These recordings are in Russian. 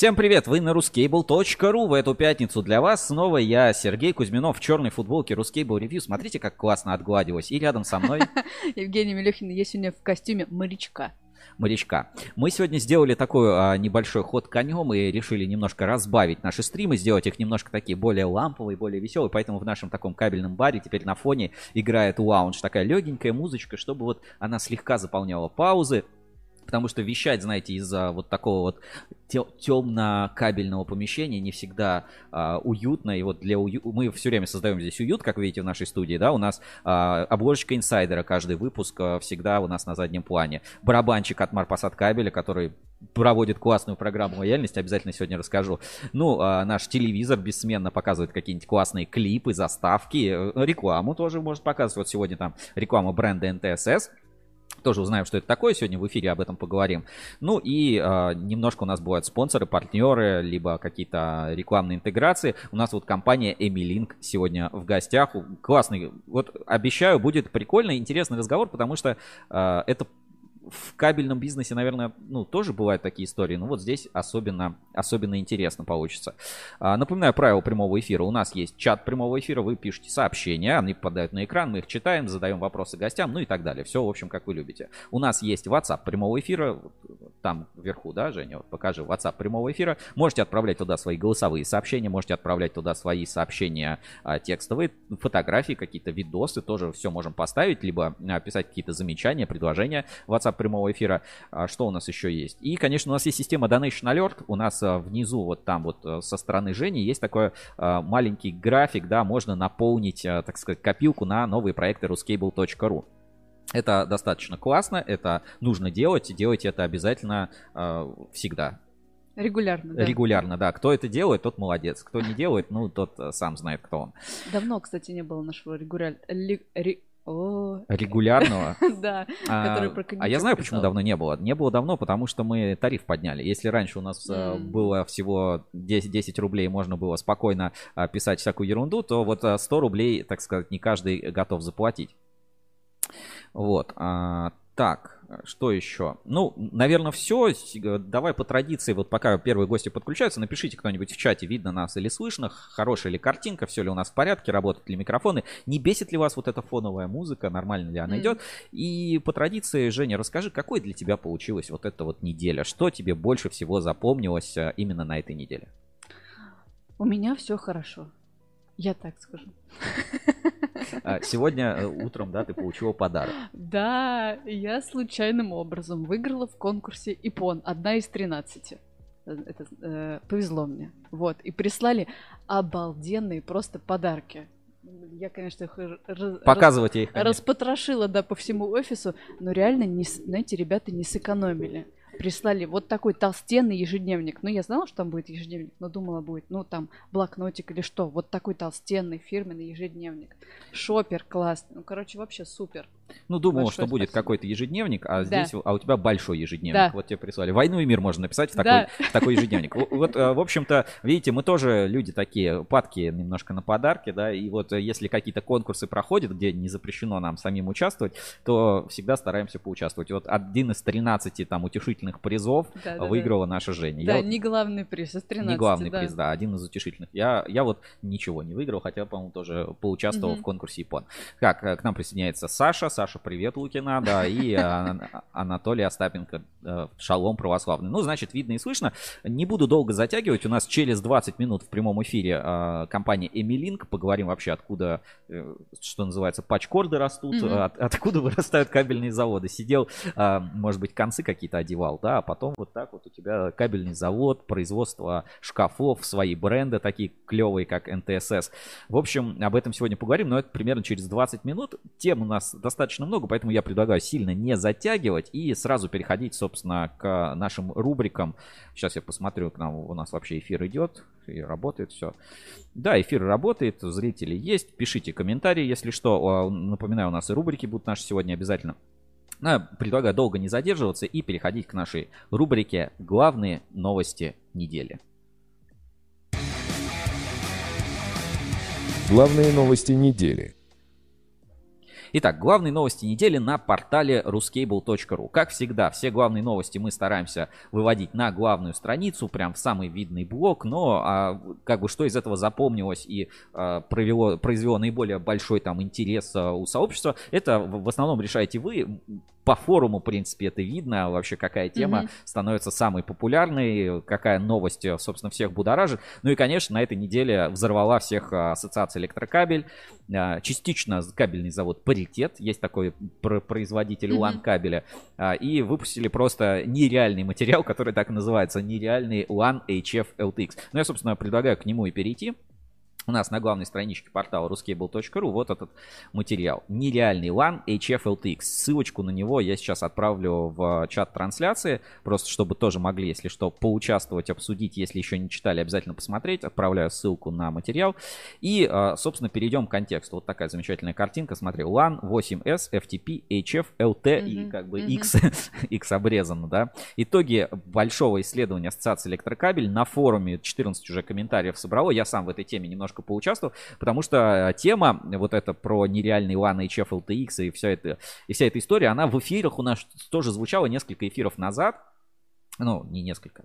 Всем привет! Вы на ruscable.ru в эту пятницу. Для вас снова я, Сергей Кузьминов, в черной футболке Ruscable Review. Смотрите, как классно отгладилось. И рядом со мной... Евгений Мелехин, я сегодня в костюме морячка. Морячка. Мы сегодня сделали такой а, небольшой ход конем и решили немножко разбавить наши стримы, сделать их немножко такие более ламповые, более веселые. Поэтому в нашем таком кабельном баре теперь на фоне играет лаунж. Такая легенькая музычка, чтобы вот она слегка заполняла паузы потому что вещать, знаете, из-за вот такого вот темно-кабельного помещения не всегда а, уютно. И вот для ую... мы все время создаем здесь уют, как видите в нашей студии, да, у нас а, обложечка инсайдера, каждый выпуск а, всегда у нас на заднем плане. Барабанчик от Марпасад кабеля, который проводит классную программу лояльности, обязательно сегодня расскажу. Ну, а, наш телевизор бессменно показывает какие-нибудь классные клипы, заставки, э, рекламу тоже может показывать. Вот сегодня там реклама бренда НТСС. Тоже узнаем, что это такое. Сегодня в эфире об этом поговорим. Ну и э, немножко у нас бывают спонсоры, партнеры, либо какие-то рекламные интеграции. У нас вот компания Emilink сегодня в гостях. Классный. Вот обещаю, будет прикольный, интересный разговор, потому что э, это в кабельном бизнесе, наверное, ну, тоже бывают такие истории, но вот здесь особенно, особенно интересно получится. А, напоминаю правила прямого эфира. У нас есть чат прямого эфира, вы пишете сообщения, они попадают на экран, мы их читаем, задаем вопросы гостям, ну и так далее. Все, в общем, как вы любите. У нас есть WhatsApp прямого эфира, там вверху, да, Женя, вот покажи WhatsApp прямого эфира. Можете отправлять туда свои голосовые сообщения, можете отправлять туда свои сообщения а, текстовые, фотографии, какие-то видосы, тоже все можем поставить, либо а, писать какие-то замечания, предложения WhatsApp прямого эфира. А, что у нас еще есть? И, конечно, у нас есть система Donation Alert. У нас а, внизу, вот там вот а, со стороны Жени, есть такой а, маленький график, да, можно наполнить, так сказать, копилку на новые проекты ruscable.ru. Это достаточно классно, это нужно делать, делайте это обязательно э, всегда. Регулярно, да. Регулярно, да. Кто это делает, тот молодец. Кто не делает, ну, тот э, сам знает, кто он. Давно, кстати, не было нашего регуляр... Регулярного? Да, который про А я знаю, почему давно не было. Не было давно, потому что мы тариф подняли. Если раньше у нас э, было всего 10, 10 рублей, можно было спокойно э, писать всякую ерунду, то вот 100 рублей, так сказать, не каждый готов заплатить. Вот. Так, что еще? Ну, наверное, все. Давай по традиции, вот пока первые гости подключаются, напишите кто-нибудь в чате, видно нас или слышно, хорошая ли картинка, все ли у нас в порядке, работают ли микрофоны, не бесит ли вас вот эта фоновая музыка, нормально ли она mm. идет. И по традиции, Женя, расскажи, какой для тебя получилась вот эта вот неделя? Что тебе больше всего запомнилось а, именно на этой неделе? У меня все хорошо. Я так скажу. А, сегодня э, утром, да, ты получила подарок. Да, я случайным образом выиграла в конкурсе ИПОН, одна из 13. Э, это, э, повезло мне. Вот. И прислали обалденные просто подарки. Я, конечно, их Показывать раз, их, конечно. распотрошила, да, по всему офису, но реально, не, знаете, ребята не сэкономили прислали вот такой толстенный ежедневник. Ну, я знала, что там будет ежедневник, но думала, будет, ну, там, блокнотик или что. Вот такой толстенный фирменный ежедневник. Шопер классный. Ну, короче, вообще супер. Ну, думал, Большое что спасибо. будет какой-то ежедневник, а да. здесь, а у тебя большой ежедневник. Да. Вот тебе прислали. Войну и мир можно написать в такой, да. в такой ежедневник. Вот, э, в общем-то, видите, мы тоже люди такие, падки немножко на подарки, да, и вот э, если какие-то конкурсы проходят, где не запрещено нам самим участвовать, то всегда стараемся поучаствовать. Вот один из 13 там утешительных призов да, да, выиграла да. наша Женя. Да, я не вот... главный приз, а 13. Не главный да. приз, да, один из утешительных. Я, я вот ничего не выиграл, хотя, по-моему, тоже поучаствовал угу. в конкурсе Япон. Как, э, к нам присоединяется Саша. Саша, привет, Лукина, да, и Анатолий Остапенко, э, шалом православный. Ну, значит, видно и слышно. Не буду долго затягивать, у нас через 20 минут в прямом эфире э, компания Эмилинк. Поговорим вообще, откуда, что называется, пачкорды растут, mm-hmm. от, откуда вырастают кабельные заводы. Сидел, может быть, концы какие-то одевал, да, а потом вот так вот у тебя кабельный завод, производство шкафов, свои бренды такие клевые, как НТСС. В общем, об этом сегодня поговорим, но это примерно через 20 минут. Тем у нас достаточно много, поэтому я предлагаю сильно не затягивать и сразу переходить, собственно, к нашим рубрикам. Сейчас я посмотрю, к нам у нас вообще эфир идет, и работает все. Да, эфир работает, зрители есть. Пишите комментарии, если что. Напоминаю, у нас и рубрики будут наши сегодня обязательно. Но предлагаю долго не задерживаться и переходить к нашей рубрике «Главные новости недели». Главные новости недели – Итак, главные новости недели на портале ruscable.ru. Как всегда, все главные новости мы стараемся выводить на главную страницу, прям в самый видный блок, но а, как бы что из этого запомнилось и а, провело, произвело наиболее большой там интерес а, у сообщества, это в основном решаете вы по форуму, в принципе, это видно, вообще какая тема mm-hmm. становится самой популярной, какая новость, собственно, всех будоражит. Ну и, конечно, на этой неделе взорвала всех а, ассоциация электрокабель, а, частично кабельный завод Паритет, есть такой производитель mm-hmm. кабеля, а, и выпустили просто нереальный материал, который так и называется, нереальный LAN HF LTX. Ну, я, собственно, предлагаю к нему и перейти у нас на главной страничке портала ruscable.ru вот этот материал. Нереальный LAN HFLTX. Ссылочку на него я сейчас отправлю в чат трансляции, просто чтобы тоже могли, если что, поучаствовать, обсудить. Если еще не читали, обязательно посмотреть. Отправляю ссылку на материал. И, а, собственно, перейдем к контексту. Вот такая замечательная картинка. Смотри, LAN 8S, FTP, HF, LT mm-hmm. и как бы X, mm-hmm. X обрезано, да. Итоги большого исследования Ассоциации электрокабель на форуме 14 уже комментариев собрало. Я сам в этой теме немножко немножко поучаствовал, потому что э, тема вот эта про нереальный LAN, HF, LTX и вся, это, и вся эта история, она в эфирах у нас тоже звучала несколько эфиров назад, ну, не несколько,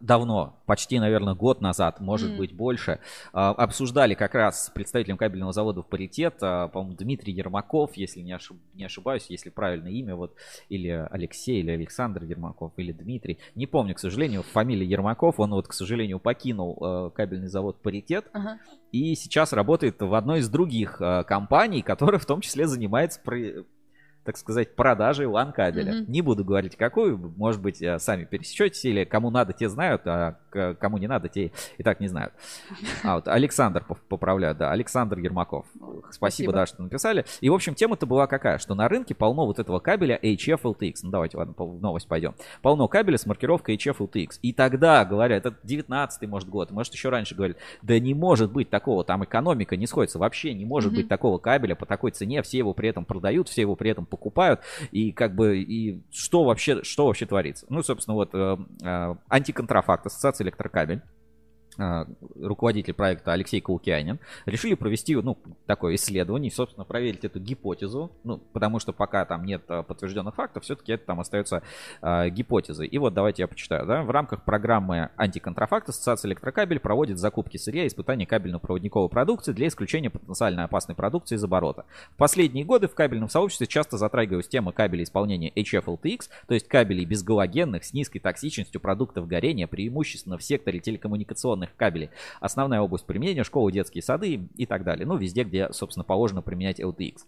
давно, почти, наверное, год назад, может mm. быть, больше, а, обсуждали как раз с представителем кабельного завода в паритет, а, по-моему, Дмитрий Ермаков, если не, ошиб, не ошибаюсь, если правильное имя, вот, или Алексей, или Александр Ермаков, или Дмитрий, не помню, к сожалению, фамилия Ермаков, он вот, к сожалению, покинул а, кабельный завод паритет, uh-huh. и сейчас работает в одной из других компаний, которая в том числе занимается так сказать, продажей LAN-кабеля. Mm-hmm. Не буду говорить, какую, может быть, э, сами пересечетесь, или кому надо, те знают, а кому не надо, те и так не знают. А вот Александр поправляю, да, Александр Ермаков. Спасибо, Спасибо, да, что написали. И, в общем, тема-то была какая, что на рынке полно вот этого кабеля HF LTX. Ну, давайте, ладно, в новость пойдем. Полно кабеля с маркировкой HF LTX. И тогда, говоря, это 19-й, может, год, может, еще раньше говорили, да не может быть такого, там экономика не сходится, вообще не может mm-hmm. быть такого кабеля по такой цене, все его при этом продают, все его при этом покупают, и как бы, и что вообще, что вообще творится? Ну, собственно, вот э, э, антиконтрафакт, ассоциация электрокабель руководитель проекта Алексей Каукианин, решили провести, ну, такое исследование и, собственно, проверить эту гипотезу, ну, потому что пока там нет а, подтвержденных фактов, все-таки это там остается э, гипотезой. И вот давайте я почитаю, да. В рамках программы антиконтрафакт Ассоциация электрокабель проводит закупки сырья и испытания кабельно-проводниковой продукции для исключения потенциально опасной продукции из оборота. В последние годы в кабельном сообществе часто затрагивалась тема кабелей исполнения HFLTX, то есть кабелей безгалогенных с низкой токсичностью продуктов горения, преимущественно в секторе телекоммуникационных телефонных кабелей. Основная область применения школы, детские сады и так далее. Ну, везде, где, собственно, положено применять LTX.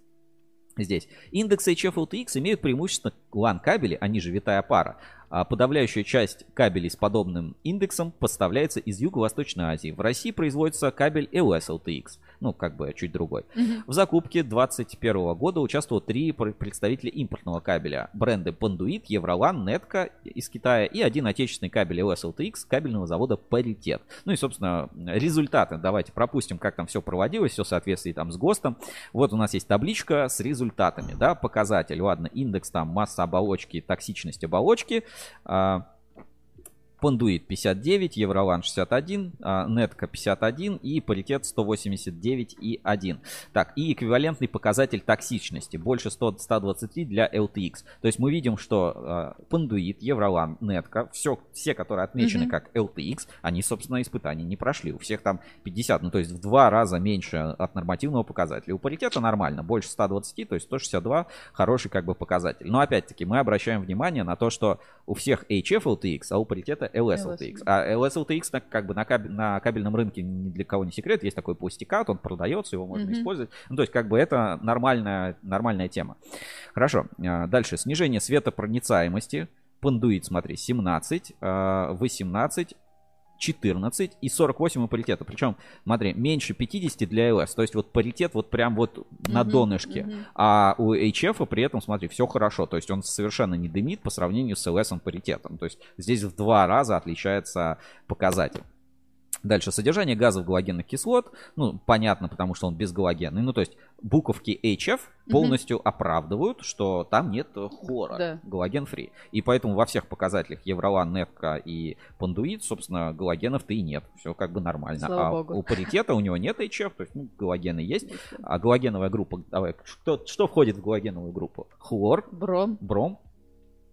Здесь. Индексы HF LTX имеют преимущественно LAN кабели, они же витая пара, подавляющая часть кабелей с подобным индексом поставляется из Юго-Восточной Азии. В России производится кабель EOS LTX, ну, как бы чуть другой. Mm-hmm. В закупке 2021 года участвовало три представителя импортного кабеля. Бренды Panduit, Евролан, Netco из Китая и один отечественный кабель EOS LTX кабельного завода Паритет. Ну и, собственно, результаты. Давайте пропустим, как там все проводилось, все в соответствии там с ГОСТом. Вот у нас есть табличка с результатами, да, показатель. Ладно, индекс там масса оболочки, токсичность оболочки. А, Пандуит 59, Евролан 61, Нетка 51 и паритет 189,1. Так, и эквивалентный показатель токсичности больше 100, 123 для LTX. То есть мы видим, что Пандуит, Евролан, Нетка, все, все, которые отмечены mm-hmm. как LTX, они, собственно, испытания не прошли. У всех там 50, ну то есть в два раза меньше от нормативного показателя. У паритета нормально, больше 120, то есть 162 хороший как бы показатель. Но опять-таки мы обращаем внимание на то, что у всех HF LTX, а у паритета LSLTX. А LSLTX как бы на, кабель, на кабельном рынке ни для кого не секрет. Есть такой пластикат, он продается, его можно mm-hmm. использовать. Ну, то есть как бы это нормальная, нормальная тема. Хорошо. А, дальше. Снижение светопроницаемости. Пандуит, смотри, 17, 18, 14 и 48 у паритета. Причем, смотри, меньше 50 для iOS. То есть вот паритет вот прям вот mm-hmm, на донышке. Mm-hmm. А у HF при этом, смотри, все хорошо. То есть он совершенно не дымит по сравнению с LS паритетом. То есть здесь в два раза отличается показатель. Дальше, содержание газов галогенных кислот, ну, понятно, потому что он безгалогенный. Ну, то есть буковки HF полностью угу. оправдывают, что там нет хлора, да. галоген-фри. И поэтому во всех показателях Евролан, Нетка и Пандуит, собственно, галогенов-то и нет. Все как бы нормально. Слава а богу. у паритета у него нет HF, то есть, ну, галогены есть. А галогеновая группа, давай, что, что входит в галогеновую группу? Хлор. Бром. Бром.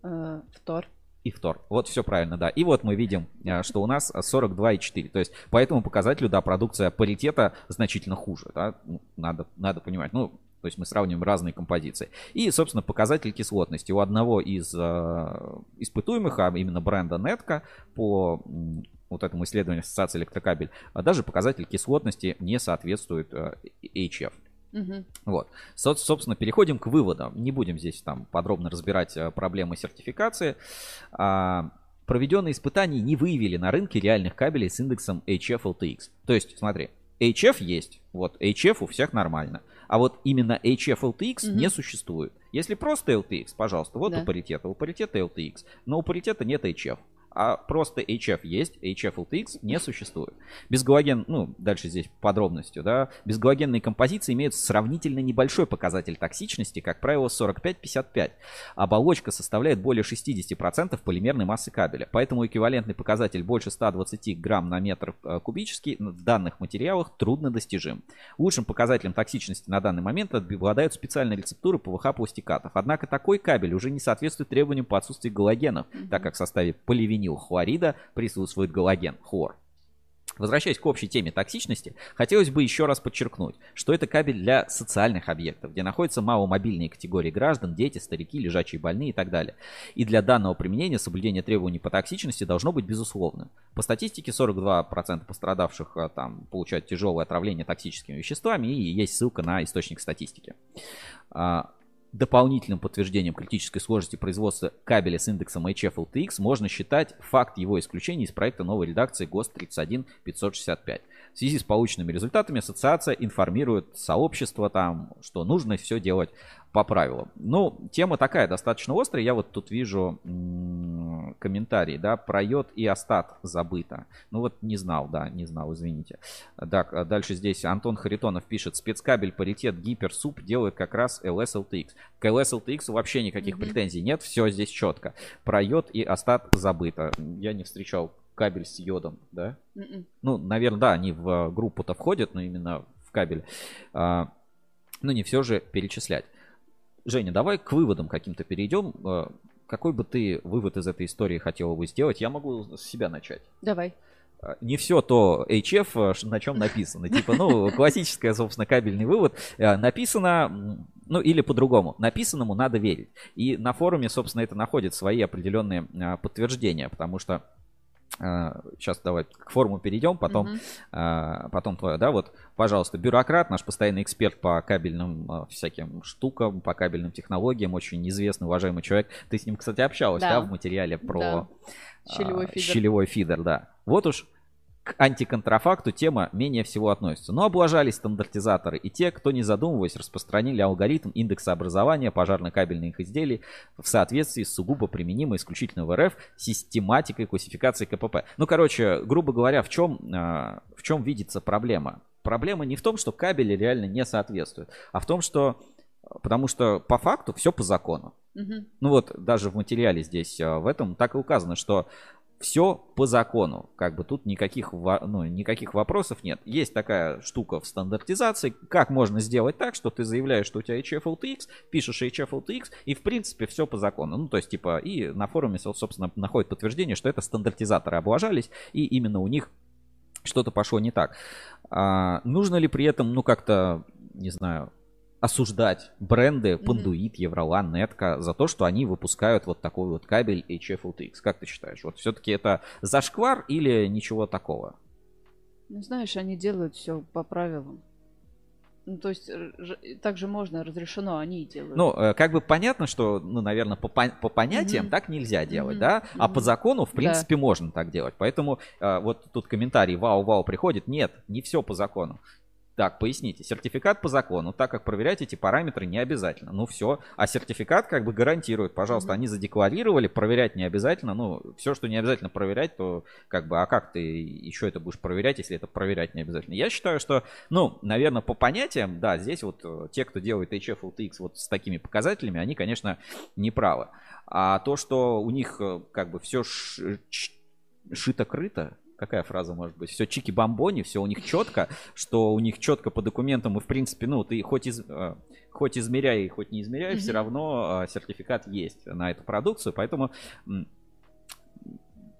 Э, фтор и втор. Вот все правильно, да. И вот мы видим, э, что у нас 42,4. То есть по этому показателю, да, продукция паритета значительно хуже, да. Ну, надо, надо понимать. Ну, то есть мы сравниваем разные композиции. И, собственно, показатель кислотности. У одного из э, испытуемых, а именно бренда Netco, по вот этому исследованию Ассоциации электрокабель, а даже показатель кислотности не соответствует э, HF. Угу. Вот. Со- собственно, переходим к выводам. Не будем здесь там подробно разбирать э, проблемы сертификации. А, проведенные испытания не выявили на рынке реальных кабелей с индексом HF-LTX. То есть, смотри, HF есть, вот HF у всех нормально, а вот именно HF-LTX угу. не существует. Если просто LTX, пожалуйста, вот да. у паритета, у паритета LTX, но у паритета нет HF а просто HF есть, HF LTX не существует. Безгалоген, ну, дальше здесь подробностью, да, безгалогенные композиции имеют сравнительно небольшой показатель токсичности, как правило, 45-55. Оболочка составляет более 60% полимерной массы кабеля, поэтому эквивалентный показатель больше 120 грамм на метр э, кубический в данных материалах трудно достижим. Лучшим показателем токсичности на данный момент обладают специальные рецептуры ПВХ-пластикатов. Однако такой кабель уже не соответствует требованиям по отсутствию галогенов, так как в составе поливинил хлорида присутствует галоген, хлор. Возвращаясь к общей теме токсичности, хотелось бы еще раз подчеркнуть, что это кабель для социальных объектов, где находятся маломобильные категории граждан, дети, старики, лежачие больные и так далее. И для данного применения соблюдение требований по токсичности должно быть безусловным. По статистике 42% пострадавших а, там, получают тяжелое отравление токсическими веществами и есть ссылка на источник статистики. Дополнительным подтверждением критической сложности производства кабеля с индексом HF-LTX можно считать факт его исключения из проекта новой редакции ГОСТ 31565. В связи с полученными результатами ассоциация информирует сообщество там, что нужно все делать по правилам. Ну, тема такая достаточно острая. Я вот тут вижу комментарий, да, про йод и остат забыто. Ну вот не знал, да, не знал, извините. Так, а дальше здесь Антон Харитонов пишет, спецкабель паритет гиперсуп делает как раз LS-LTX. К LS-LTX вообще никаких mm-hmm. претензий нет, все здесь четко. Про йод и остат забыто. Я не встречал кабель с йодом, да? Mm-mm. М-м. Ну, наверное, да, они в группу-то входят, но именно в кабель. А, ну, не все же перечислять. Женя, давай к выводам каким-то перейдем. А, какой бы ты вывод из этой истории хотела бы сделать? Я могу с себя начать. Давай. А, не все то HF, на чем написано. Типа, ну, классическая, собственно, кабельный вывод. Написано, ну, или по-другому. Написанному надо верить. И на форуме, собственно, это находит свои определенные подтверждения, потому что Сейчас а, давай к форму перейдем, потом, uh-huh. потом твое, да, вот, пожалуйста, бюрократ, наш постоянный эксперт по кабельным а, всяким штукам, по кабельным технологиям, очень известный, уважаемый человек. Ты с ним, кстати, общалась, да, да в материале про да. щелевой, фидер. щелевой фидер, да. Вот уж к антиконтрафакту тема менее всего относится. Но облажались стандартизаторы и те, кто, не задумываясь, распространили алгоритм индекса образования пожарно-кабельных изделий в соответствии с сугубо применимой исключительно в РФ систематикой классификации КПП. Ну, короче, грубо говоря, в чем, а, в чем видится проблема? Проблема не в том, что кабели реально не соответствуют, а в том, что Потому что по факту все по закону. Угу. Ну вот даже в материале здесь а, в этом так и указано, что все по закону. Как бы тут никаких, ну, никаких вопросов нет. Есть такая штука в стандартизации. Как можно сделать так, что ты заявляешь, что у тебя HFLTX, пишешь HFLTX, и в принципе все по закону. Ну, то есть, типа, и на форуме, собственно, находит подтверждение, что это стандартизаторы облажались, и именно у них что-то пошло не так. А, нужно ли при этом, ну, как-то, не знаю, осуждать бренды Panduit, Евролан, Netco за то, что они выпускают вот такой вот кабель HFLTX. Как ты считаешь? Вот все-таки это зашквар или ничего такого? Ну, знаешь, они делают все по правилам. Ну, то есть, так же можно, разрешено, они и делают. Ну, э, как бы понятно, что, ну, наверное, по, по понятиям mm-hmm. так нельзя делать, mm-hmm. да? А mm-hmm. по закону, в принципе, да. можно так делать. Поэтому э, вот тут комментарий «Вау, вау» приходит. Нет, не все по закону. Так, поясните. Сертификат по закону, так как проверять эти параметры не обязательно. Ну все. А сертификат как бы гарантирует, пожалуйста, они задекларировали, проверять не обязательно. Ну, все, что не обязательно проверять, то как бы, а как ты еще это будешь проверять, если это проверять не обязательно? Я считаю, что, ну, наверное, по понятиям, да, здесь вот э, те, кто делает HF LTX вот с такими показателями, они, конечно, не правы. А то, что у них э, как бы все шито-крыто, какая фраза может быть? Все чики-бомбони, все у них четко, что у них четко по документам, и в принципе, ну, ты хоть, из, э, хоть измеряй, хоть не измеряй, mm-hmm. все равно э, сертификат есть на эту продукцию, поэтому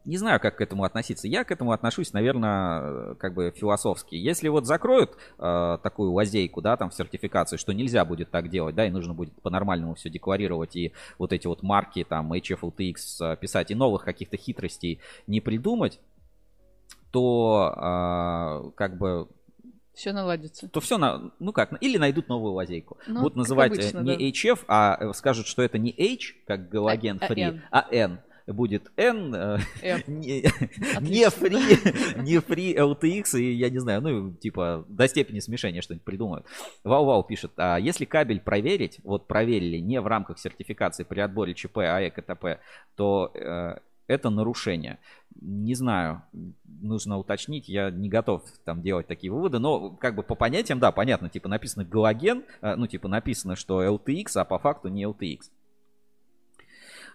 не знаю, как к этому относиться. Я к этому отношусь, наверное, как бы философски. Если вот закроют э, такую лазейку, да, там в сертификации, что нельзя будет так делать, да, и нужно будет по-нормальному все декларировать и вот эти вот марки, там, HFLTX писать, и новых каких-то хитростей не придумать, то э, как бы все наладится. То все, на, ну как, или найдут новую лазейку. Ну, Будут называть обычно, не да. HF, а э, скажут, что это не H, как галоген а, free, а, а N. Будет N, э, не, не free, не free LTX, и я не знаю, ну, типа, до степени смешения что-нибудь придумают. Вау-вау пишет, а если кабель проверить, вот проверили не в рамках сертификации при отборе ЧП, АЭК и ТП, то э, это нарушение. Не знаю, нужно уточнить, я не готов там делать такие выводы, но как бы по понятиям, да, понятно, типа написано галоген, э, ну типа написано, что LTX, а по факту не LTX.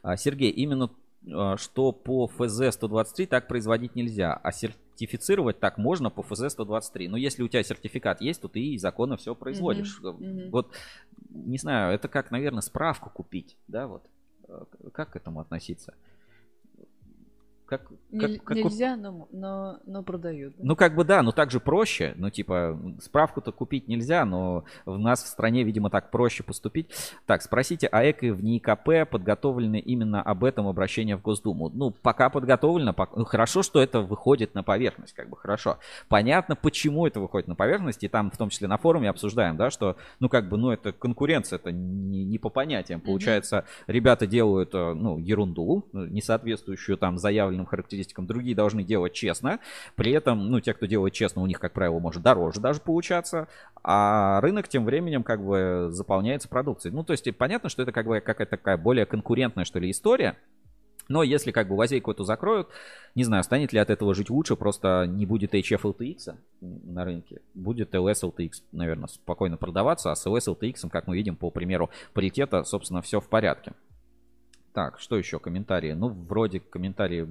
А, Сергей, именно э, что по ФЗ-123 так производить нельзя, а сертифицировать так можно по ФЗ-123. Но если у тебя сертификат есть, то ты и законно все производишь. Mm-hmm. Mm-hmm. Вот, не знаю, это как, наверное, справку купить, да, вот. Э, как к этому относиться? Как, как, как, Нельзя, но, но, но продают. Да? Ну, как бы да, но также проще. Ну, типа, справку-то купить нельзя, но в нас в стране, видимо, так проще поступить. Так, спросите, а ЭКО в НИКП подготовлены именно об этом обращение в Госдуму? Ну, пока подготовлено, пока... Ну, хорошо, что это выходит на поверхность, как бы хорошо. Понятно, почему это выходит на поверхность, и там в том числе на форуме обсуждаем, да, что, ну, как бы, ну, это конкуренция, это не, не по понятиям. Получается, mm-hmm. ребята делают, э, ну, ерунду, не соответствующую там заявленным правильным характеристикам, другие должны делать честно. При этом, ну, те, кто делает честно, у них, как правило, может дороже даже получаться, а рынок тем временем как бы заполняется продукцией. Ну, то есть понятно, что это как бы какая-то такая более конкурентная, что ли, история. Но если как бы лазейку эту закроют, не знаю, станет ли от этого жить лучше, просто не будет HF LTX на рынке, будет LS LTX, наверное, спокойно продаваться, а с LS LTX, как мы видим по примеру паритета, собственно, все в порядке. Так, что еще комментарии? Ну, вроде комментарии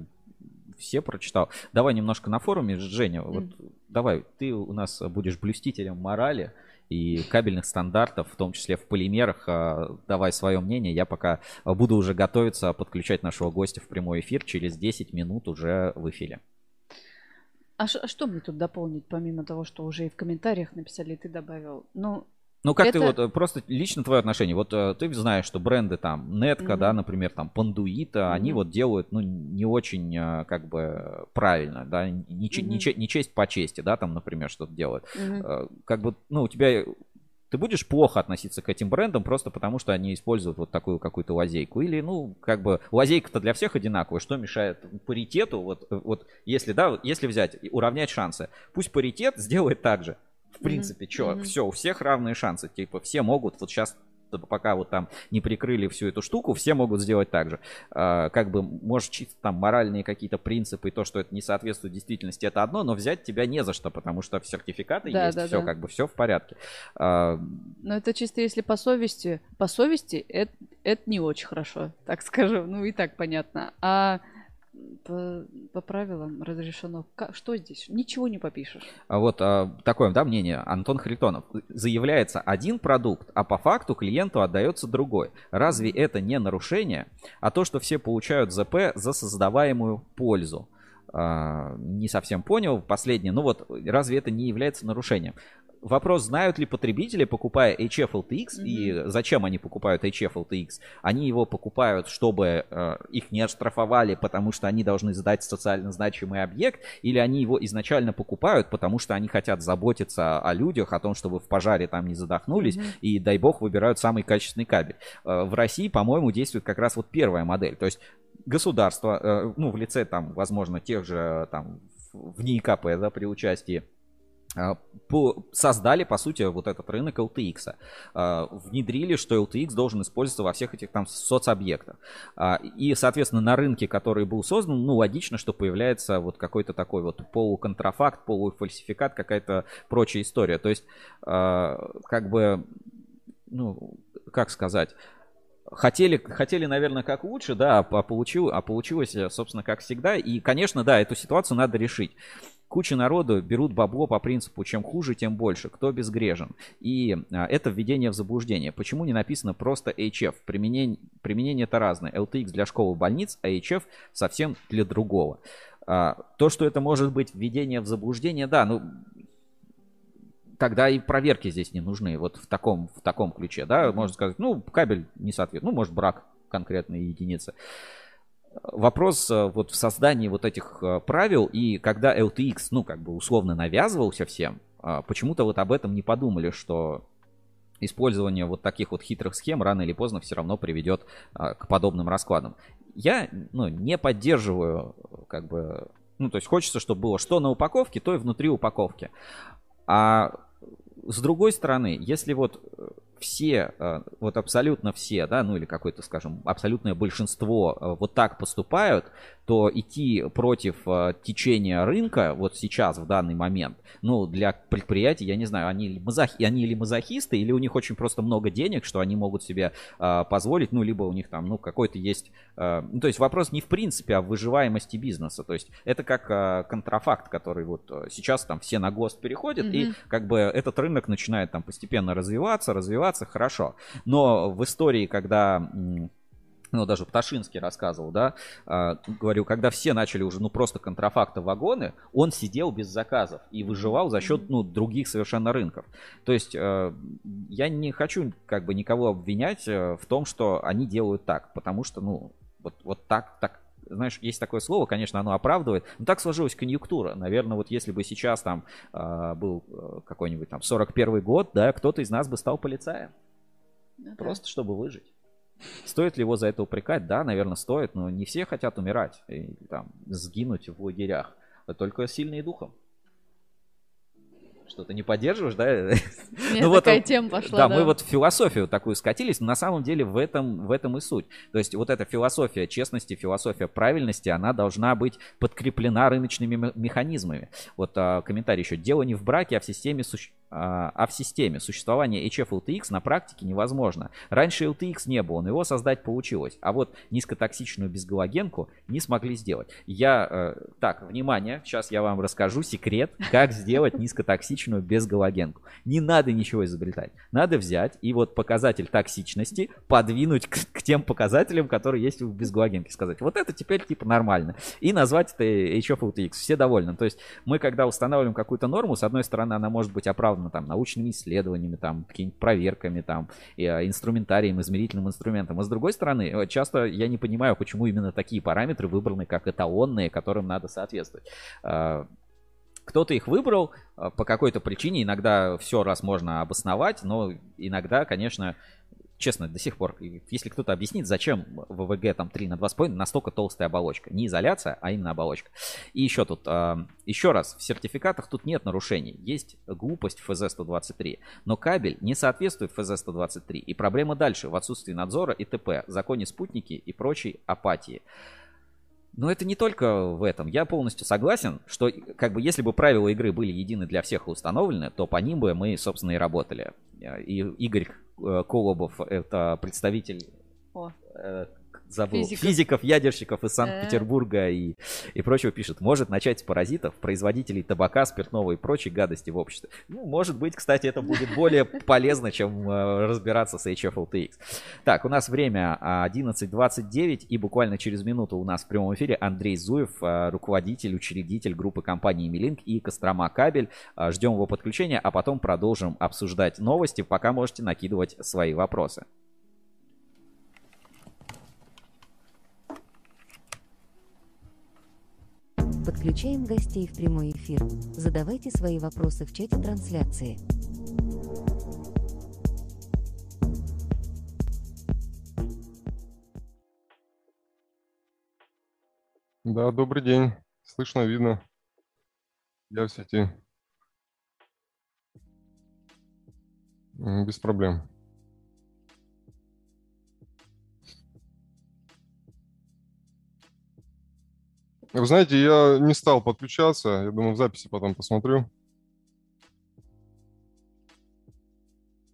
все прочитал. Давай немножко на форуме, Женя, вот mm. давай, ты у нас будешь блюстителем морали и кабельных стандартов, в том числе в полимерах. А, давай свое мнение. Я пока буду уже готовиться подключать нашего гостя в прямой эфир. Через 10 минут уже в эфире. А, а что мне тут дополнить, помимо того, что уже и в комментариях написали, ты добавил? Ну, ну, как это... ты вот, э, просто лично твое отношение, вот э, ты знаешь, что бренды там, Нетка, mm-hmm. да, например, там, Пандуита, mm-hmm. они вот делают, ну, не очень, э, как бы, правильно, да, не, mm-hmm. не, не честь по чести, да, там, например, что-то делают. Mm-hmm. Как бы, ну, у тебя ты будешь плохо относиться к этим брендам просто потому, что они используют вот такую какую-то лазейку. Или, ну, как бы, лазейка-то для всех одинаковая. Что мешает паритету? Вот, вот если, да, если взять, уравнять шансы, пусть паритет сделает так же. В принципе, mm-hmm. что, mm-hmm. все, у всех равные шансы. Типа, все могут, вот сейчас пока вот там не прикрыли всю эту штуку, все могут сделать так же. А, как бы, может, чисто там моральные какие-то принципы то, что это не соответствует действительности, это одно, но взять тебя не за что, потому что сертификаты да, есть, да, все да. как бы, все в порядке. А... Но это чисто если по совести. По совести это, это не очень хорошо, так скажу. Ну и так понятно. А по, по правилам разрешено. Как, что здесь? Ничего не попишешь. А вот а, такое, да, мнение. Антон Харитонов. Заявляется один продукт, а по факту клиенту отдается другой. Разве это не нарушение? А то, что все получают ЗП за создаваемую пользу. Uh, не совсем понял. Последнее. Ну вот, разве это не является нарушением? вопрос, знают ли потребители, покупая HF LTX, mm-hmm. и зачем они покупают HF LTX? Они его покупают, чтобы э, их не оштрафовали, потому что они должны сдать социально значимый объект, или они его изначально покупают, потому что они хотят заботиться о людях, о том, чтобы в пожаре там не задохнулись, mm-hmm. и, дай бог, выбирают самый качественный кабель. Э, в России, по-моему, действует как раз вот первая модель. То есть государство, э, ну, в лице там, возможно, тех же там в НИИКП, да, при участии а, создали, по сути, вот этот рынок LTX. А, внедрили, что LTX должен использоваться во всех этих там соцобъектах. И, соответственно, на рынке, который был создан, ну, логично, что появляется вот какой-то такой вот полуконтрафакт, полуфальсификат, какая-то прочая история. То есть, как бы, ну, как сказать, Хотели, хотели, наверное, как лучше, да, а, получил, а получилось, собственно, как всегда. И, конечно, да, эту ситуацию надо решить куча народу берут бабло по принципу чем хуже, тем больше, кто безгрежен. И а, это введение в заблуждение. Почему не написано просто HF? Применение, применение это разное. LTX для школы больниц, а HF совсем для другого. А, то, что это может быть введение в заблуждение, да, ну тогда и проверки здесь не нужны, вот в таком, в таком ключе, да, можно сказать, ну, кабель не соответствует, ну, может, брак конкретной единицы вопрос э, вот в создании вот этих э, правил, и когда LTX, ну, как бы условно навязывался всем, а, почему-то вот об этом не подумали, что использование вот таких вот хитрых схем рано или поздно все равно приведет а, к подобным раскладам. Я ну, не поддерживаю, как бы, ну, то есть хочется, чтобы было что на упаковке, то и внутри упаковки. А с другой стороны, если вот э, все, э, вот абсолютно все, да, ну или какое-то, скажем, абсолютное большинство э, вот так поступают, то идти против э, течения рынка вот сейчас, в данный момент, ну, для предприятий, я не знаю, они, мазох... они или мазохисты, или у них очень просто много денег, что они могут себе э, позволить, ну, либо у них там, ну, какой-то есть... Э, ну, то есть вопрос не в принципе, а в выживаемости бизнеса. То есть это как э, контрафакт, который вот сейчас там все на ГОСТ переходят, mm-hmm. и как бы этот рынок начинает там постепенно развиваться, развиваться, хорошо. Но в истории, когда ну, даже Пташинский рассказывал, да, э, говорю, когда все начали уже, ну, просто контрафакта вагоны, он сидел без заказов и выживал за счет, ну, других совершенно рынков. То есть э, я не хочу, как бы, никого обвинять э, в том, что они делают так, потому что, ну, вот, вот так, так, знаешь, есть такое слово, конечно, оно оправдывает, но так сложилась конъюнктура. Наверное, вот если бы сейчас там э, был э, какой-нибудь там 41 год, да, кто-то из нас бы стал полицаем. Ну, Просто да. чтобы выжить. Стоит ли его за это упрекать? Да, наверное, стоит, но не все хотят умирать и там, сгинуть в лагерях, а только сильные духом. Что ты не поддерживаешь, да? ну, вот, такая тема пошла, да, да. мы вот в философию такую скатились, но на самом деле в этом, в этом и суть. То есть вот эта философия честности, философия правильности, она должна быть подкреплена рыночными механизмами. Вот а, комментарий еще. Дело не в браке, а в системе суще а, а в системе существования HF LTX на практике невозможно. Раньше LTX не было, но его создать получилось. А вот низкотоксичную безгалогенку не смогли сделать. Я, э, так, внимание, сейчас я вам расскажу секрет, как сделать низкотоксичную безгалогенку. Не надо ничего изобретать. Надо взять и вот показатель токсичности подвинуть к, к тем показателям, которые есть в безгалогенке. Сказать, вот это теперь типа нормально. И назвать это HF LTX. Все довольны. То есть мы, когда устанавливаем какую-то норму, с одной стороны, она может быть оправдана оправдано там научными исследованиями, там какими-то проверками, там а, инструментарием, измерительным инструментом. А с другой стороны, э, часто я не понимаю, почему именно такие параметры выбраны как эталонные, которым надо соответствовать. А, кто-то их выбрал а, по какой-то причине, иногда все раз можно обосновать, но иногда, конечно, честно, до сих пор, если кто-то объяснит, зачем ВВГ там 3 на 2,5 настолько толстая оболочка. Не изоляция, а именно оболочка. И еще тут, э, еще раз, в сертификатах тут нет нарушений. Есть глупость ФЗ-123. Но кабель не соответствует ФЗ-123. И проблема дальше, в отсутствии надзора и ТП, законе спутники и прочей апатии. Но это не только в этом. Я полностью согласен, что как бы если бы правила игры были едины для всех и установлены, то по ним бы мы, собственно, и работали. И Игорь Э, Колобов, это представитель О. Забыл, физиков, физиков ядерщиков из Санкт-Петербурга и, и прочего пишет, может начать с паразитов, производителей табака, спиртного и прочей гадости в обществе. Ну, может быть, кстати, это будет более полезно, чем э, разбираться с HFLTX. Так, у нас время 11.29 и буквально через минуту у нас в прямом эфире Андрей Зуев, э, руководитель, учредитель группы компании Милинк и Кострома Кабель. Э, ждем его подключения, а потом продолжим обсуждать новости, пока можете накидывать свои вопросы. Подключаем гостей в прямой эфир. Задавайте свои вопросы в чате трансляции. Да, добрый день. Слышно, видно. Я в сети. Без проблем. Вы знаете, я не стал подключаться. Я думаю, в записи потом посмотрю.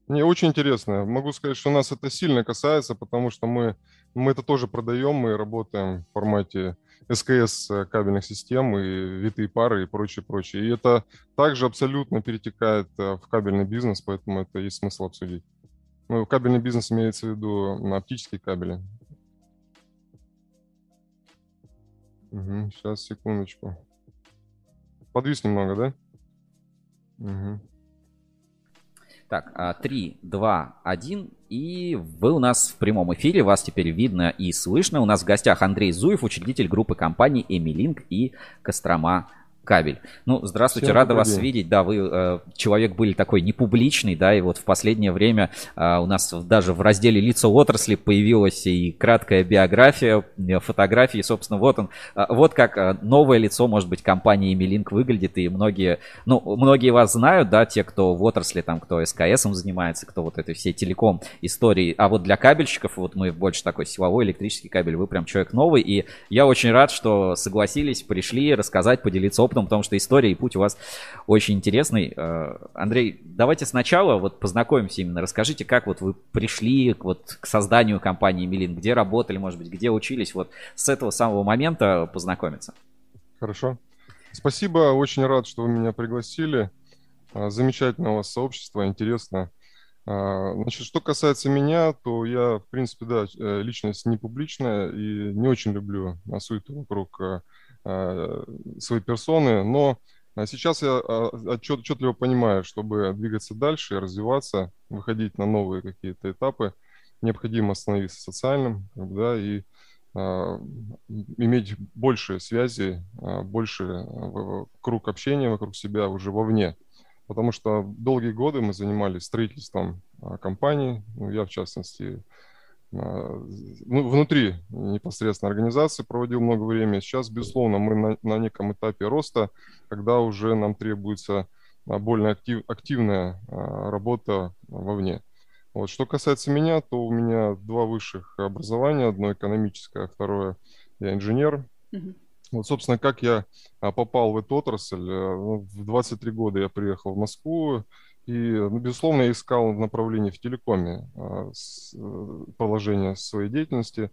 Мне очень интересно. Могу сказать, что нас это сильно касается, потому что мы, мы это тоже продаем, мы работаем в формате СКС э, кабельных систем и витые пары и прочее, прочее. И это также абсолютно перетекает э, в кабельный бизнес, поэтому это есть смысл обсудить. Ну, кабельный бизнес имеется в виду на оптические кабели. Угу, сейчас, секундочку. Подвис немного, да? Угу. Так, 3, 2, 1. И вы у нас в прямом эфире. Вас теперь видно и слышно. У нас в гостях Андрей Зуев, учредитель группы компаний Эмилинг и Кострома кабель. Ну, здравствуйте, Всем рада вас день. видеть. Да, вы э, человек были такой непубличный, да, и вот в последнее время э, у нас даже в разделе лица отрасли появилась и краткая биография, э, фотографии, собственно, вот он, э, вот как э, новое лицо, может быть, компании Emilink выглядит, и многие, ну, многие вас знают, да, те, кто в отрасли, там, кто СКСом занимается, кто вот этой всей телеком истории, а вот для кабельщиков, вот мы больше такой силовой электрический кабель, вы прям человек новый, и я очень рад, что согласились, пришли рассказать, поделиться опытом опытом, потому что история и путь у вас очень интересный. Э, Андрей, давайте сначала вот познакомимся именно. Расскажите, как вот вы пришли вот к созданию компании Милин, где работали, может быть, где учились, вот с этого самого момента познакомиться. Хорошо. Спасибо, очень рад, что вы меня пригласили. А, замечательное у вас сообщество, интересно. А, значит, что касается меня, то я, в принципе, да, э, личность не публичная и не очень люблю суету вокруг э, Э, своей персоны, но а, сейчас я а, отчет, отчетливо понимаю, чтобы двигаться дальше, развиваться, выходить на новые какие-то этапы, необходимо становиться социальным, да, и а, иметь больше связи, больше круг общения вокруг себя уже вовне. Потому что долгие годы мы занимались строительством компании, ну, я в частности внутри непосредственно организации проводил много времени. Сейчас, безусловно, мы на, на неком этапе роста, когда уже нам требуется а, более актив, активная а, работа вовне. Вот. Что касается меня, то у меня два высших образования. Одно экономическое, а второе я инженер. Mm-hmm. Вот, собственно, как я попал в эту отрасль. Э, ну, в 23 года я приехал в Москву, и, ну, безусловно, я искал направление в телекоме, а, э, положение своей деятельности,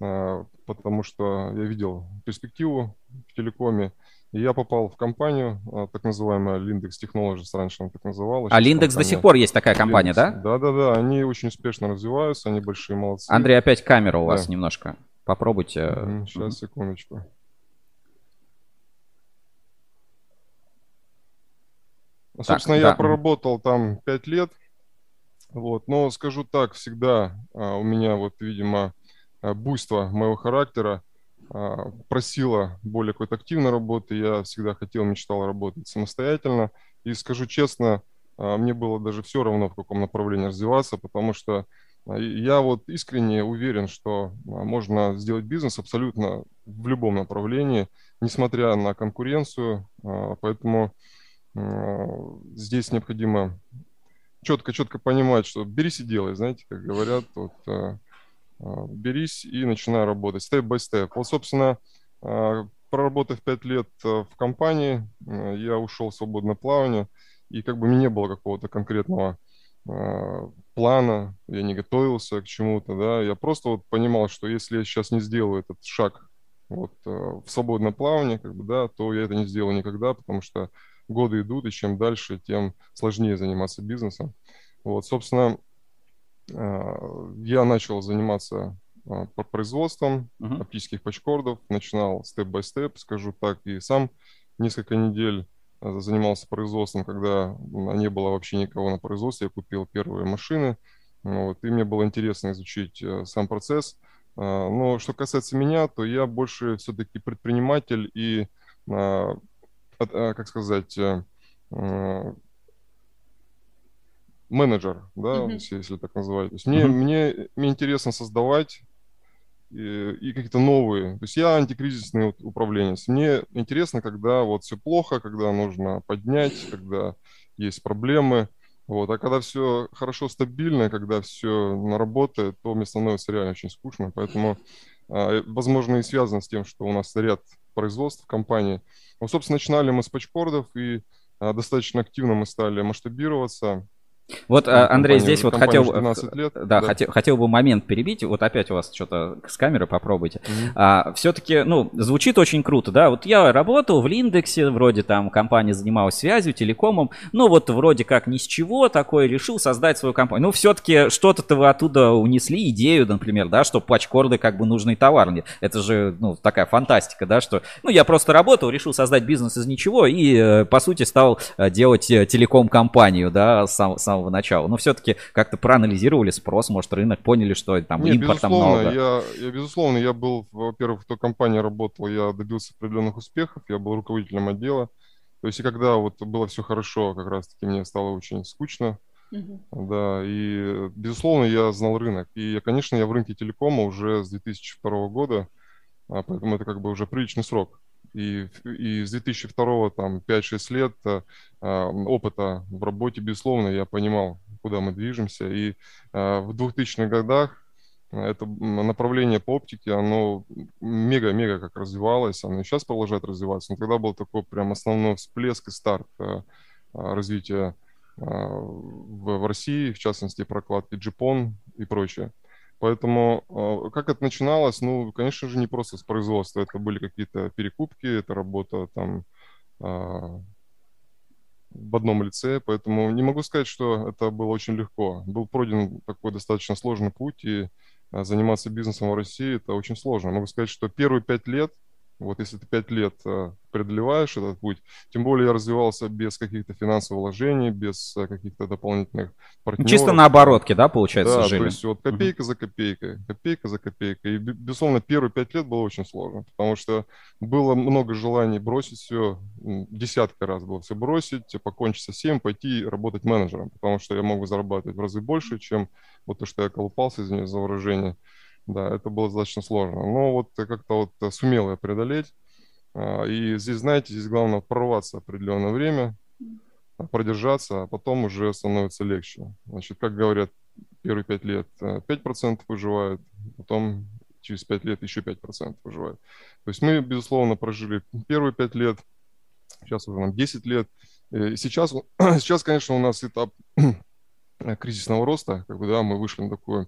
а, потому что я видел перспективу в телекоме. И я попал в компанию, а, так называемая Lindex Technologies, раньше она так называлась. А Lindex до сих пор есть такая компания, Lindex. да? Да-да-да, они очень успешно развиваются, они большие молодцы. Андрей, опять камера у вас да. немножко. Попробуйте. Сейчас, секундочку. Собственно, так, я да. проработал там 5 лет. Вот. Но скажу так, всегда а, у меня вот, видимо, а, буйство моего характера а, просило более какой-то активной работы. Я всегда хотел, мечтал работать самостоятельно. И скажу честно, а, мне было даже все равно, в каком направлении развиваться, потому что а, я вот искренне уверен, что а, можно сделать бизнес абсолютно в любом направлении, несмотря на конкуренцию. Поэтому здесь необходимо четко-четко понимать, что берись и делай, знаете, как говорят, вот, э, э, берись и начинай работать, степ-бай-степ. Вот, собственно, проработав 5 лет в компании, я ушел в свободное плавание, и как бы мне не было какого-то конкретного плана, я не готовился к чему-то, да, я просто вот понимал, что если я сейчас не сделаю этот шаг вот в свободное плавание, как бы, да, то я это не сделаю никогда, потому что годы идут, и чем дальше, тем сложнее заниматься бизнесом. Вот, собственно, а, я начал заниматься а, производством uh-huh. оптических пачкордов, начинал степ-бай-степ, скажу так, и сам несколько недель а, занимался производством, когда не было вообще никого на производстве, я купил первые машины, вот, и мне было интересно изучить сам процесс. Но что касается меня, то я больше все-таки предприниматель и Э, как сказать, э, э, менеджер, да, mm-hmm. если, если так называть. То есть мне, mm-hmm. мне, мне интересно создавать и, и какие-то новые. То есть я антикризисный управленец. Мне интересно, когда вот все плохо, когда нужно поднять, когда есть проблемы, Вот. А когда все хорошо, стабильно, когда все наработает, то мне становится реально очень скучно. Поэтому, а, возможно, и связано с тем, что у нас ряд производств в компании. Ну, собственно, начинали мы с патчкордов, и а, достаточно активно мы стали масштабироваться. Вот, а, Андрей, здесь вот хотел, лет, да, да. Хотел, хотел бы момент перебить. Вот опять у вас что-то с камеры попробуйте. Mm-hmm. А, все-таки, ну, звучит очень круто, да. Вот я работал в Линдексе, вроде там компания занималась связью, телекомом. Ну, вот вроде как ни с чего такое решил создать свою компанию. Ну, все-таки что-то-то вы оттуда унесли, идею, например, да, что патчкорды как бы нужный товар. Это же, ну, такая фантастика, да, что, ну, я просто работал, решил создать бизнес из ничего и, э, по сути, стал э, делать э, телеком-компанию, да, сам, сам самого начала. Но все-таки как-то проанализировали спрос, может, рынок, поняли, что там Не, импорта много. Я, я, безусловно, я был, во-первых, в той компании работал, я добился определенных успехов, я был руководителем отдела. То есть, и когда вот было все хорошо, как раз-таки мне стало очень скучно, Uh-huh. Да, и, безусловно, я знал рынок. И, конечно, я в рынке телекома уже с 2002 года, а, поэтому это как бы уже приличный срок. И, и с 2002 там 5-6 лет э, опыта в работе, безусловно, я понимал, куда мы движемся. И э, в 2000-х годах это направление по оптике, оно мега-мега как развивалось, оно и сейчас продолжает развиваться. Но тогда был такой прям основной всплеск и старт э, развития э, в, в России, в частности, прокладки Джипон и прочее. Поэтому а, как это начиналось? Ну, конечно же, не просто с производства. Это были какие-то перекупки, это работа там а, в одном лице, поэтому не могу сказать, что это было очень легко. Был пройден такой достаточно сложный путь, и а, заниматься бизнесом в России это очень сложно. Могу сказать, что первые пять лет – вот если ты пять лет э, преодолеваешь этот путь, тем более я развивался без каких-то финансовых вложений, без э, каких-то дополнительных партнеров. Чисто на оборотке, да, получается, да, жили? то есть вот копейка uh-huh. за копейкой, копейка за копейкой. И, безусловно, первые пять лет было очень сложно, потому что было много желаний бросить все, десятка раз было все бросить, покончить со всем, пойти работать менеджером, потому что я мог зарабатывать в разы больше, чем вот то, что я колупался, извиняюсь за выражение. Да, это было достаточно сложно. Но вот как-то вот э, сумел я преодолеть. А, и здесь, знаете, здесь главное прорваться определенное время, а, продержаться, а потом уже становится легче. Значит, как говорят, первые пять лет 5% э, выживают, потом через 5 лет еще 5% выживают. То есть мы, безусловно, прожили первые 5 лет, сейчас уже нам 10 лет. И сейчас, сейчас, конечно, у нас этап кризисного роста, как бы, да, мы вышли на такой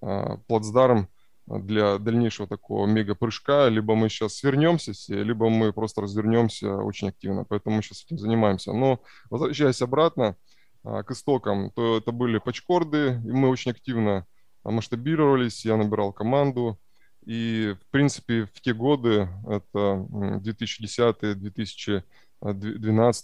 а, плацдарм, для дальнейшего такого мега-прыжка. Либо мы сейчас свернемся все, либо мы просто развернемся очень активно. Поэтому мы сейчас этим занимаемся. Но возвращаясь обратно а, к истокам, то это были пачкорды, и мы очень активно масштабировались, я набирал команду. И, в принципе, в те годы, это 2010-2012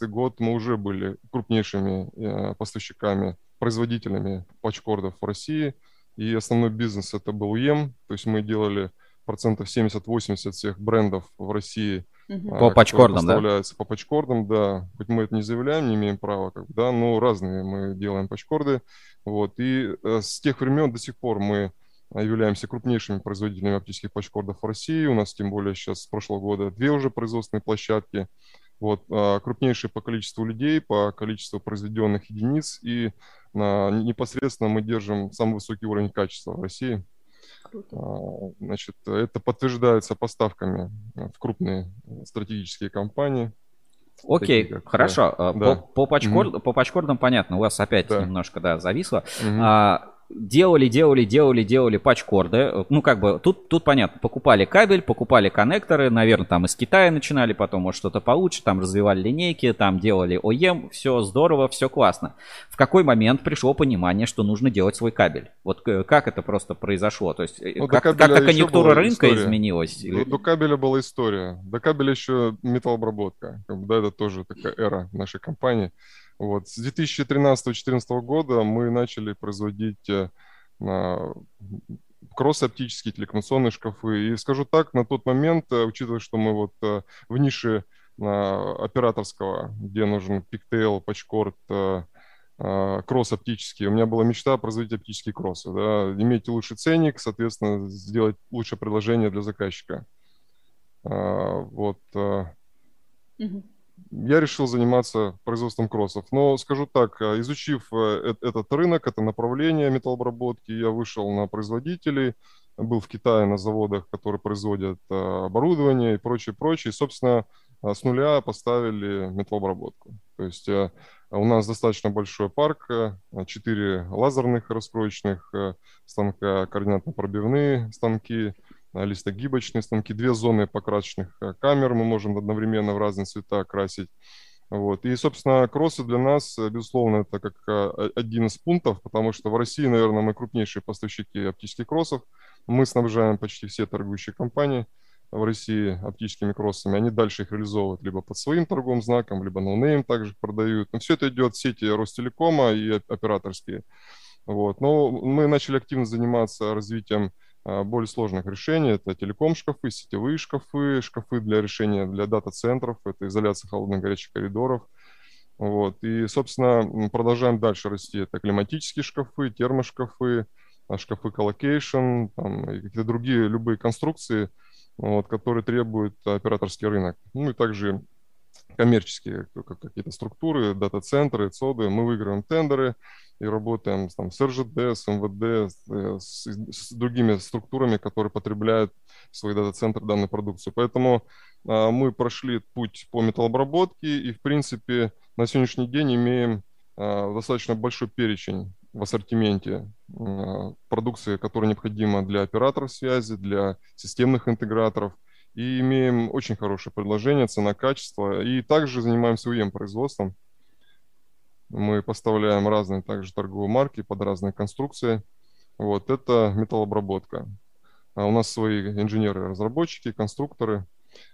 год, мы уже были крупнейшими э, поставщиками, производителями пачкордов в России – и основной бизнес это был УЕМ, то есть мы делали процентов 70-80 всех брендов в России. Угу. По пачкордам, да? По пачкордам, да. Хоть мы это не заявляем, не имеем права, как бы, да, но разные мы делаем пачкорды. Вот. И э, с тех времен до сих пор мы являемся крупнейшими производителями оптических пачкордов в России. У нас тем более сейчас с прошлого года две уже производственные площадки. Вот, а, крупнейшие по количеству людей, по количеству произведенных единиц и непосредственно мы держим самый высокий уровень качества в России. Круто. А, значит, это подтверждается поставками в крупные стратегические компании. Окей, как, хорошо. Да. По, по, пачкорд, mm-hmm. по пачкордам понятно, у вас опять да. немножко да, зависло. Mm-hmm. А, делали, делали, делали, делали патчкорды. Ну, как бы, тут, тут понятно, покупали кабель, покупали коннекторы, наверное, там из Китая начинали, потом, может, что-то получше, там развивали линейки, там делали ОЕМ, все здорово, все классно. В какой момент пришло понимание, что нужно делать свой кабель? Вот э, как это просто произошло? То есть, э, ну, как, как конъюнктура рынка история. изменилась? До, до кабеля была история. До кабеля еще металлообработка. Да, это тоже такая эра нашей компании. Вот. С 2013-2014 года мы начали производить э, кросс-оптические телекоммуникационные шкафы. И скажу так, на тот момент, э, учитывая, что мы вот э, в нише операторского, где нужен пиктейл, пачкорд, кросс оптический. У меня была мечта производить оптические кроссы, да, иметь лучший ценник, соответственно, сделать лучшее предложение для заказчика. Вот. Угу. Я решил заниматься производством кроссов. Но скажу так, изучив этот рынок, это направление металлообработки, я вышел на производителей, был в Китае на заводах, которые производят оборудование и прочее, прочее. И, собственно, с нуля поставили металлообработку. То есть у нас достаточно большой парк, четыре лазерных раскроечных станка, координатно-пробивные станки – листогибочные станки, две зоны покрасочных э, камер мы можем одновременно в разные цвета красить. Вот. И, собственно, кроссы для нас, э, безусловно, это как э, один из пунктов, потому что в России, наверное, мы крупнейшие поставщики оптических кроссов. Мы снабжаем почти все торгующие компании в России оптическими кроссами. Они дальше их реализовывают либо под своим торговым знаком, либо no-name также продают. Но все это идет в сети Ростелекома и операторские. Вот. Но мы начали активно заниматься развитием более сложных решений. Это телеком-шкафы, сетевые шкафы, шкафы для решения для дата-центров, это изоляция холодных горячих коридоров. Вот. И, собственно, продолжаем дальше расти. Это климатические шкафы, термошкафы, а, шкафы и какие-то другие любые конструкции, вот, которые требуют операторский рынок. Ну и также коммерческие какие-то структуры, дата-центры, ЦОДы. Мы выигрываем тендеры, и работаем там, с РЖД, с МВД, с, э, с, с другими структурами, которые потребляют в свои дата-центры данную продукцию. Поэтому а, мы прошли путь по металлообработке и, в принципе, на сегодняшний день имеем а, достаточно большой перечень в ассортименте а, продукции, которая необходима для операторов связи, для системных интеграторов. И имеем очень хорошее предложение, цена-качество. И также занимаемся УЕМ-производством. Мы поставляем разные также торговые марки под разные конструкции. Вот это металлообработка. А у нас свои инженеры-разработчики, конструкторы.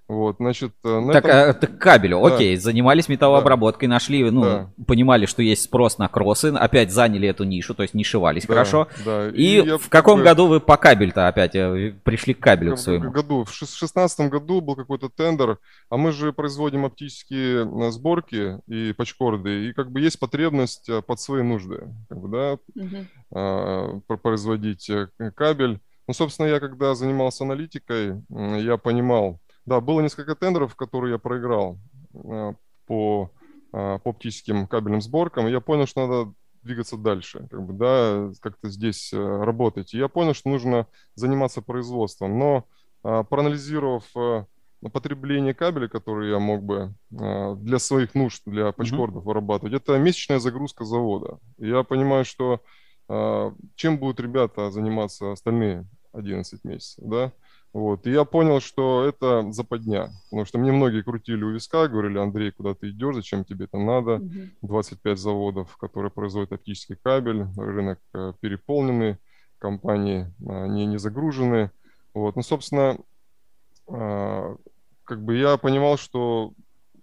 Вот, значит, э, на так, этом... а, так кабелю, да. окей, занимались металлообработкой, да. нашли, ну, да. понимали, что есть спрос на кроссы, опять заняли эту нишу, то есть нишевались да, хорошо. Да. И, и в каком бы... году вы по кабель-то опять э, пришли к кабелю в своему? В году, в шестнадцатом году был какой-то тендер, а мы же производим оптические сборки и пачкорды, и как бы есть потребность под свои нужды, как бы, да, угу. производить кабель. Ну, собственно, я когда занимался аналитикой, я понимал, да, было несколько тендеров, которые я проиграл э, по, э, по оптическим кабельным сборкам. И я понял, что надо двигаться дальше, как бы, да, как-то здесь э, работать. И я понял, что нужно заниматься производством. Но проанализировав потребление кабеля, который я мог бы для своих нужд, для пачкордов mm-hmm. вырабатывать, это месячная загрузка завода. И я понимаю, что чем будут ребята заниматься остальные 11 месяцев, да? Вот. И я понял, что это западня, потому что мне многие крутили у виска, говорили, Андрей, куда ты идешь, зачем тебе это надо? 25 заводов, которые производят оптический кабель, рынок э, переполненный, компании не, не загружены. Вот. Ну, собственно, а, как бы я понимал, что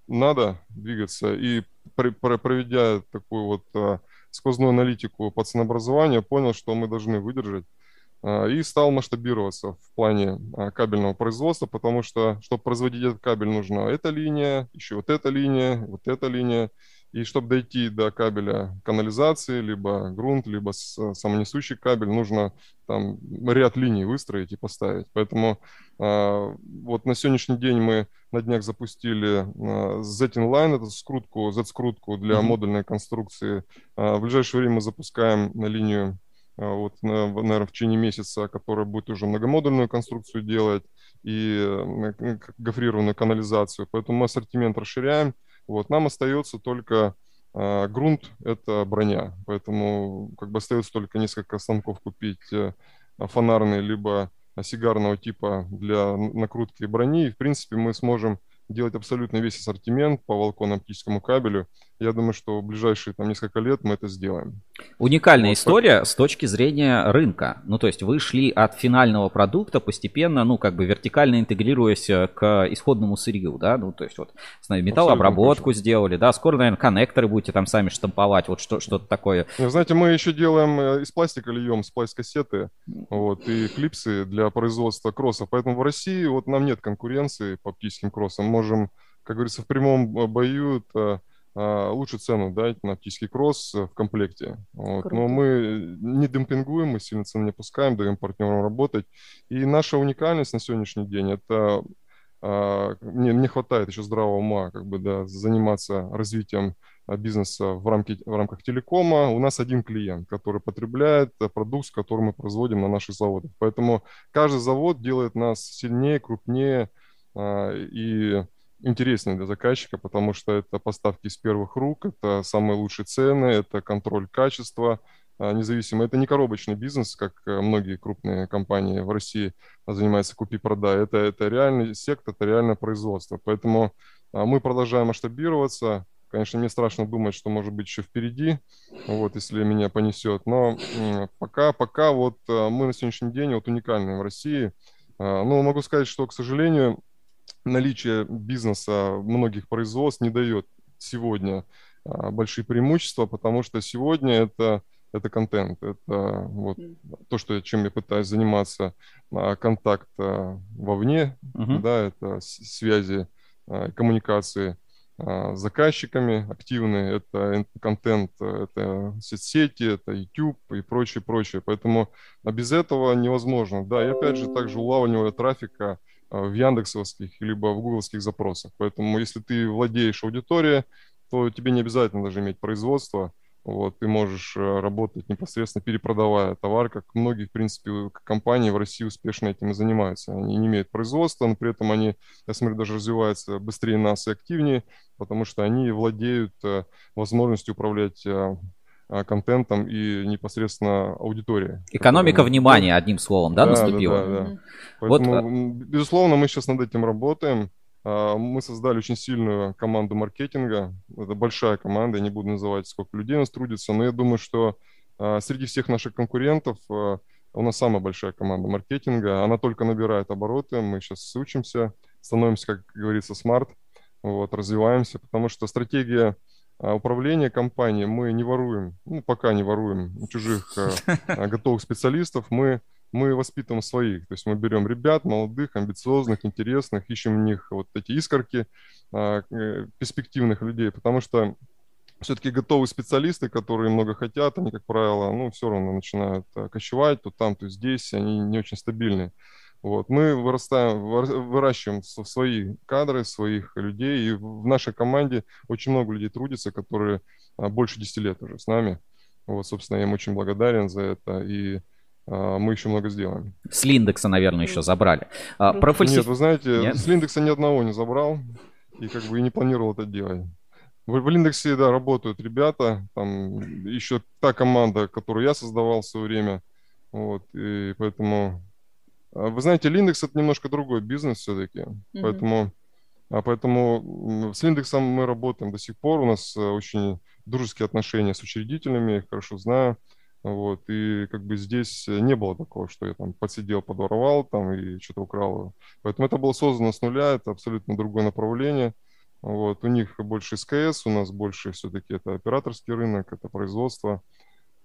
надо двигаться, и проведя такую вот а, сквозную аналитику по ценообразованию, понял, что мы должны выдержать а, и стал масштабироваться в плане а, кабельного производства, потому что, чтобы производить этот кабель, нужна эта линия, еще вот эта линия, вот эта линия. И чтобы дойти до кабеля канализации, либо грунт, либо самонесущий кабель, нужно там ряд линий выстроить и поставить. Поэтому э, вот на сегодняшний день мы на днях запустили э, Z-Inline, это скрутку, Z-скрутку для mm-hmm. модульной конструкции. Э, в ближайшее время мы запускаем на линию а, вот, наверное, в течение месяца, которая будет уже многомодульную конструкцию делать и э, гофрированную канализацию. Поэтому мы ассортимент расширяем. Вот, нам остается только а, грунт – это броня. Поэтому как бы остается только несколько станков купить э, фонарные либо сигарного типа для накрутки брони. И, в принципе, мы сможем делать абсолютно весь ассортимент по волконно-оптическому кабелю. Я думаю, что в ближайшие там, несколько лет мы это сделаем. Уникальная вот. история с точки зрения рынка. Ну, то есть вы шли от финального продукта постепенно, ну, как бы вертикально интегрируясь э, к исходному сырью, да, ну, то есть вот металлообработку сделали, да, скоро, наверное, коннекторы будете там сами штамповать, вот что, что-то такое. Не, знаете, мы еще делаем э, из пластика льем, сплайс-кассеты, вот, и клипсы для производства кроссов, поэтому в России вот нам нет конкуренции по оптическим кроссам, можем, как говорится, в прямом э, бою а, лучшую цену дать на оптический кросс в комплекте. Вот. Но мы не демпингуем, мы сильно цены не опускаем, даем партнерам работать. И наша уникальность на сегодняшний день – это а, мне не хватает еще здравого ума, как бы, да, заниматься развитием а, бизнеса в, рамке, в рамках телекома. У нас один клиент, который потребляет э, продукт, который мы производим на наших заводах. Поэтому каждый завод делает нас сильнее, крупнее а, и интереснее для заказчика, потому что это поставки из первых рук, это самые лучшие цены, это контроль качества, а, независимо. Это не коробочный бизнес, как э, многие крупные компании в России занимаются купи-продай. Это, это реальный сектор, это реальное производство. Поэтому а, мы продолжаем масштабироваться. Конечно, мне страшно думать, что может быть еще впереди, вот, если меня понесет. Но пока, пока вот э, мы на сегодняшний день вот уникальные в России. А, ну, могу сказать, что, к сожалению, наличие бизнеса многих производств не дает сегодня большие преимущества, потому что сегодня это это контент, это вот то, что, чем я пытаюсь заниматься, а, контакт а, вовне, uh-huh. да, это связи, а, коммуникации с заказчиками активные, это контент, это соцсети, это YouTube и прочее, прочее. Поэтому без этого невозможно. Да, и опять же также улавливание трафика в яндексовских либо в гугловских запросах. Поэтому если ты владеешь аудиторией, то тебе не обязательно даже иметь производство, вот, ты можешь э, работать непосредственно перепродавая товар, как многие, в принципе, компании в России успешно этим и занимаются. Они не имеют производства, но при этом они, я смотрю, даже развиваются быстрее нас и активнее, потому что они владеют э, возможностью управлять э, контентом и непосредственно аудиторией. Экономика которая... внимания, одним словом, да, да наступила? Да, да, да. Поэтому, вот... безусловно, мы сейчас над этим работаем. А, мы создали очень сильную команду маркетинга. Это большая команда, я не буду называть, сколько людей у нас трудится, но я думаю, что а, среди всех наших конкурентов а, у нас самая большая команда маркетинга. Она только набирает обороты, мы сейчас учимся, становимся, как говорится, смарт, вот, развиваемся, потому что стратегия управления компанией мы не воруем, ну, пока не воруем чужих готовых специалистов, мы мы воспитываем своих. То есть мы берем ребят, молодых, амбициозных, интересных, ищем в них вот эти искорки а, э, перспективных людей, потому что все-таки готовые специалисты, которые много хотят, они, как правило, ну, все равно начинают а, кочевать то там, то здесь, они не очень стабильные. Вот. Мы вырастаем, выращиваем свои кадры, своих людей, и в нашей команде очень много людей трудится, которые а, больше 10 лет уже с нами. Вот, собственно, я им очень благодарен за это. И а, мы еще много сделаем. С Линдекса, наверное, еще забрали. А, про фальсиф... Нет, вы знаете, Нет? с Линдекса ни одного не забрал и как бы и не планировал это делать. В, в Линдексе, да, работают ребята, там еще та команда, которую я создавал в свое время, вот, и поэтому... А, вы знаете, Линдекс это немножко другой бизнес все-таки, mm-hmm. поэтому... А поэтому с Линдексом мы работаем до сих пор. У нас э, очень дружеские отношения с учредителями, я их хорошо знаю. Вот, и как бы здесь не было такого, что я там подсидел, подворовал там и что-то украл. Поэтому это было создано с нуля, это абсолютно другое направление. Вот, у них больше СКС, у нас больше все-таки это операторский рынок, это производство.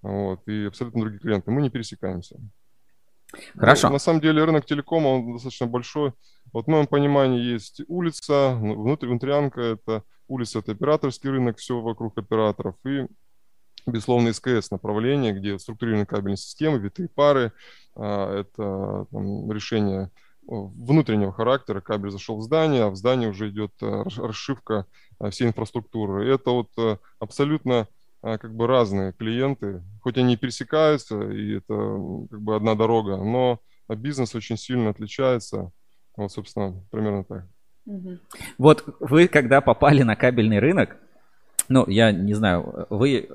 Вот, и абсолютно другие клиенты. Мы не пересекаемся. Хорошо. На самом деле рынок телекома, он достаточно большой. Вот в моем понимании есть улица, внутри, внутрянка, это улица, это операторский рынок, все вокруг операторов. И безусловно, СКС направление, где структурированные кабельные системы, витые пары, а, это там, решение внутреннего характера. Кабель зашел в здание, а в здании уже идет а, расшивка а, всей инфраструктуры. Это вот абсолютно как бы разные клиенты, хоть они и пересекаются, и это как бы одна дорога, но бизнес очень сильно отличается. Вот, собственно, примерно так. Вот вы, когда попали на кабельный рынок, ну, я не знаю, вы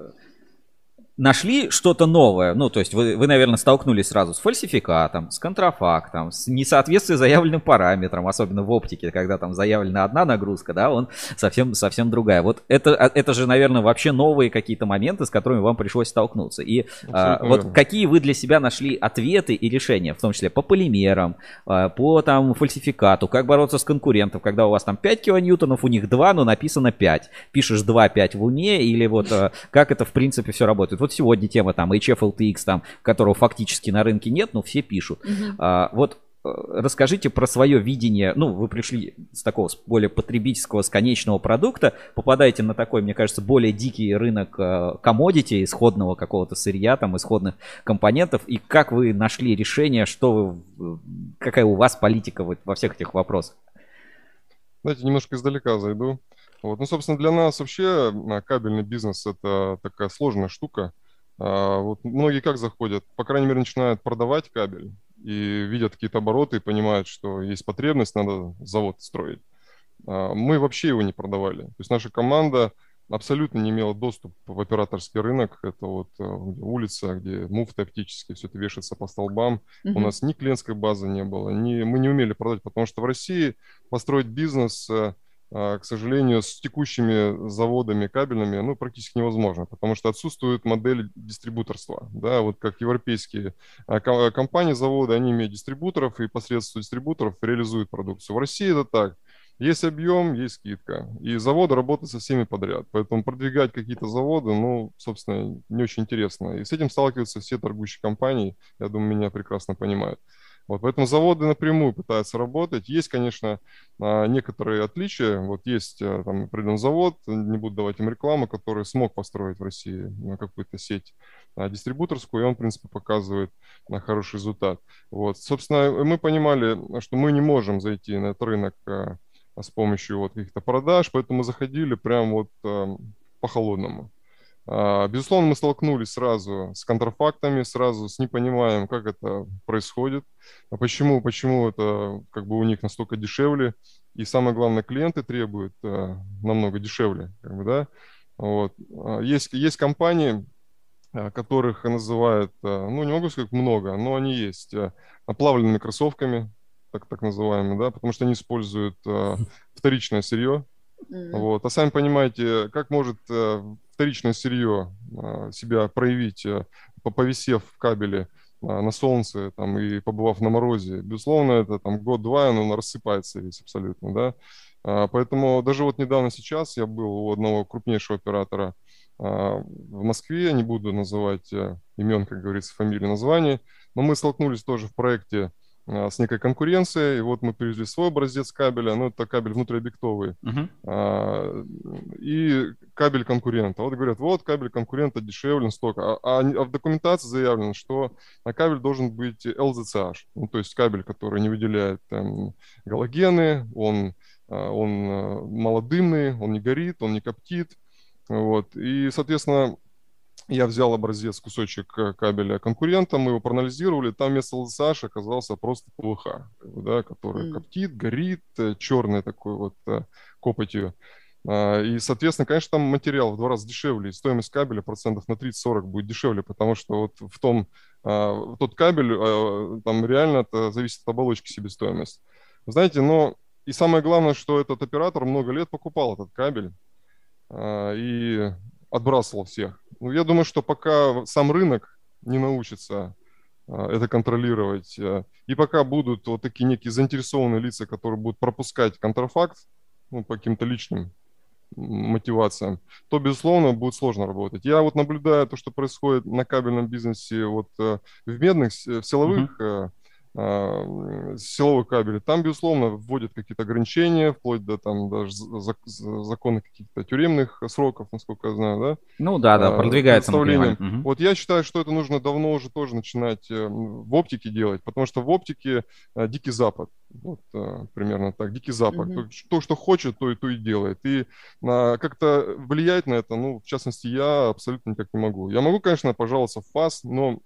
нашли что-то новое, ну, то есть вы, вы, наверное, столкнулись сразу с фальсификатом, с контрафактом, с несоответствием заявленным параметрам, особенно в оптике, когда там заявлена одна нагрузка, да, он совсем, совсем другая. Вот это, а, это же, наверное, вообще новые какие-то моменты, с которыми вам пришлось столкнуться. И а, вот какие вы для себя нашли ответы и решения, в том числе по полимерам, а, по там фальсификату, как бороться с конкурентом, когда у вас там 5 килоньютонов, у них 2, но написано 5. Пишешь 2, 5 в уме, или вот а, как это в принципе все работает. Вот вот сегодня тема там HF LTX, там, которого фактически на рынке нет, но все пишут. Угу. А, вот э, расскажите про свое видение. Ну, вы пришли с такого более потребительского, с конечного продукта, попадаете на такой, мне кажется, более дикий рынок комодити, исходного какого-то сырья, там, исходных компонентов. И как вы нашли решение, что вы, какая у вас политика вот во всех этих вопросах? Знаете, немножко издалека зайду. Вот. Ну, собственно, для нас вообще кабельный бизнес – это такая сложная штука. А, вот многие как заходят? По крайней мере, начинают продавать кабель и видят какие-то обороты и понимают, что есть потребность, надо завод строить. А, мы вообще его не продавали. То есть наша команда абсолютно не имела доступ в операторский рынок. Это вот э, улица, где муфты оптические, все это вешается по столбам. Uh-huh. У нас ни клиентской базы не было, ни, мы не умели продать, потому что в России построить бизнес, э, к сожалению, с текущими заводами кабельными, ну, практически невозможно, потому что отсутствует модель дистрибуторства, да, вот как европейские компании, заводы, они имеют дистрибуторов и посредством дистрибуторов реализуют продукцию. В России это так – есть объем, есть скидка. И заводы работают со всеми подряд. Поэтому продвигать какие-то заводы, ну, собственно, не очень интересно. И с этим сталкиваются все торгующие компании. Я думаю, меня прекрасно понимают. Вот, поэтому заводы напрямую пытаются работать. Есть, конечно, а, некоторые отличия. Вот есть а, там определенный завод, не буду давать им рекламу, который смог построить в России какую-то сеть а, дистрибуторскую, и он, в принципе, показывает хороший результат. Вот. Собственно, мы понимали, что мы не можем зайти на этот рынок с помощью вот каких-то продаж, поэтому мы заходили прям вот э, по-холодному. Э, безусловно, мы столкнулись сразу с контрафактами, сразу с непониманием, как это происходит, а почему, почему это как бы у них настолько дешевле, и самое главное, клиенты требуют э, намного дешевле, как бы, да. Вот. А, есть, есть компании, э, которых называют, э, ну, не могу сказать много, но они есть, оплавленными кроссовками, так, так называемые, да, потому что они используют вторичное сырье. Вот. А сами понимаете, как может э, вторичное сырье э, себя проявить, э, повисев в кабеле на солнце там, и побывав на морозе. Безусловно, это там год-два, оно рассыпается весь абсолютно, да. А, поэтому даже вот недавно сейчас я был у одного крупнейшего оператора а, в Москве, не буду называть имен, как говорится, фамилии, названий, но мы столкнулись тоже в проекте с некой конкуренцией. И вот мы привезли свой образец кабеля, ну, это кабель внутриобъектовый, uh-huh. и кабель конкурента. Вот говорят, вот кабель конкурента дешевле столько, а, а, а в документации заявлено, что кабель должен быть LZCH, ну, то есть кабель, который не выделяет там, галогены, он, он малодымный, он не горит, он не коптит. Вот. И, соответственно, я взял образец, кусочек э, кабеля конкурента, мы его проанализировали, там вместо LSH оказался просто ПВХ, да, который mm. коптит, горит, э, черный такой вот э, копотью. А, и, соответственно, конечно, там материал в два раза дешевле, и стоимость кабеля процентов на 30-40 будет дешевле, потому что вот в том, а, тот кабель, а, там реально это зависит от оболочки себестоимость. Знаете, но и самое главное, что этот оператор много лет покупал этот кабель, и отбрасывал всех. Ну, я думаю, что пока сам рынок не научится а, это контролировать, а, и пока будут вот такие некие заинтересованные лица, которые будут пропускать контрафакт ну, по каким-то личным мотивациям, то, безусловно, будет сложно работать. Я вот наблюдаю то, что происходит на кабельном бизнесе вот э, в медных, в силовых uh-huh э, силовых кабелей. Там, безусловно, вводят какие-то ограничения, вплоть до там даже законы каких-то тюремных сроков, насколько я знаю, да? Ну да, да, продвигается. Угу. Вот я считаю, что это нужно давно уже тоже начинать э, в оптике делать, потому что в оптике э, дикий запад. Вот примерно так, дикий запад. Угу. То, что хочет, то и то и делает. И как-то влиять на это, ну, в частности, я абсолютно никак не могу. Я могу, конечно, пожаловаться в ФАС, но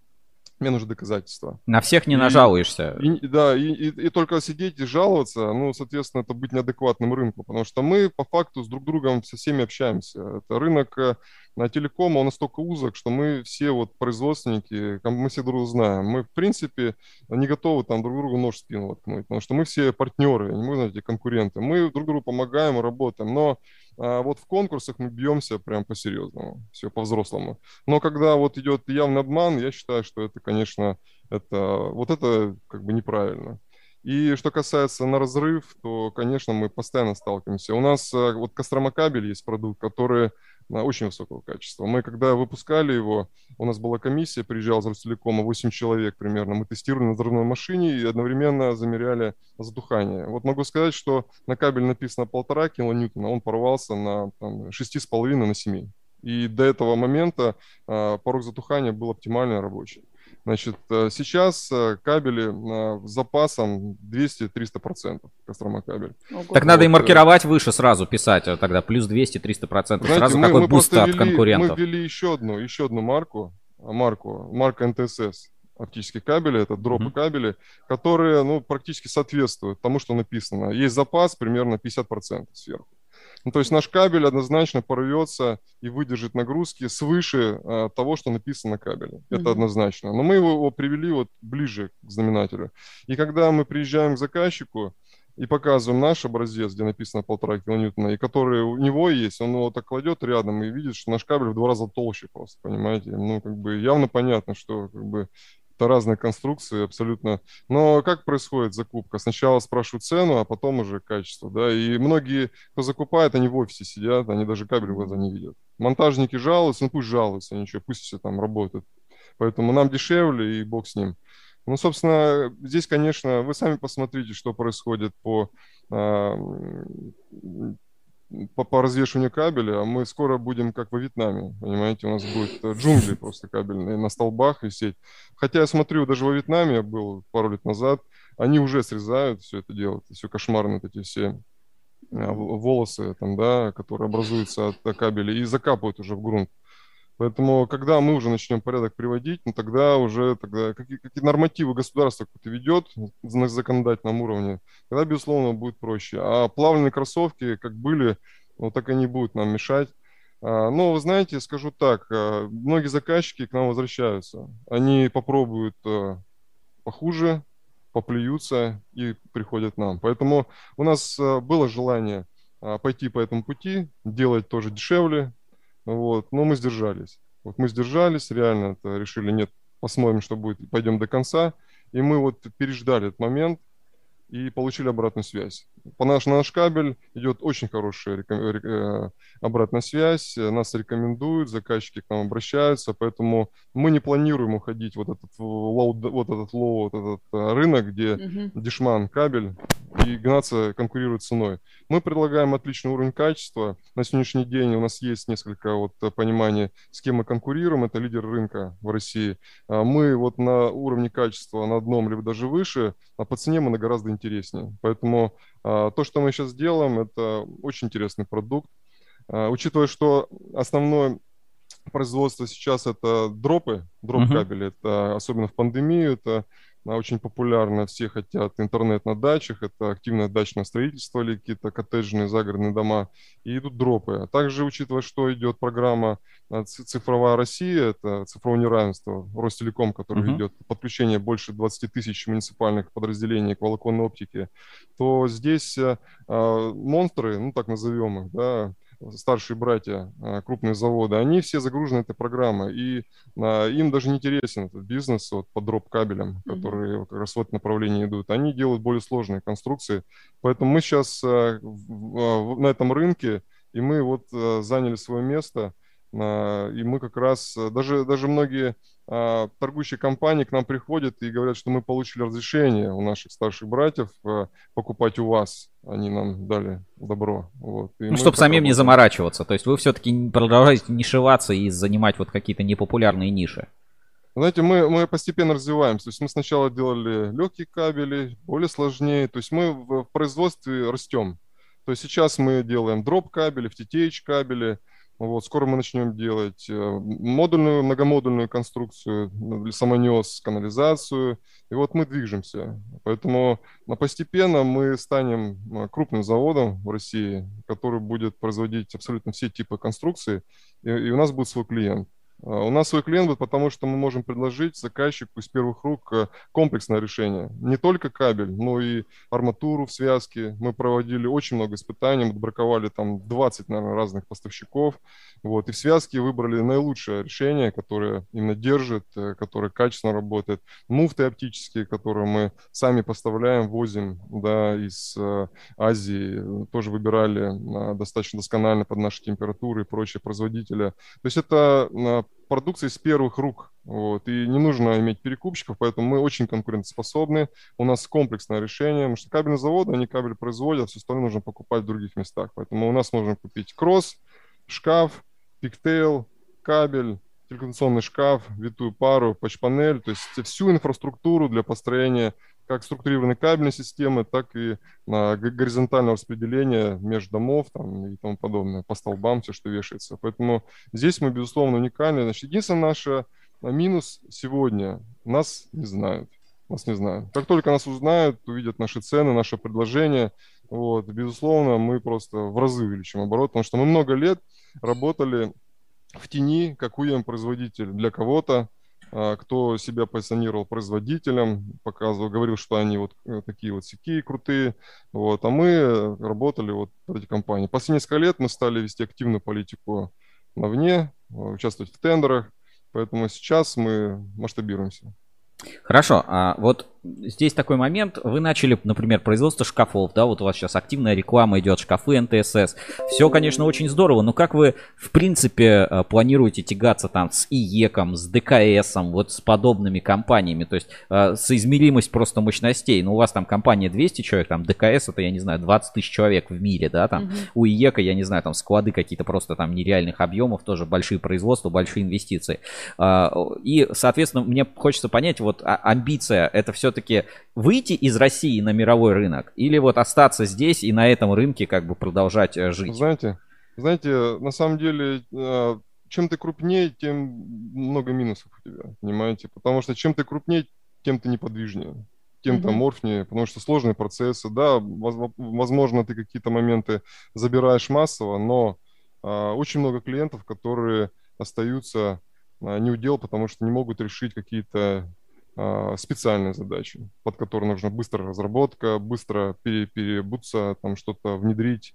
мне нужны доказательства. На всех не и, нажалуешься. И, да, и, и, и только сидеть и жаловаться, ну, соответственно, это быть неадекватным рынку, потому что мы по факту с друг другом со всеми общаемся. Это рынок э, на телекома, он настолько узок, что мы все вот производственники, мы все друг друга знаем. Мы, в принципе, не готовы там друг другу нож в спину воткнуть, потому что мы все партнеры, мы, знаете, конкуренты. Мы друг другу помогаем, работаем, но а вот в конкурсах мы бьемся прям по-серьезному, все по-взрослому. Но когда вот идет явный обман, я считаю, что это, конечно, это, вот это как бы неправильно. И что касается на разрыв, то, конечно, мы постоянно сталкиваемся. У нас э, вот Кострома кабель есть продукт, который очень высокого качества. Мы, когда выпускали его, у нас была комиссия, приезжал из Ростелекома 8 человек примерно. Мы тестировали на взрывной машине и одновременно замеряли задухание. Вот могу сказать, что на кабель написано полтора килоньютона, он порвался на там, 6,5 на 7. И до этого момента а, порог затухания был оптимально рабочий. Значит, э, сейчас э, кабели с запасом 200-300% Кострома кабель. Ого. Так надо и маркировать выше сразу писать, тогда плюс 200-300%. Знаете, сразу мы, такой мы boost от конкурентов. Мы ввели еще одну, еще одну марку, марку, марка НТСС оптические кабели, это дропы mm-hmm. кабели, которые ну, практически соответствуют тому, что написано. Есть запас примерно 50% сверху. Ну, то есть наш кабель однозначно порвется и выдержит нагрузки свыше а, того, что написано на кабеле. Mm-hmm. Это однозначно. Но мы его, его привели вот ближе к знаменателю. И когда мы приезжаем к заказчику и показываем наш образец, где написано полтора килоньютона, и который у него есть, он его так кладет рядом и видит, что наш кабель в два раза толще просто, понимаете? Ну, как бы явно понятно, что как бы это разные конструкции абсолютно. Но как происходит закупка? Сначала спрашивают цену, а потом уже качество, да. И многие, кто закупает, они в офисе сидят, они даже кабель в глаза не видят. Монтажники жалуются, ну пусть жалуются, ничего, пусть все там работают. Поэтому нам дешевле, и бог с ним. Ну, собственно, здесь, конечно, вы сами посмотрите, что происходит по а, по, по развешиванию кабеля, а мы скоро будем как во Вьетнаме, понимаете, у нас будет э, джунгли просто кабельные на столбах висеть. Хотя я смотрю, даже во Вьетнаме, я был пару лет назад, они уже срезают все это делают, все кошмарные эти все а, волосы, там, да, которые образуются от кабеля, и закапывают уже в грунт. Поэтому, когда мы уже начнем порядок приводить, ну, тогда уже тогда какие, какие нормативы государства какое-то ведет на законодательном уровне, тогда, безусловно, будет проще. А плавленые кроссовки, как были, вот так они будут нам мешать. А, но, вы знаете, скажу так, а, многие заказчики к нам возвращаются. Они попробуют а, похуже, поплюются и приходят к нам. Поэтому у нас было желание пойти по этому пути, делать тоже дешевле, вот, но мы сдержались. Вот мы сдержались, реально это решили, нет, посмотрим, что будет, пойдем до конца. И мы вот переждали этот момент и получили обратную связь. По наш, на наш кабель идет очень хорошая э, обратная связь, нас рекомендуют, заказчики к нам обращаются, поэтому мы не планируем уходить вот этот low, вот этот low, вот этот э, рынок, где uh-huh. дешман кабель и гнаться конкурирует ценой. Мы предлагаем отличный уровень качества. На сегодняшний день у нас есть несколько вот пониманий, с кем мы конкурируем. Это лидер рынка в России. А мы вот на уровне качества на одном либо даже выше, а по цене мы на гораздо интереснее. Поэтому то, что мы сейчас делаем, это очень интересный продукт. А, учитывая, что основное производство сейчас это дропы, дроп кабели, uh-huh. это особенно в пандемию, это она очень популярна, все хотят интернет на дачах, это активное дачное строительство или какие-то коттеджные загородные дома, и идут дропы. А также, учитывая, что идет программа а, «Цифровая Россия», это цифровое неравенство, Ростелеком, который uh-huh. ведет подключение больше 20 тысяч муниципальных подразделений к волоконной оптике, то здесь а, монстры, ну так назовем их, да, старшие братья, а, крупные заводы, они все загружены этой программой, и а, им даже не интересен этот бизнес вот, по дроп-кабелям, которые mm-hmm. как раз в этом направлении идут. Они делают более сложные конструкции, поэтому мы сейчас а, на этом рынке, и мы вот заняли свое место, и мы как раз, даже, даже многие а, торгующие компании к нам приходят и говорят, что мы получили разрешение у наших старших братьев а, покупать у вас. Они нам дали добро. Вот. ну, чтобы самим не заморачиваться. То есть вы все-таки продолжаете нишеваться и занимать вот какие-то непопулярные ниши. Знаете, мы, мы постепенно развиваемся. То есть мы сначала делали легкие кабели, более сложнее. То есть мы в, в производстве растем. То есть сейчас мы делаем дроп кабели, FTTH кабели, вот, скоро мы начнем делать э, модульную, многомодульную конструкцию, для самонес, канализацию. И вот мы движемся. Поэтому постепенно мы станем э, крупным заводом в России, который будет производить абсолютно все типы конструкций, и, и у нас будет свой клиент. А, у нас свой клиент будет, потому что мы можем предложить заказчику из первых рук э, комплексное решение. Не только кабель, но и арматуру в связке. Мы проводили очень много испытаний, мы отбраковали там 20, наверное, разных поставщиков. Вот, и в связке выбрали наилучшее решение, которое именно держит, э, которое качественно работает. Муфты оптические, которые мы сами поставляем, возим да, из э, Азии, тоже выбирали достаточно досконально под наши температуры и прочие производители. То есть это продукции с первых рук. Вот, и не нужно иметь перекупщиков, поэтому мы очень конкурентоспособны. У нас комплексное решение, потому что кабельные заводы, они кабель производят, все остальное нужно покупать в других местах. Поэтому у нас можно купить кросс, шкаф, пиктейл, кабель, телекоммуникационный шкаф, витую пару, патч-панель, то есть всю инфраструктуру для построения как структурированной кабельной системы, так и на горизонтальное распределение между домов там, и тому подобное, по столбам все, что вешается. Поэтому здесь мы, безусловно, уникальны. Значит, единственное наше а, минус сегодня, нас не знают. Нас не знают. Как только нас узнают, увидят наши цены, наше предложение, вот, безусловно, мы просто в разы увеличим оборот, потому что мы много лет работали в тени, как уем-производитель для кого-то, кто себя позиционировал производителем, показывал, говорил, что они вот э, такие вот сякие крутые, вот, а мы работали вот в эти компании. Последние несколько лет мы стали вести активную политику на вне, участвовать в тендерах, поэтому сейчас мы масштабируемся. Хорошо, а вот здесь такой момент. Вы начали, например, производство шкафов, да, вот у вас сейчас активная реклама идет, шкафы НТСС. Все, конечно, очень здорово, но как вы, в принципе, э, планируете тягаться там с ИЕКом, с ДКСом, вот с подобными компаниями, то есть э, соизмеримость просто мощностей. Ну, у вас там компания 200 человек, там ДКС это, я не знаю, 20 тысяч человек в мире, да, там угу. у ИЕКа, я не знаю, там склады какие-то просто там нереальных объемов, тоже большие производства, большие инвестиции. Э, и, соответственно, мне хочется понять, вот а, амбиция, это все все-таки выйти из России на мировой рынок или вот остаться здесь и на этом рынке как бы продолжать э, жить? Знаете, знаете, на самом деле, э, чем ты крупнее, тем много минусов у тебя, понимаете? Потому что чем ты крупнее, тем ты неподвижнее, тем ты аморфнее, потому что сложные процессы, да, возможно, ты какие-то моменты забираешь массово, но а, очень много клиентов, которые остаются а, не удел, потому что не могут решить какие-то специальные задачи, под которые нужна быстрая разработка, быстро перебуться, там что-то внедрить.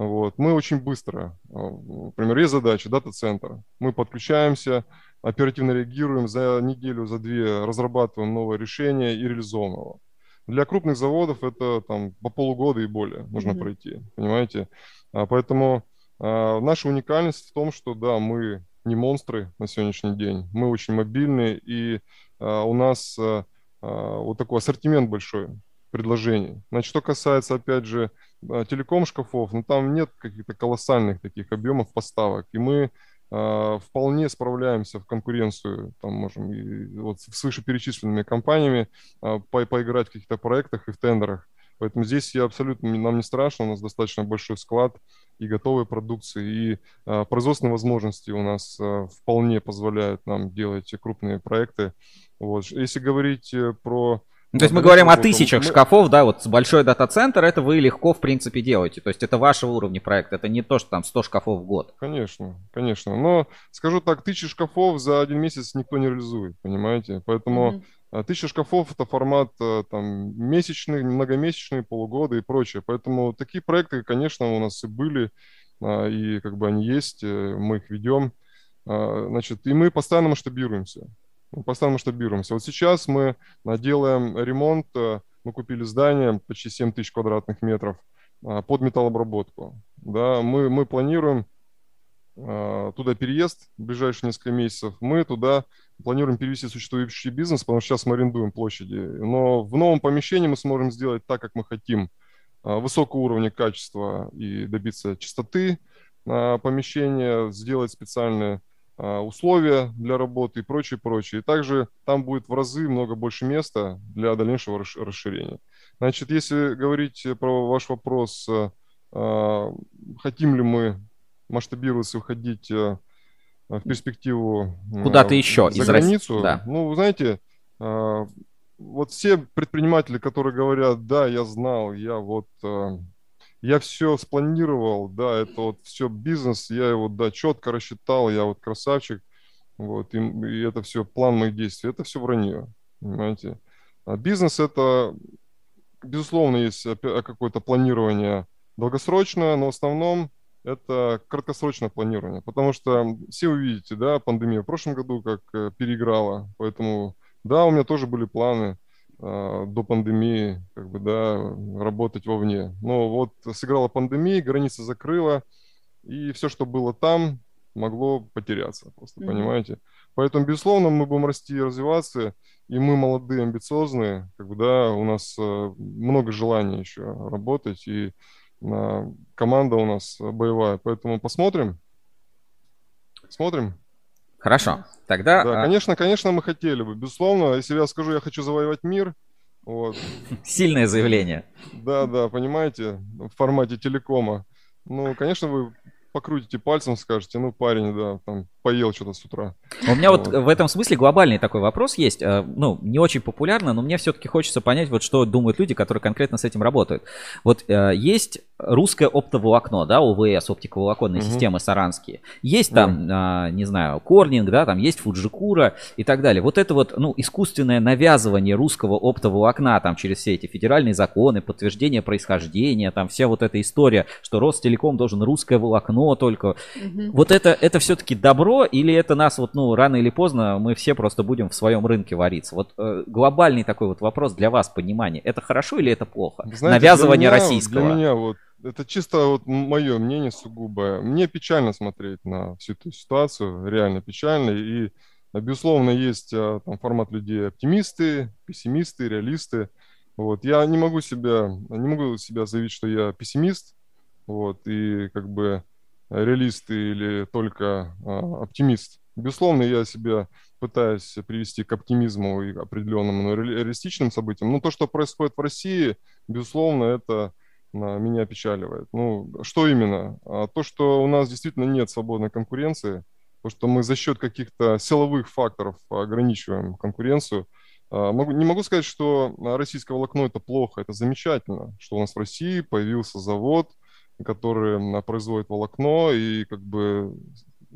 Вот. Мы очень быстро, а, например, есть задача дата-центра. Мы подключаемся, оперативно реагируем, за неделю, за две разрабатываем новое решение и реализуем его. Для крупных заводов это там по полугода и более нужно mm-hmm. пройти, понимаете? А, поэтому а, наша уникальность в том, что да, мы не монстры на сегодняшний день, мы очень мобильны и а, у нас а, а, вот такой ассортимент большой предложений. Значит, что касается, опять же, телеком-шкафов, ну там нет каких-то колоссальных таких объемов поставок, и мы вполне справляемся в конкуренцию, там можем и, вот с вышеперечисленными компаниями по поиграть в каких-то проектах и в тендерах. Поэтому здесь я абсолютно нам не страшно, у нас достаточно большой склад и готовой продукции, и а, производственные возможности у нас а, вполне позволяют нам делать крупные проекты. Вот. Если говорить э, про ну, то есть мы говорим о тысячах мы... шкафов, да, вот большой дата-центр, это вы легко, в принципе, делаете. То есть это вашего уровня проект, это не то, что там 100 шкафов в год. Конечно, конечно. Но, скажу так, тысячи шкафов за один месяц никто не реализует, понимаете? Поэтому mm-hmm. Тысяча шкафов это формат э, там месячный, многомесячный, полугода и прочее. Поэтому такие проекты, конечно, у нас и были, а, и как бы они есть, э, мы их ведем. А, значит, и мы постоянно масштабируемся мы постоянно масштабируемся. Вот сейчас мы делаем ремонт, э, мы купили здание почти 7 тысяч квадратных метров а, под металлообработку. Да, мы, мы планируем а, туда переезд в ближайшие несколько месяцев. Мы туда планируем перевести существующий бизнес, потому что сейчас мы арендуем площади. Но в новом помещении мы сможем сделать так, как мы хотим. А, высокого уровня качества и добиться чистоты помещения, сделать специальные а, условия для работы и прочее, прочее. И также там будет в разы много больше места для дальнейшего расширения. Значит, если говорить про ваш вопрос, а, а, хотим ли мы масштабироваться, уходить в перспективу куда-то еще за из границу, да. ну, знаете, вот все предприниматели, которые говорят, да, я знал, я вот я все спланировал, да, это вот все бизнес, я его, да, четко рассчитал, я вот красавчик, вот, и, и это все план моих действий, это все вранье, понимаете. А бизнес это, безусловно, есть какое-то планирование долгосрочное, но в основном это краткосрочное планирование, потому что все увидите, да, пандемия в прошлом году как э, переиграла, поэтому, да, у меня тоже были планы, а, до пандемии, как бы, да, работать вовне. Но вот сыграла пандемия, граница закрыла, и все, что было там, могло потеряться, просто, mm-hmm. понимаете? Поэтому, безусловно, мы будем расти и развиваться, и мы молодые, амбициозные, как бы, да, у нас э, много желания еще работать, и э, команда у нас боевая, поэтому посмотрим, смотрим. Хорошо. Тогда... Да, а конечно, конечно, мы хотели бы. Безусловно, если я скажу, я хочу завоевать мир, вот. Сильное заявление. Да, да, понимаете, в формате телекома. Ну, конечно, вы покрутите пальцем, скажете, ну, парень, да, там, поел что-то с утра. У меня вот. вот в этом смысле глобальный такой вопрос есть. Э, ну, не очень популярно, но мне все-таки хочется понять, вот что думают люди, которые конкретно с этим работают. Вот э, есть русское оптоволокно, да, УВС, оптиковолоконные угу. системы саранские. Есть там, да. не знаю, Корнинг, да, там есть Фуджикура и так далее. Вот это вот, ну, искусственное навязывание русского оптоволокна там через все эти федеральные законы, подтверждение происхождения, там вся вот эта история, что Ростелеком должен русское волокно только. Угу. Вот это, это все-таки добро добро, или это нас вот, ну, рано или поздно мы все просто будем в своем рынке вариться? Вот э, глобальный такой вот вопрос для вас, понимание. Это хорошо или это плохо? Знаете, Навязывание для меня, российского. Для меня вот это чисто вот мое мнение сугубое. Мне печально смотреть на всю эту ситуацию, реально печально. И, безусловно, есть а, там формат людей оптимисты, пессимисты, реалисты. Вот. Я не могу себя, не могу себя заявить, что я пессимист. Вот. И как бы реалист или только а, оптимист. Безусловно, я себя пытаюсь привести к оптимизму и определенным но реалистичным событиям. Но то, что происходит в России, безусловно, это а, меня печаливает. Ну, что именно? А, то, что у нас действительно нет свободной конкуренции, то, что мы за счет каких-то силовых факторов ограничиваем конкуренцию. Не могу сказать, что российское волокно это плохо, это замечательно, что у нас в России появился завод, который производит волокно, и как бы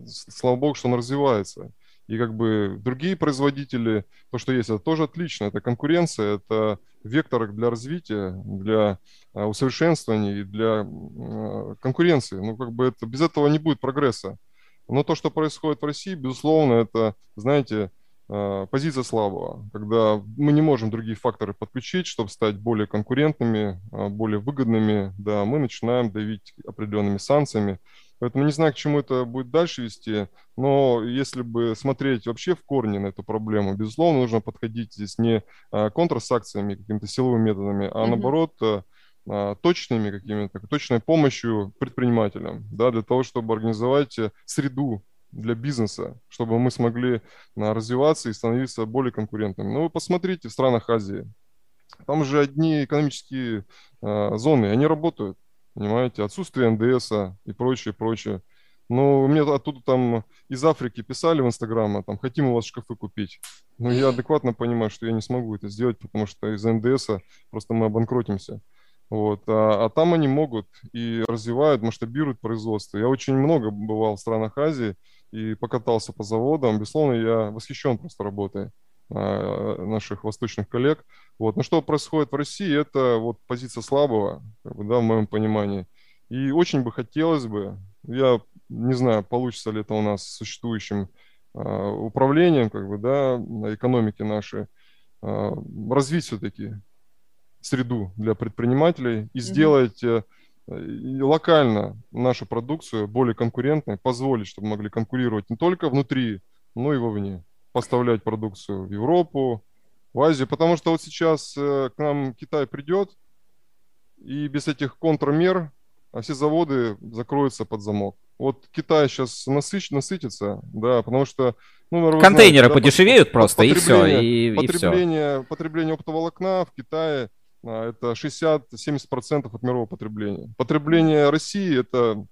слава богу, что он развивается. И как бы другие производители, то, что есть, это тоже отлично. Это конкуренция, это вектор для развития, для а, усовершенствования и для а, конкуренции. Ну, как бы это, без этого не будет прогресса. Но то, что происходит в России, безусловно, это, знаете, позиция слабого, когда мы не можем другие факторы подключить, чтобы стать более конкурентными, э, более выгодными, да, мы начинаем давить определенными санкциями. Поэтому не знаю, к чему это будет дальше вести, но если бы смотреть вообще в корне на эту проблему, безусловно, нужно подходить здесь не э, контрсакциями, какими-то силовыми методами, а mm-hmm. наоборот точными какими-то, точной помощью предпринимателям, да, для того, чтобы организовать среду для бизнеса, чтобы мы смогли а, развиваться и становиться более конкурентными. Ну, вы посмотрите в странах Азии. Там же одни экономические э, зоны, они работают, понимаете, отсутствие НДС и прочее, прочее. Но мне оттуда там из Африки писали в Инстаграм, там, хотим у вас шкафы купить. Но я адекватно понимаю, что я не смогу это сделать, потому что из НДС просто мы обанкротимся. Вот. А, а там они могут и развивают, масштабируют производство. Я очень много бывал в странах Азии, и покатался по заводам. Безусловно, я восхищен просто работой а, наших восточных коллег. Вот. Но что происходит в России, это вот позиция слабого, как бы, да, в моем понимании. И очень бы хотелось бы, я не знаю, получится ли это у нас с существующим э, управлением, как бы, да, экономики нашей, э, развить все-таки среду для предпринимателей и mm-hmm. сделать э, локально нашу продукцию более конкурентной, позволить, чтобы могли конкурировать не только внутри, но и вовне. Поставлять продукцию в Европу, в Азию. Потому что вот сейчас э, к нам Китай придет, и без этих контрмер а все заводы закроются под замок. Вот Китай сейчас насыщ, насытится, да, потому что... Ну, Контейнеры знаете, да, подешевеют просто, и все. И, потребление, и все. потребление оптоволокна в Китае это 60-70% от мирового потребления. Потребление России это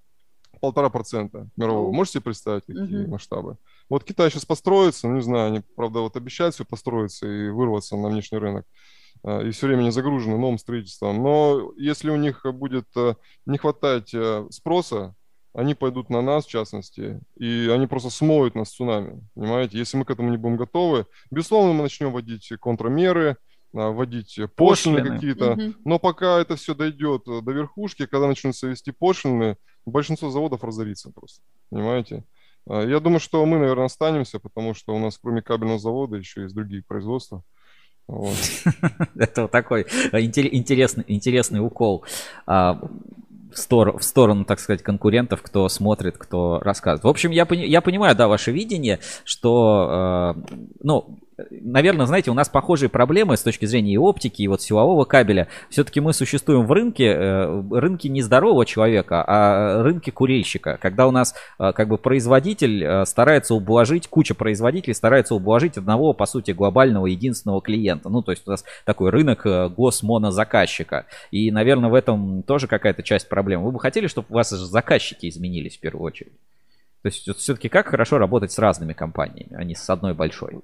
полтора процента мирового. Можете себе представить, какие uh-huh. масштабы? Вот Китай сейчас построится, ну, не знаю, они, правда, вот обещают все построиться и вырваться на внешний рынок, а, и все время не загружены новым строительством. Но если у них будет э, не хватать э, спроса, они пойдут на нас, в частности, и они просто смоют нас цунами, понимаете? Если мы к этому не будем готовы, безусловно, мы начнем вводить контрмеры, а, вводить пошлины, пошлины. какие-то. Угу. Но пока это все дойдет э, до верхушки, когда начнутся вести пошлины, большинство заводов разорится просто. Понимаете? А, я думаю, что мы, наверное, останемся, потому что у нас кроме кабельного завода еще есть другие производства. Вот. Это такой э, интересный, интересный укол а, в, стор в сторону, так сказать, конкурентов, кто смотрит, кто рассказывает. В общем, я, пони я понимаю, да, ваше видение, что, э, ну, наверное, знаете, у нас похожие проблемы с точки зрения и оптики, и вот силового кабеля. Все-таки мы существуем в рынке, э, рынке не здорового человека, а рынке курильщика. Когда у нас э, как бы производитель э, старается ублажить, куча производителей старается ублажить одного, по сути, глобального единственного клиента. Ну, то есть у нас такой рынок госмонозаказчика. И, наверное, в этом тоже какая-то часть проблемы. Вы бы хотели, чтобы у вас заказчики изменились в первую очередь? То есть все-таки как хорошо работать с разными компаниями, а не с одной большой?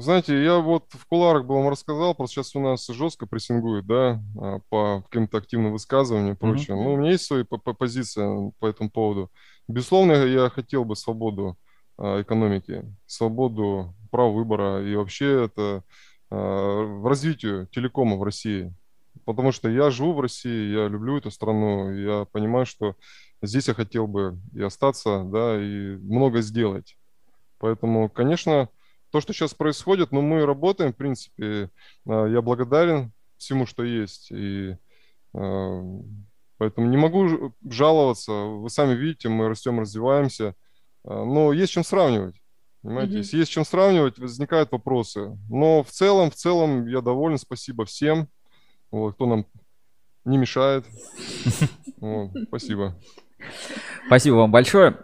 Знаете, я вот в куларах бы вам рассказал, просто сейчас у нас жестко прессингуют, да, а, по каким-то активным высказываниям и прочее. Mm-hmm. Ну, у меня есть свои позиция по этому поводу. Безусловно, я хотел бы свободу а, экономики, свободу права выбора и вообще это а, в развитию телекома в России. Потому что я живу в России, я люблю эту страну, я понимаю, что здесь я хотел бы и остаться, да, и много сделать. Поэтому, конечно, то, что сейчас происходит, ну, мы работаем, в принципе, а, я благодарен всему, что есть, и а, поэтому не могу жаловаться. Вы сами видите, мы растем, развиваемся, а, но есть чем сравнивать. Понимаете, mm-hmm. если есть чем сравнивать, возникают вопросы. Но в целом, в целом я доволен, спасибо всем, вот, кто нам не мешает. Вот, спасибо. Спасибо вам большое.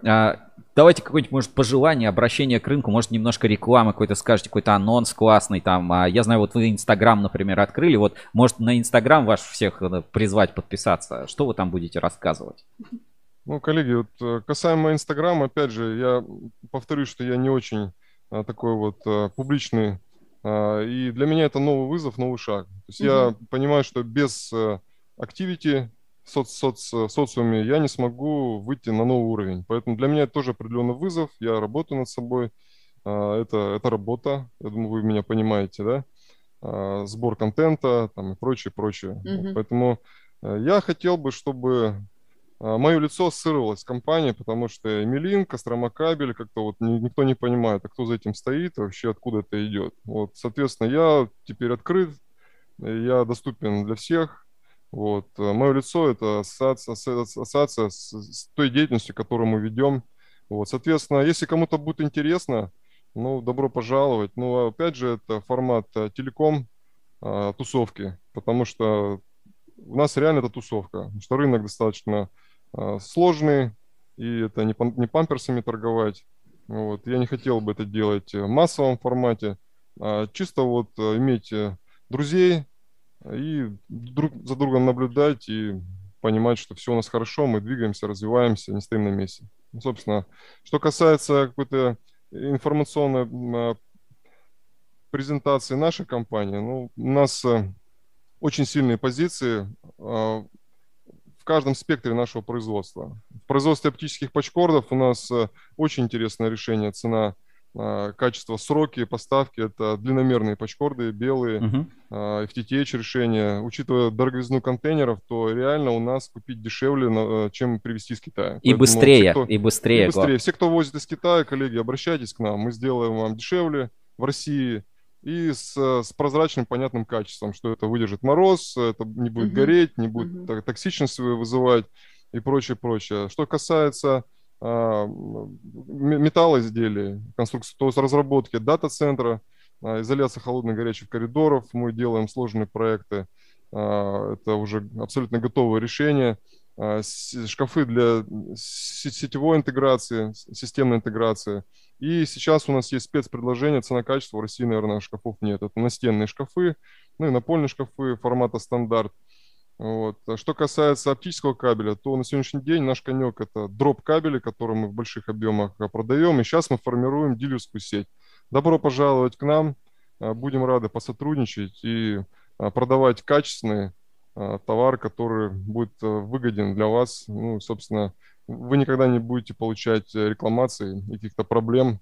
Давайте какое-нибудь, может, пожелание, обращение к рынку, может, немножко рекламы какой-то скажете, какой-то анонс классный там. А я знаю, вот вы Инстаграм, например, открыли. Вот, может, на Инстаграм ваш всех э, призвать подписаться. Что вы там будете рассказывать? Ну, коллеги, вот э, касаемо Инстаграма, опять же, я повторюсь, что я не очень а, такой вот а, публичный. А, и для меня это новый вызов, новый шаг. То есть угу. я понимаю, что без активити соц, соц, социуме, я не смогу выйти на новый уровень. Поэтому для меня это тоже определенный вызов. Я работаю над собой. А, это, это работа. Я думаю, вы меня понимаете, да? А, сбор контента там, и прочее, прочее. Mm-hmm. Поэтому э, я хотел бы, чтобы а, мое лицо ассоциировалось с компанией, потому что Эмилин, Кострома кабель, как-то вот никто не понимает, а кто за этим стоит, вообще откуда это идет. Вот, соответственно, я теперь открыт, я доступен для всех, вот. Э, Мое лицо – это ассоциация, с, той деятельностью, которую мы ведем. Вот. Соответственно, если кому-то будет интересно, ну, добро пожаловать. Ну, опять же, это формат э, телеком а, тусовки, потому что у нас реально это тусовка, потому что рынок достаточно а, сложный, и это не, не памперсами торговать. Вот. Я не хотел бы это делать в массовом формате, а чисто вот иметь друзей, и друг за другом наблюдать и понимать, что все у нас хорошо, мы двигаемся, развиваемся, не стоим на месте. Ну, собственно, что касается какой-то информационной а, презентации нашей компании, ну, у нас э, очень сильные позиции а, в каждом спектре нашего производства. В производстве оптических пачкордов у нас э, очень интересное решение, цена качество, сроки поставки, это длинномерные пачкорды, белые, uh-huh. FTTH решения. Учитывая дороговизну контейнеров, то реально у нас купить дешевле, э, чем привезти из Китая. И Поэтому быстрее, кто, и быстрее. И быстрее. Все, кто возит из Китая, коллеги, обращайтесь к нам, мы сделаем вам дешевле в России и с, с прозрачным, понятным качеством, что это выдержит мороз, это не будет uh-huh. гореть, не будет uh-huh. токсичность вызывать и прочее, прочее. Что касается а, металлоизделий, конструкции, то есть разработки дата-центра, а, изоляция холодных горячих коридоров. Мы делаем сложные проекты. А, это уже абсолютно готовое решение. Шкафы для сетевой интеграции, системной интеграции. И сейчас у нас есть спецпредложение, цена-качество. В России, наверное, шкафов нет. Это настенные шкафы, ну и напольные шкафы формата стандарт. Вот. А что касается оптического кабеля, то на сегодняшний день наш конек это дроп кабели, который мы в больших объемах а, продаем. И сейчас мы формируем дилерскую сеть. Добро пожаловать к нам. А, будем рады посотрудничать и продавать качественный товар, который будет выгоден для вас. Ну, собственно, вы никогда не будете получать рекламации и каких-то проблем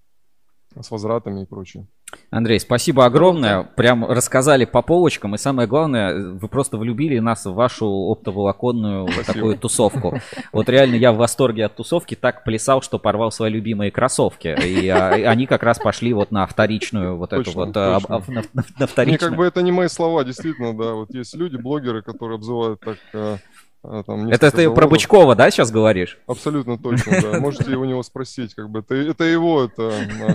с возвратами и прочее. Андрей, спасибо огромное. Прям рассказали по полочкам. И самое главное, вы просто влюбили нас в вашу оптоволоконную спасибо. такую тусовку. Вот реально я в восторге от тусовки. Так плясал, что порвал свои любимые кроссовки. И а, они как раз пошли вот на вторичную вот точно, эту вот. А, точно. А, на, на, на вторичную. Не, как бы это не мои слова, действительно, да. Вот есть люди, блогеры, которые обзывают так а, там это ты заводов. про Бычкова, да, сейчас говоришь? Абсолютно точно, да. Можете у него спросить, как бы это, это его, это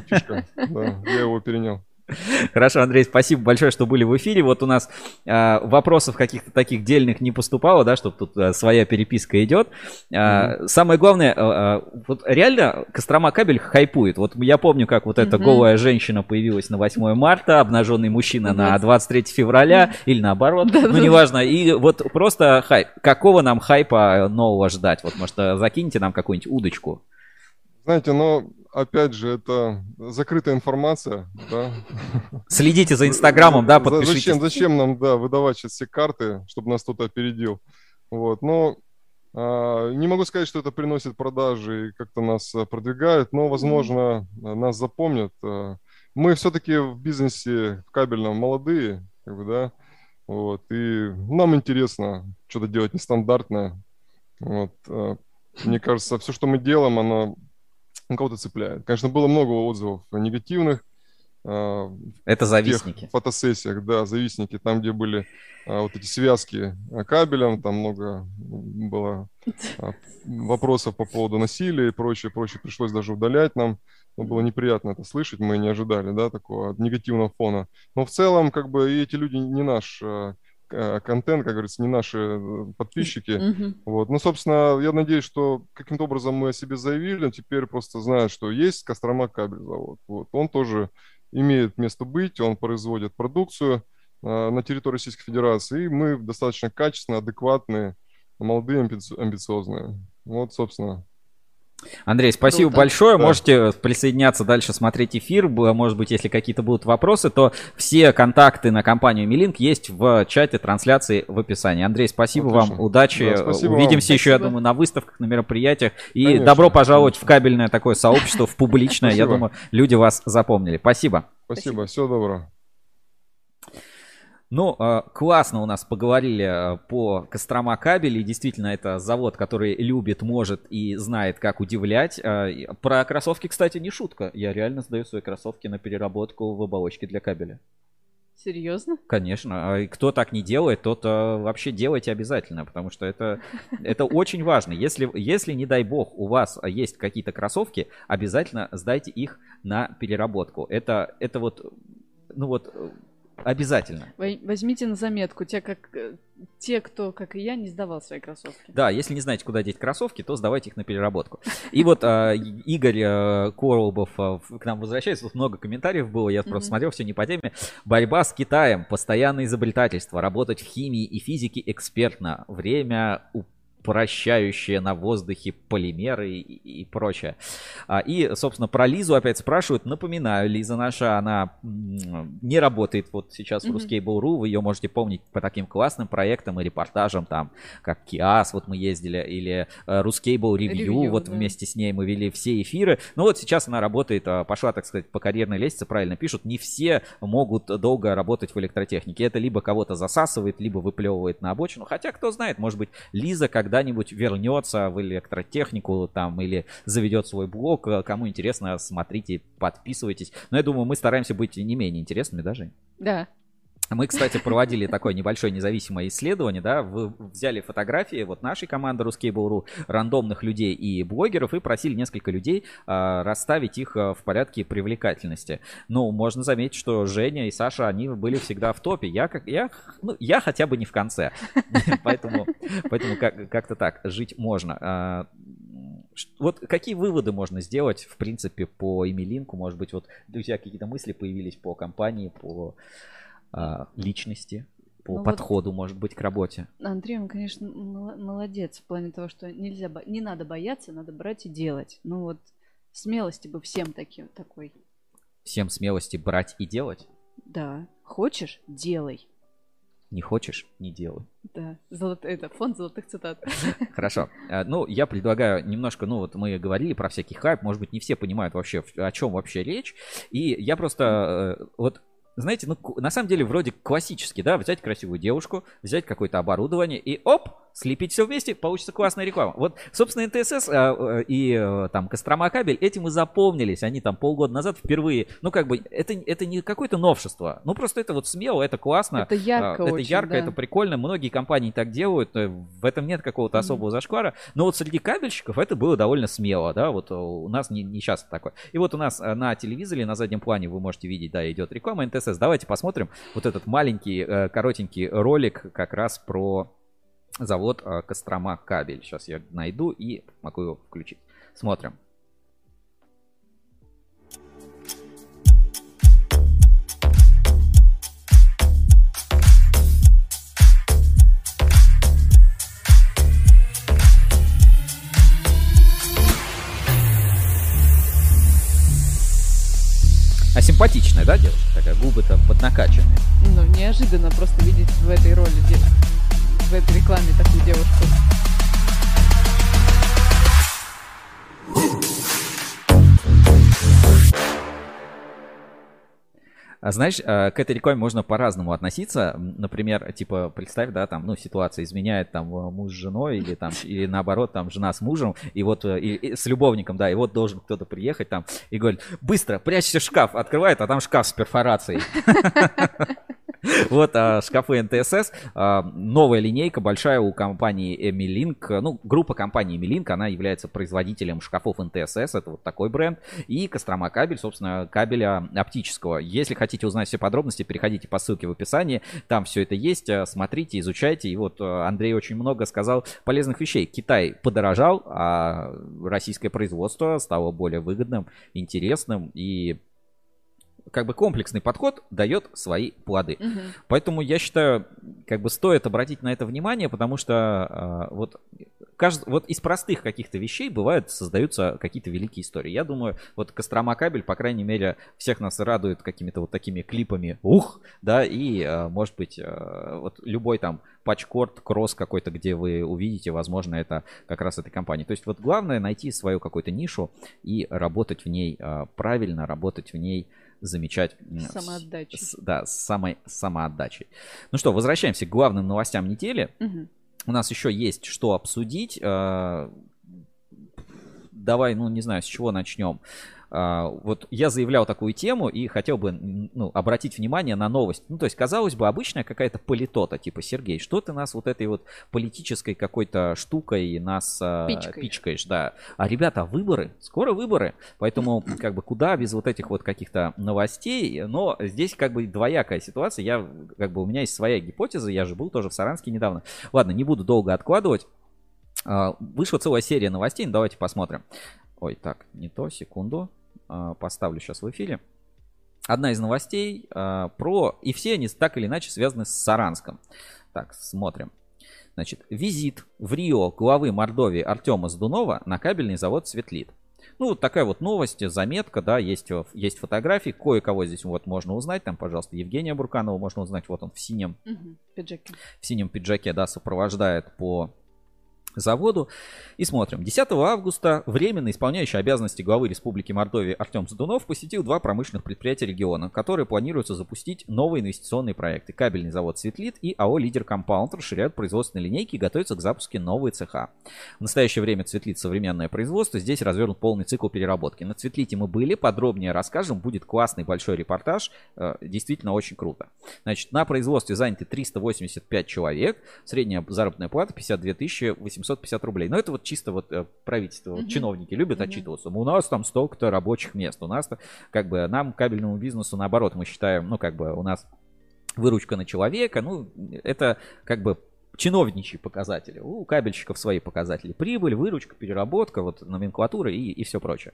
фишка, да, я его перенял. Хорошо, Андрей, спасибо большое, что были в эфире. Вот у нас э, вопросов каких-то таких дельных не поступало, да, что тут э, своя переписка идет. Э, mm-hmm. Самое главное, э, вот реально Кострома кабель хайпует. Вот я помню, как вот mm-hmm. эта голая женщина появилась на 8 марта, обнаженный мужчина mm-hmm. на 23 февраля mm-hmm. или наоборот, ну неважно. И вот просто хайп. Какого нам хайпа нового ждать? Вот, может, закиньте нам какую-нибудь удочку. Знаете, но опять же, это закрытая информация, да. Следите за Инстаграмом, да, подпишитесь. Зачем, зачем нам, да, выдавать сейчас все карты, чтобы нас кто-то опередил? Вот, но а, не могу сказать, что это приносит продажи и как-то нас а, продвигает, но, возможно, mm-hmm. нас запомнят. А, мы все-таки в бизнесе в кабельном молодые, как бы, да, вот, и нам интересно что-то делать нестандартное. Вот, мне кажется, все, что мы делаем, оно кого-то цепляет. Конечно, было много отзывов негативных. А, Это завистники. В фотосессиях, да, завистники, там, где были а, вот эти связки кабелем, там много было а, вопросов по поводу насилия и прочее, прочее. Пришлось даже удалять нам. Но было неприятно это слышать, мы не ожидали, да, такого негативного фона. Но в целом, как бы, и эти люди не наш контент, как говорится, не наши э, подписчики. Mm-hmm. Вот. Ну, собственно, я надеюсь, что каким-то образом мы о себе заявили, теперь просто знают, что есть Кострома кабель завод. Вот. Он тоже имеет место быть, он производит продукцию э, на территории Российской Федерации, и мы достаточно качественные, адекватные, молодые, амбициозные. Вот, собственно, Андрей, спасибо Круто. большое. Да. Можете присоединяться дальше, смотреть эфир. Может быть, если какие-то будут вопросы, то все контакты на компанию Милинк есть в чате трансляции в описании. Андрей, спасибо Отлично. вам, удачи. Да, спасибо Увидимся вам. еще, спасибо. я думаю, на выставках, на мероприятиях. И Конечно. добро пожаловать в кабельное такое сообщество, в публичное. Я думаю, люди вас запомнили. Спасибо. Спасибо, всего доброго. Ну, а, классно у нас поговорили а, по Кострома кабели. Действительно, это завод, который любит, может и знает, как удивлять. А, про кроссовки, кстати, не шутка. Я реально сдаю свои кроссовки на переработку в оболочке для кабеля. Серьезно? Конечно. Кто так не делает, тот вообще делайте обязательно, потому что это, это очень важно. Если, если, не дай бог, у вас есть какие-то кроссовки, обязательно сдайте их на переработку. Это, это вот, ну вот, Обязательно. Возьмите на заметку, те, как, э, те, кто, как и я, не сдавал свои кроссовки. Да, если не знаете, куда деть кроссовки, то сдавайте их на переработку. И вот а, Игорь а, Коробов а, к нам возвращается. Тут много комментариев было, я просто смотрел, все не по теме. Борьба с Китаем, постоянное изобретательство, работать в химии и физике экспертно. Время прощающие на воздухе полимеры и, и прочее. А, и, собственно, про Лизу опять спрашивают. Напоминаю, Лиза наша, она не работает вот сейчас mm-hmm. в Ruscable.ru. Вы ее можете помнить по таким классным проектам и репортажам, там, как Киас, вот мы ездили, или э, Ruscable Review, Review вот да. вместе с ней мы вели все эфиры. Ну вот сейчас она работает, а, пошла, так сказать, по карьерной лестнице, правильно пишут. Не все могут долго работать в электротехнике. Это либо кого-то засасывает, либо выплевывает на обочину. Хотя, кто знает, может быть, Лиза когда когда-нибудь вернется в электротехнику там или заведет свой блог. Кому интересно, смотрите, подписывайтесь. Но я думаю, мы стараемся быть не менее интересными даже. Да. Мы, кстати, проводили такое небольшое независимое исследование, да, вы взяли фотографии вот нашей команды Ruskable.ru, рандомных людей и блогеров, и просили несколько людей а, расставить их а, в порядке привлекательности. Ну, можно заметить, что Женя и Саша, они были всегда в топе. Я, как, я, ну, я хотя бы не в конце. Поэтому, поэтому как-то так, жить можно. А, вот какие выводы можно сделать, в принципе, по Эмилинку? Может быть, вот у тебя какие-то мысли появились по компании, по личности, по ну подходу, вот, может быть, к работе. Андрей, он, конечно, молодец в плане того, что нельзя, не надо бояться, надо брать и делать. Ну вот смелости бы всем таким, такой. Всем смелости брать и делать? Да. Хочешь – делай. Не хочешь – не делай. Да, Золот... это фонд золотых цитат. Хорошо. А, ну, я предлагаю немножко, ну вот мы говорили про всякий хайп, может быть, не все понимают вообще, о чем вообще речь. И я просто, э, вот знаете, ну, на самом деле, вроде классически, да, взять красивую девушку, взять какое-то оборудование и оп, слепить все вместе, получится классная реклама. Вот, собственно, НТСС а, и а, там Кострома кабель этим и запомнились. Они там полгода назад впервые, ну как бы, это, это не какое-то новшество. Ну просто это вот смело, это классно. Это ярко Это очень, ярко, да. это прикольно. Многие компании так делают. э, В этом нет какого-то особого зашквара. Но вот среди кабельщиков это было довольно смело, да, вот э, у нас не, не часто такое. И вот у нас э, на телевизоре, на заднем плане вы можете видеть, да, идет реклама НТСС. Давайте посмотрим вот этот маленький, э, коротенький ролик как раз про завод э, Кострома кабель. Сейчас я найду и могу его включить. Смотрим. А симпатичная, да, девушка? Такая губы-то поднакачанные. Ну, неожиданно просто видеть в этой роли, де- в этой рекламе такую девушку. А знаешь, э, к этой рекламе можно по-разному относиться. Например, типа, представь, да, там, ну, ситуация изменяет там э, муж с женой или там, или наоборот, там, жена с мужем, и вот, э, и- и с любовником, да, и вот должен кто-то приехать там и говорит, быстро, прячься в шкаф, открывает, а там шкаф с перфорацией. Вот а, шкафы НТСС. а, Новая линейка большая у компании Emilink. Ну, группа компании Emilink, она является производителем шкафов НТСС. Это вот такой бренд. И Кострома кабель, собственно, кабеля оптического. Если хотите узнать все подробности, переходите по ссылке в описании. Там все это есть. а, Смотрите, изучайте. И вот а, Андрей очень много сказал полезных вещей. Китай подорожал, а российское производство стало более выгодным, интересным и как бы комплексный подход дает свои плоды. Мгм. Поэтому я считаю, как бы стоит обратить на это внимание, потому что а, вот, кажд- вот из простых каких-то вещей бывают создаются какие-то великие истории. Я думаю, вот Кострома кабель, по крайней мере, всех нас радует какими-то вот такими клипами. Ух, да, и а, может быть а, вот любой там патчкорд, кросс какой-то, где вы увидите, возможно, это как раз этой компании. То есть вот главное найти свою какую-то нишу и работать в ней а, правильно, работать в ней замечать. самоотдачей. с- да, с самой самоотдачей. Ну что, возвращаемся к главным новостям недели. Мгм. У нас еще есть что обсудить. Давай, ну не знаю, с чего начнем. А, Вот я заявлял такую тему и хотел бы ну, обратить внимание на новость. Ну, то есть, казалось бы, обычная какая-то политота, типа, Сергей, что ты нас вот этой вот политической какой-то штукой нас а, Пичкаешь. пичкаешь, да. А, ребята, выборы, скоро выборы, поэтому, как бы, куда без вот этих вот каких-то новостей, но здесь, как бы, двоякая ситуация, я, как бы, у меня есть своя гипотеза, я же был тоже в Саранске недавно. Ладно, не буду долго откладывать. А, Вышла целая серия новостей, ну, давайте посмотрим. Ой, так, не то, секунду. А, Поставлю сейчас в эфире. Одна из новостей а, про... И все они так или иначе связаны с Саранском. Так, смотрим. Значит, визит в Рио главы Мордовии Артема Сдунова на кабельный завод Светлит. Ну, вот такая вот новость, заметка, да, есть, э, есть фотографии, кое-кого здесь вот можно узнать, там, пожалуйста, Евгения Бурканова можно узнать, вот он в синем Мгм. Пиджаки. в синем пиджаке, да, сопровождает по заводу. И смотрим. 10 августа временно исполняющий обязанности главы Республики Мордовия Артем Здунов посетил два промышленных предприятия региона, которые планируются запустить новые инвестиционные проекты. Кабельный завод «Цветлит» и АО «Лидер Компаунд» расширяют производственные линейки и готовятся к запуску новые цеха. В настоящее время «Цветлит» современное производство. Здесь развернут полный цикл переработки. На «Цветлите» мы были, подробнее расскажем. Будет классный большой репортаж. Э, Действительно очень круто. Значит, на производстве заняты 385 человек. Средняя заработная плата 52 850 рублей. Но это вот чисто вот э, правительство, вот Мгм. чиновники любят Мгм. отчитываться. У нас там столько-то рабочих мест. У нас как бы нам, кабельному бизнесу, наоборот, мы считаем, ну как бы у нас выручка на человека, ну это как бы чиновничьи показатели. У кабельщиков свои показатели. Прибыль, выручка, переработка, вот номенклатура и, и все прочее.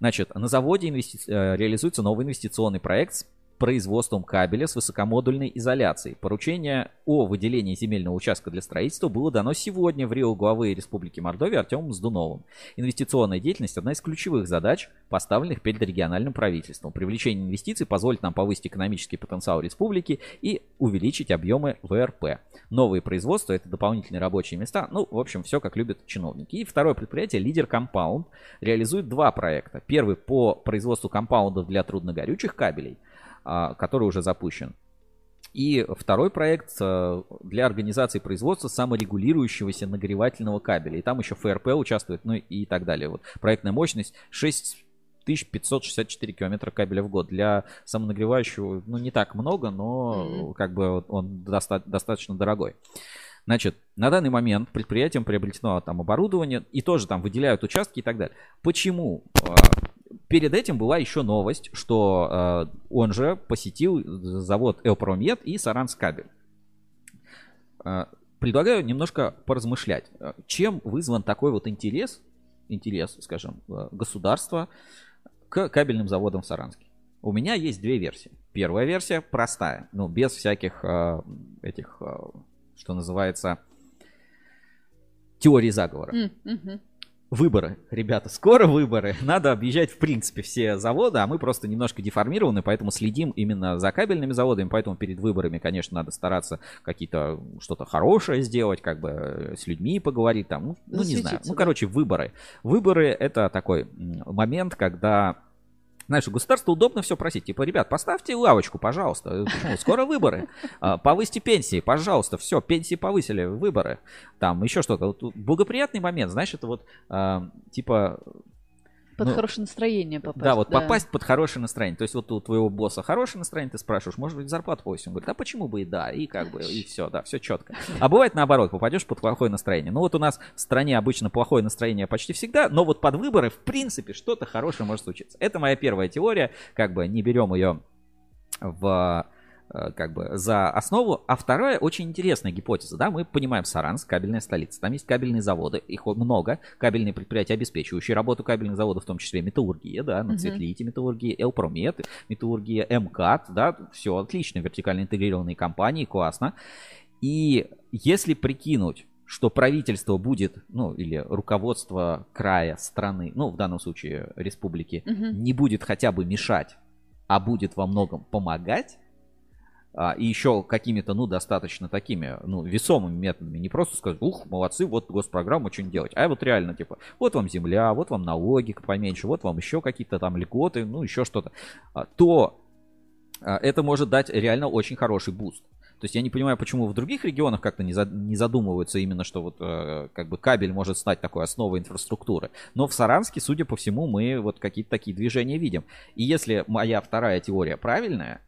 Значит, на заводе инвести- э, реализуется новый инвестиционный проект с производством кабеля с высокомодульной изоляцией. Поручение о выделении земельного участка для строительства было дано сегодня врио главы Республики Мордовия Артемом Здуновым. Инвестиционная деятельность – одна из ключевых задач, поставленных перед региональным правительством. Привлечение инвестиций позволит нам повысить экономический потенциал республики и увеличить объемы ВРП. Новые производства – это дополнительные рабочие места. Ну, в общем, все как любят чиновники. И второе предприятие «Лидер Компаунд» реализует два проекта. Первый по производству компаундов для трудногорючих кабелей, который уже запущен. И второй проект э, для организации производства саморегулирующегося нагревательного кабеля. И там еще ФРП участвует, ну и так далее. Вот проектная мощность 6 1564 километра кабеля в год. Для самонагревающего, ну, не так много, но mm-hmm. как бы он доста- достаточно дорогой. Значит, на данный момент предприятием приобретено там оборудование и тоже там выделяют участки и так далее. Почему? Перед этим была еще новость, что э, он же посетил завод Элпромет и Саранскабель. Э, предлагаю немножко поразмышлять, чем вызван такой вот интерес, интерес, скажем, государства к кабельным заводам в Саранске. У меня есть две версии. Первая версия простая, ну без всяких э, этих э, что называется, теории заговора. Mm-hmm. Выборы, ребята, скоро выборы. Надо объезжать, в принципе, все заводы, а мы просто немножко деформированы, поэтому следим именно за кабельными заводами, поэтому перед выборами, конечно, надо стараться какие-то что-то хорошее сделать, как бы э, с людьми поговорить там, ну, ну не знаю. Ну, короче, выборы. Выборы это такой момент, когда знаешь, у государства удобно все просить. Типа, ребят, поставьте лавочку, пожалуйста. Почему? Скоро выборы. А, повысьте пенсии, пожалуйста. Все, пенсии повысили, выборы. Там еще что-то. Вот благоприятный момент, знаешь, это вот а, типа под ну, хорошее настроение попасть. Да, вот да. попасть под хорошее настроение. То есть вот у твоего босса хорошее настроение, ты спрашиваешь, может быть, зарплату повысить? Он говорит, а почему бы и да, и как бы, и все, да, все четко. А бывает наоборот, попадешь под плохое настроение. Ну вот у нас в стране обычно плохое настроение почти всегда, но вот под выборы, в принципе, что-то хорошее может случиться. Это моя первая теория, как бы не берем ее в как бы за основу. А вторая очень интересная гипотеза, да, мы понимаем Саранск, кабельная столица, там есть кабельные заводы, их много, кабельные предприятия, обеспечивающие работу кабельных заводов, в том числе металлургия, да, на Цветлите металлургия, Элпромет, металлургия, МКАТ, да, все отлично, вертикально интегрированные компании, классно. И если прикинуть, что правительство будет, ну, или руководство края, страны, ну, в данном случае республики, угу. не будет хотя бы мешать, а будет во многом помогать, и еще какими-то, ну, достаточно такими, ну, весомыми методами. Не просто сказать, ух, молодцы, вот госпрограмма, что-нибудь делать. А вот реально, типа, вот вам земля, вот вам налоги поменьше, вот вам еще какие-то там льготы, ну, еще что-то. А, то а, это может дать реально очень хороший boost. То есть я не понимаю, почему в других регионах как-то не, за, не задумываются именно, что вот э, как бы кабель может стать такой основой инфраструктуры. Но в Саранске, судя по всему, мы вот какие-то такие движения видим. И если моя вторая теория правильная,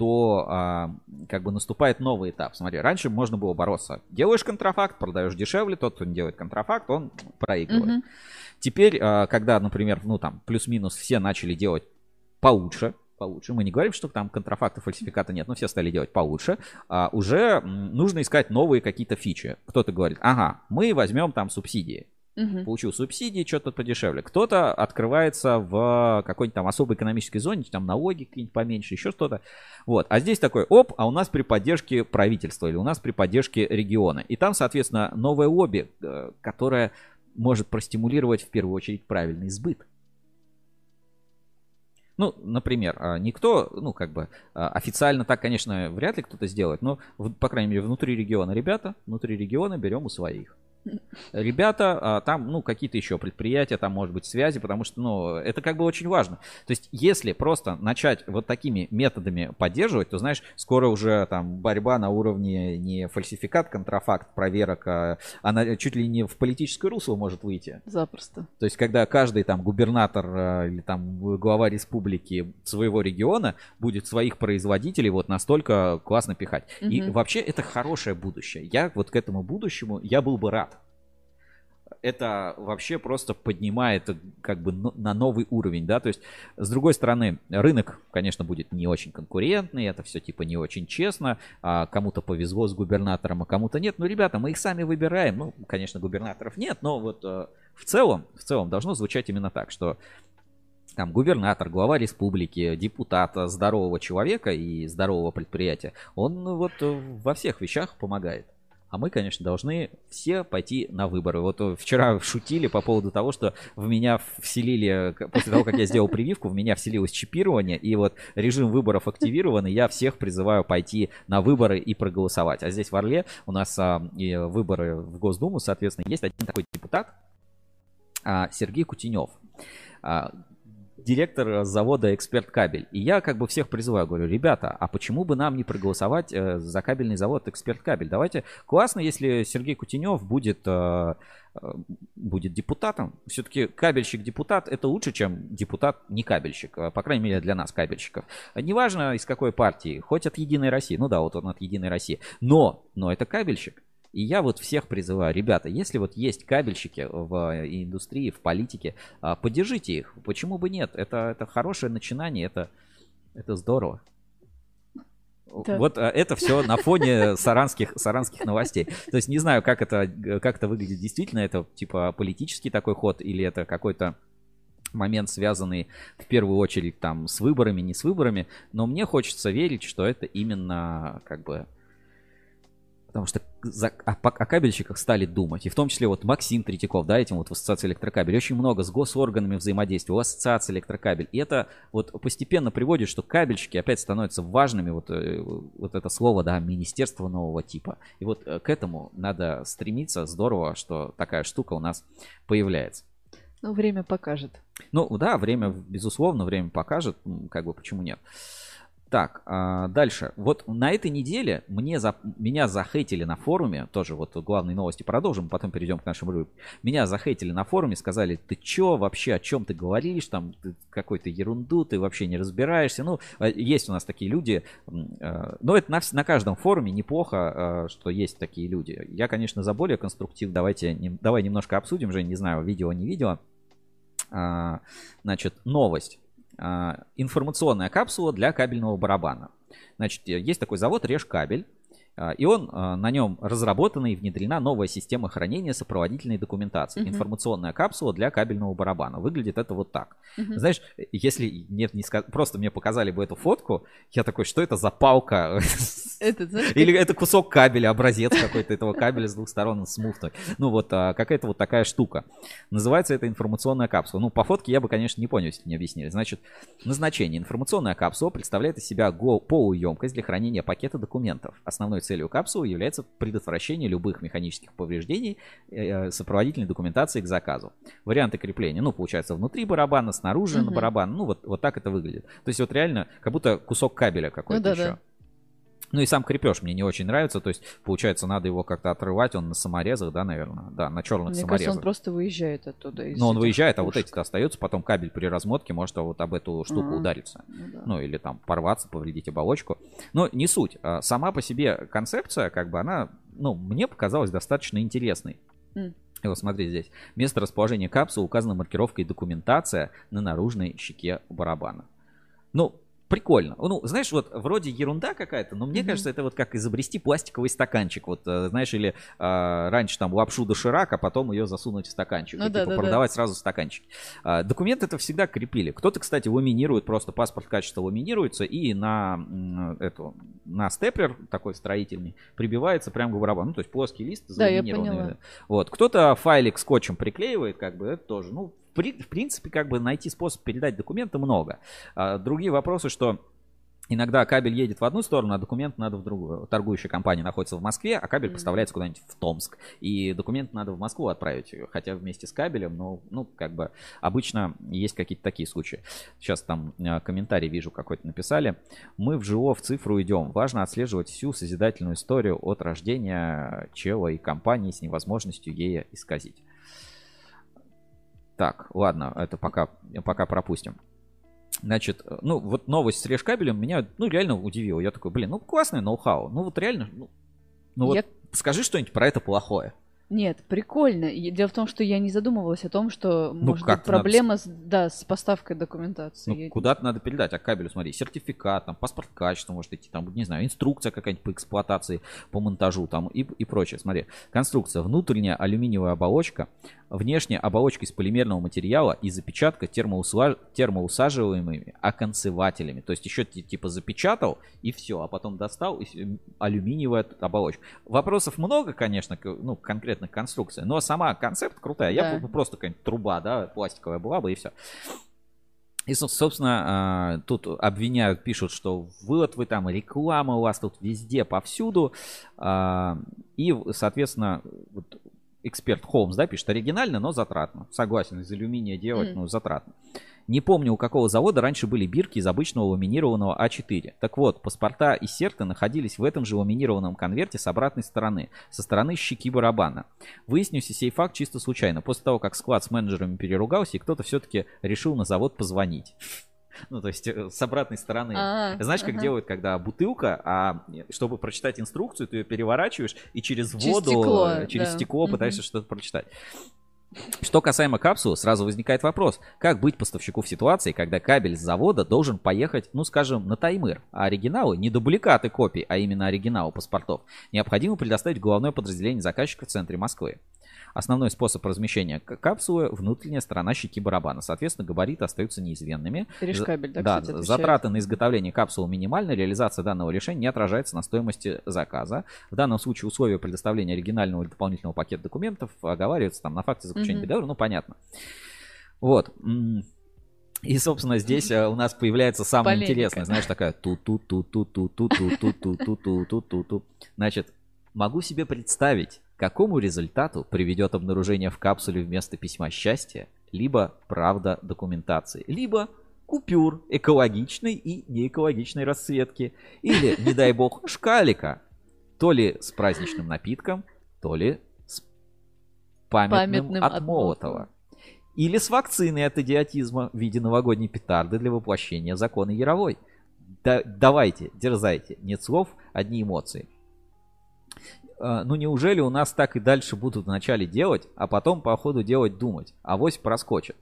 то а, как бы наступает новый этап. Смотри, раньше можно было бороться. Делаешь контрафакт, продаешь дешевле, тот, кто не делает контрафакт, он проигрывает. Угу. Теперь, а, когда, например, ну там плюс-минус все начали делать получше, получше. Мы не говорим, что там контрафакта, фальсификата нет, но все стали делать получше. А, уже нужно искать новые какие-то фичи. Кто-то говорит, ага, мы возьмем там субсидии угу. получил субсидии, что-то подешевле. Кто-то открывается в какой-нибудь там особой экономической зоне, там налоги какие-нибудь поменьше, еще что-то. Вот. А здесь такой, оп, а у нас при поддержке правительства или у нас при поддержке региона. И там, соответственно, новое лобби, э, которое может простимулировать в первую очередь правильный сбыт. Ну, например, а, никто, ну, как бы, а, официально так, конечно, вряд ли кто-то сделает, но, по крайней мере, внутри региона, ребята, внутри региона берем у своих. Ребята, а, там, ну, какие-то еще предприятия, там, может быть, связи, потому что, ну, это как бы очень важно. То есть, если просто начать вот такими методами поддерживать, то, знаешь, скоро уже там борьба на уровне не фальсификат, контрафакт, проверок, а она чуть ли не в политическое русло может выйти. Запросто. То есть, когда каждый там губернатор а, или там глава республики своего региона будет своих производителей вот настолько классно пихать. Угу. И вообще это хорошее будущее. Я вот к этому будущему, я был бы рад это вообще просто поднимает как бы на новый уровень, да, то есть с другой стороны рынок, конечно, будет не очень конкурентный, это все типа не очень честно, а кому-то повезло с губернатором, а кому-то нет, ну, ребята, мы их сами выбираем, ну, конечно, губернаторов нет, но вот э, в целом, в целом должно звучать именно так, что там губернатор, глава республики, депутат здорового человека и здорового предприятия, он вот во всех вещах помогает. А мы, конечно, должны все пойти на выборы. Вот э, вчера шутили по поводу того, что в меня вселили, после того, как я сделал прививку, в меня вселилось чипирование, и вот режим выборов активирован, и я всех призываю пойти на выборы и проголосовать. А здесь в Орле у нас а, и выборы в Госдуму, соответственно, есть один такой депутат, а, Сергей Кутенев. Директор завода «Эксперт Кабель». И я как бы всех призываю, говорю, ребята, а почему бы нам не проголосовать э, за кабельный завод «Эксперт Кабель»? Давайте, классно, если Сергей Кутенев будет э, э, будет депутатом. Все-таки кабельщик-депутат это лучше, чем депутат не кабельщик. По крайней мере, для нас, кабельщиков. Неважно, из какой партии, хоть от Единой России. Ну да, вот он от Единой России. Но, но это кабельщик. И я вот всех призываю, ребята, если вот есть кабельщики в индустрии, в политике, а, поддержите их. Почему бы нет? Это, это хорошее начинание, это, это здорово. Да. Вот а, это все на фоне саранских, саранских новостей. То есть не знаю, как это, как это выглядит действительно. Это типа политический такой ход или это какой-то момент, связанный в первую очередь там с выборами, не с выборами. Но мне хочется верить, что это именно как бы Потому что о, о кабельщиках стали думать. И в том числе вот Максим Третьяков, да, этим вот в ассоциации электрокабель. Очень много с госорганами взаимодействия, у ассоциации электрокабель. И это вот постепенно приводит, что кабельщики опять становятся важными. Вот, э, вот это слово, да, министерство нового типа. И вот э, к этому надо стремиться. Здорово, что такая штука у нас появляется. Ну, время покажет. Ну, да, время, безусловно, время покажет. Как бы, почему нет. Так, а, дальше. Вот на этой неделе мне за, меня захейтили на форуме, тоже вот главные новости продолжим, потом перейдем к нашим рубрике. Меня захейтили на форуме, сказали, ты чё вообще, о чем ты говоришь, там какой-то ерунду, ты вообще не разбираешься. Ну, а, есть у нас такие люди, а, но это на, на каждом форуме неплохо, что есть такие люди. Я, конечно, за более конструктив, давайте, давай немножко обсудим, же не знаю, видео, не видео. Значит, новость. А, информационная капсула для кабельного барабана. Значит, есть такой завод Решкабель. А, и он, а, на нем разработана и внедрена новая система хранения сопроводительной документации. Uh-huh. Информационная капсула для кабельного барабана. Выглядит это вот так. Uh-huh. Знаешь, если нет, не сказ... просто мне показали бы эту фотку, я такой, что это за палка? Это, знаешь, Или это кусок кабеля, образец какой-то этого кабеля с двух сторон с муфтой. Ну вот какая-то вот такая штука. Называется это информационная капсула. Ну по фотке я бы, конечно, не понял, если не объяснили. Значит, назначение. Информационная капсула представляет из себя полуемкость для хранения пакета документов. Основной целью капсулы является предотвращение любых механических повреждений э, сопроводительной документации к заказу. Варианты крепления, ну, получается, внутри барабана, снаружи угу. на барабан, ну, вот, вот так это выглядит. То есть вот реально как будто кусок кабеля какой-то ну, да, еще. Да. Ну и сам крепеж мне не очень нравится, то есть, получается, надо его как-то отрывать, он на саморезах, да, наверное, да, на черных мне саморезах. Кажется, он просто выезжает оттуда. Но он выезжает, пушек. а вот эти-то остаются, потом кабель при размотке может вот об эту штуку а, удариться. Ну, да. ну или там порваться, повредить оболочку. Но не суть. А сама по себе концепция, как бы она, ну, мне показалась достаточно интересной. Mm. И вот смотри здесь. Место расположения капсулы указана маркировкой документация на наружной щеке барабана. Ну, прикольно. Ну, знаешь, вот вроде ерунда какая-то, но мне mm-hmm. кажется, это вот как изобрести пластиковый стаканчик. Вот, э, знаешь, или а, раньше там лапшу доширак, а потом ее засунуть в стаканчик. Ну, и, да, типа, да, продавать да. сразу стаканчик. А, документы это всегда крепили. Кто-то, кстати, ламинирует, просто паспорт качества ламинируется и на эту, на степлер такой строительный прибивается прямо к барабану. Ну, то есть плоский лист заламинированный. Да, я поняла. Вот. Кто-то файлик скотчем приклеивает, как бы, это тоже, ну, в принципе, как бы найти способ передать документы много. А, другие вопросы, что Иногда кабель едет в одну сторону, а документ надо в другую. Торгующая компания находится в Москве, а кабель поставляется куда-нибудь в Томск. И документ надо в Москву отправить, хотя вместе с кабелем, но, ну, как бы обычно есть какие-то такие случаи. Сейчас там а, комментарий вижу какой-то написали. Мы в ЖО в цифру идем. Важно отслеживать всю созидательную историю от рождения чела и компании с невозможностью ей исказить. Так, ладно, это пока, пока пропустим. Значит, ну вот новость с решкабелем меня, ну, реально удивила. Я такой, блин, ну, классный ноу-хау. Ну, вот реально, ну, ну вот скажи что-нибудь про это плохое. Нет, прикольно. Дело в том, что я не задумывалась о том, что ну, может быть проблема надо... с, да, с поставкой документации. Ну, куда-то надо передать, а кабелю, смотри, сертификат, там, паспорт качества может идти, там, не знаю, инструкция какая-нибудь по эксплуатации, по монтажу там и, и прочее. Смотри, конструкция, внутренняя алюминиевая оболочка, внешняя оболочка из полимерного материала и запечатка термоусла... термоусаживаемыми оконцевателями. То есть еще типа запечатал и все, а потом достал и алюминиевая оболочка. Вопросов много, конечно, ну, конкретно конкретных конструкций. Но сама концепт крутая. Да. Я бы просто какая-нибудь труба, да, пластиковая была бы и все. И, собственно, а, тут обвиняют, пишут, что вот вы там, реклама у вас тут везде, повсюду. А, и, соответственно, вот эксперт Холмс, да, пишет, оригинально, но затратно. Согласен, из алюминия делать, mm. ну, затратно. Не помню, у какого завода раньше были бирки из обычного ламинированного А4. Так вот, паспорта и серты находились в этом же ламинированном конверте с обратной стороны, со стороны щеки барабана. Выяснился сей факт чисто случайно, после того, как склад с менеджерами переругался, и кто-то все-таки решил на завод позвонить. Ну, то есть э, с обратной стороны. А-а-а. Знаешь, как ага. делают, когда бутылка, а чтобы прочитать инструкцию, ты ее переворачиваешь и через, через воду, стекло, э, через да. стекло пытаешься что-то прочитать. Что касаемо капсулы, сразу возникает вопрос, как быть поставщику в ситуации, когда кабель с завода должен поехать, ну скажем, на Таймыр, а оригиналы, не дубликаты копий, а именно оригиналы паспортов, необходимо предоставить главное подразделение заказчика в центре Москвы. Основной способ размещения капсулы – внутренняя сторона щеки барабана. Соответственно, габариты остаются неизменными. Решкабель, да, да кстати, затраты на изготовление капсулы минимальны. Реализация данного решения не отражается на стоимости заказа. В данном случае условия предоставления оригинального или дополнительного пакета документов оговариваются там на факте заключения mm-hmm. договора. Ну, понятно. Вот. И, собственно, здесь у нас появляется самое Полемика. интересное, знаешь, такая ту ту ту ту ту ту ту ту ту ту ту ту ту ту Значит, могу себе представить, какому результату приведет обнаружение в капсуле вместо письма счастья, либо правда документации, либо купюр экологичной и неэкологичной расцветки, или, не дай бог, шкалика, то ли с праздничным напитком, то ли памятным, памятным от, Молотова. Или с вакциной от идиотизма в виде новогодней петарды для воплощения закона Яровой. Да, давайте, дерзайте. Нет слов, одни эмоции. А, ну неужели у нас так и дальше будут вначале делать, а потом по ходу делать думать, а вось проскочит.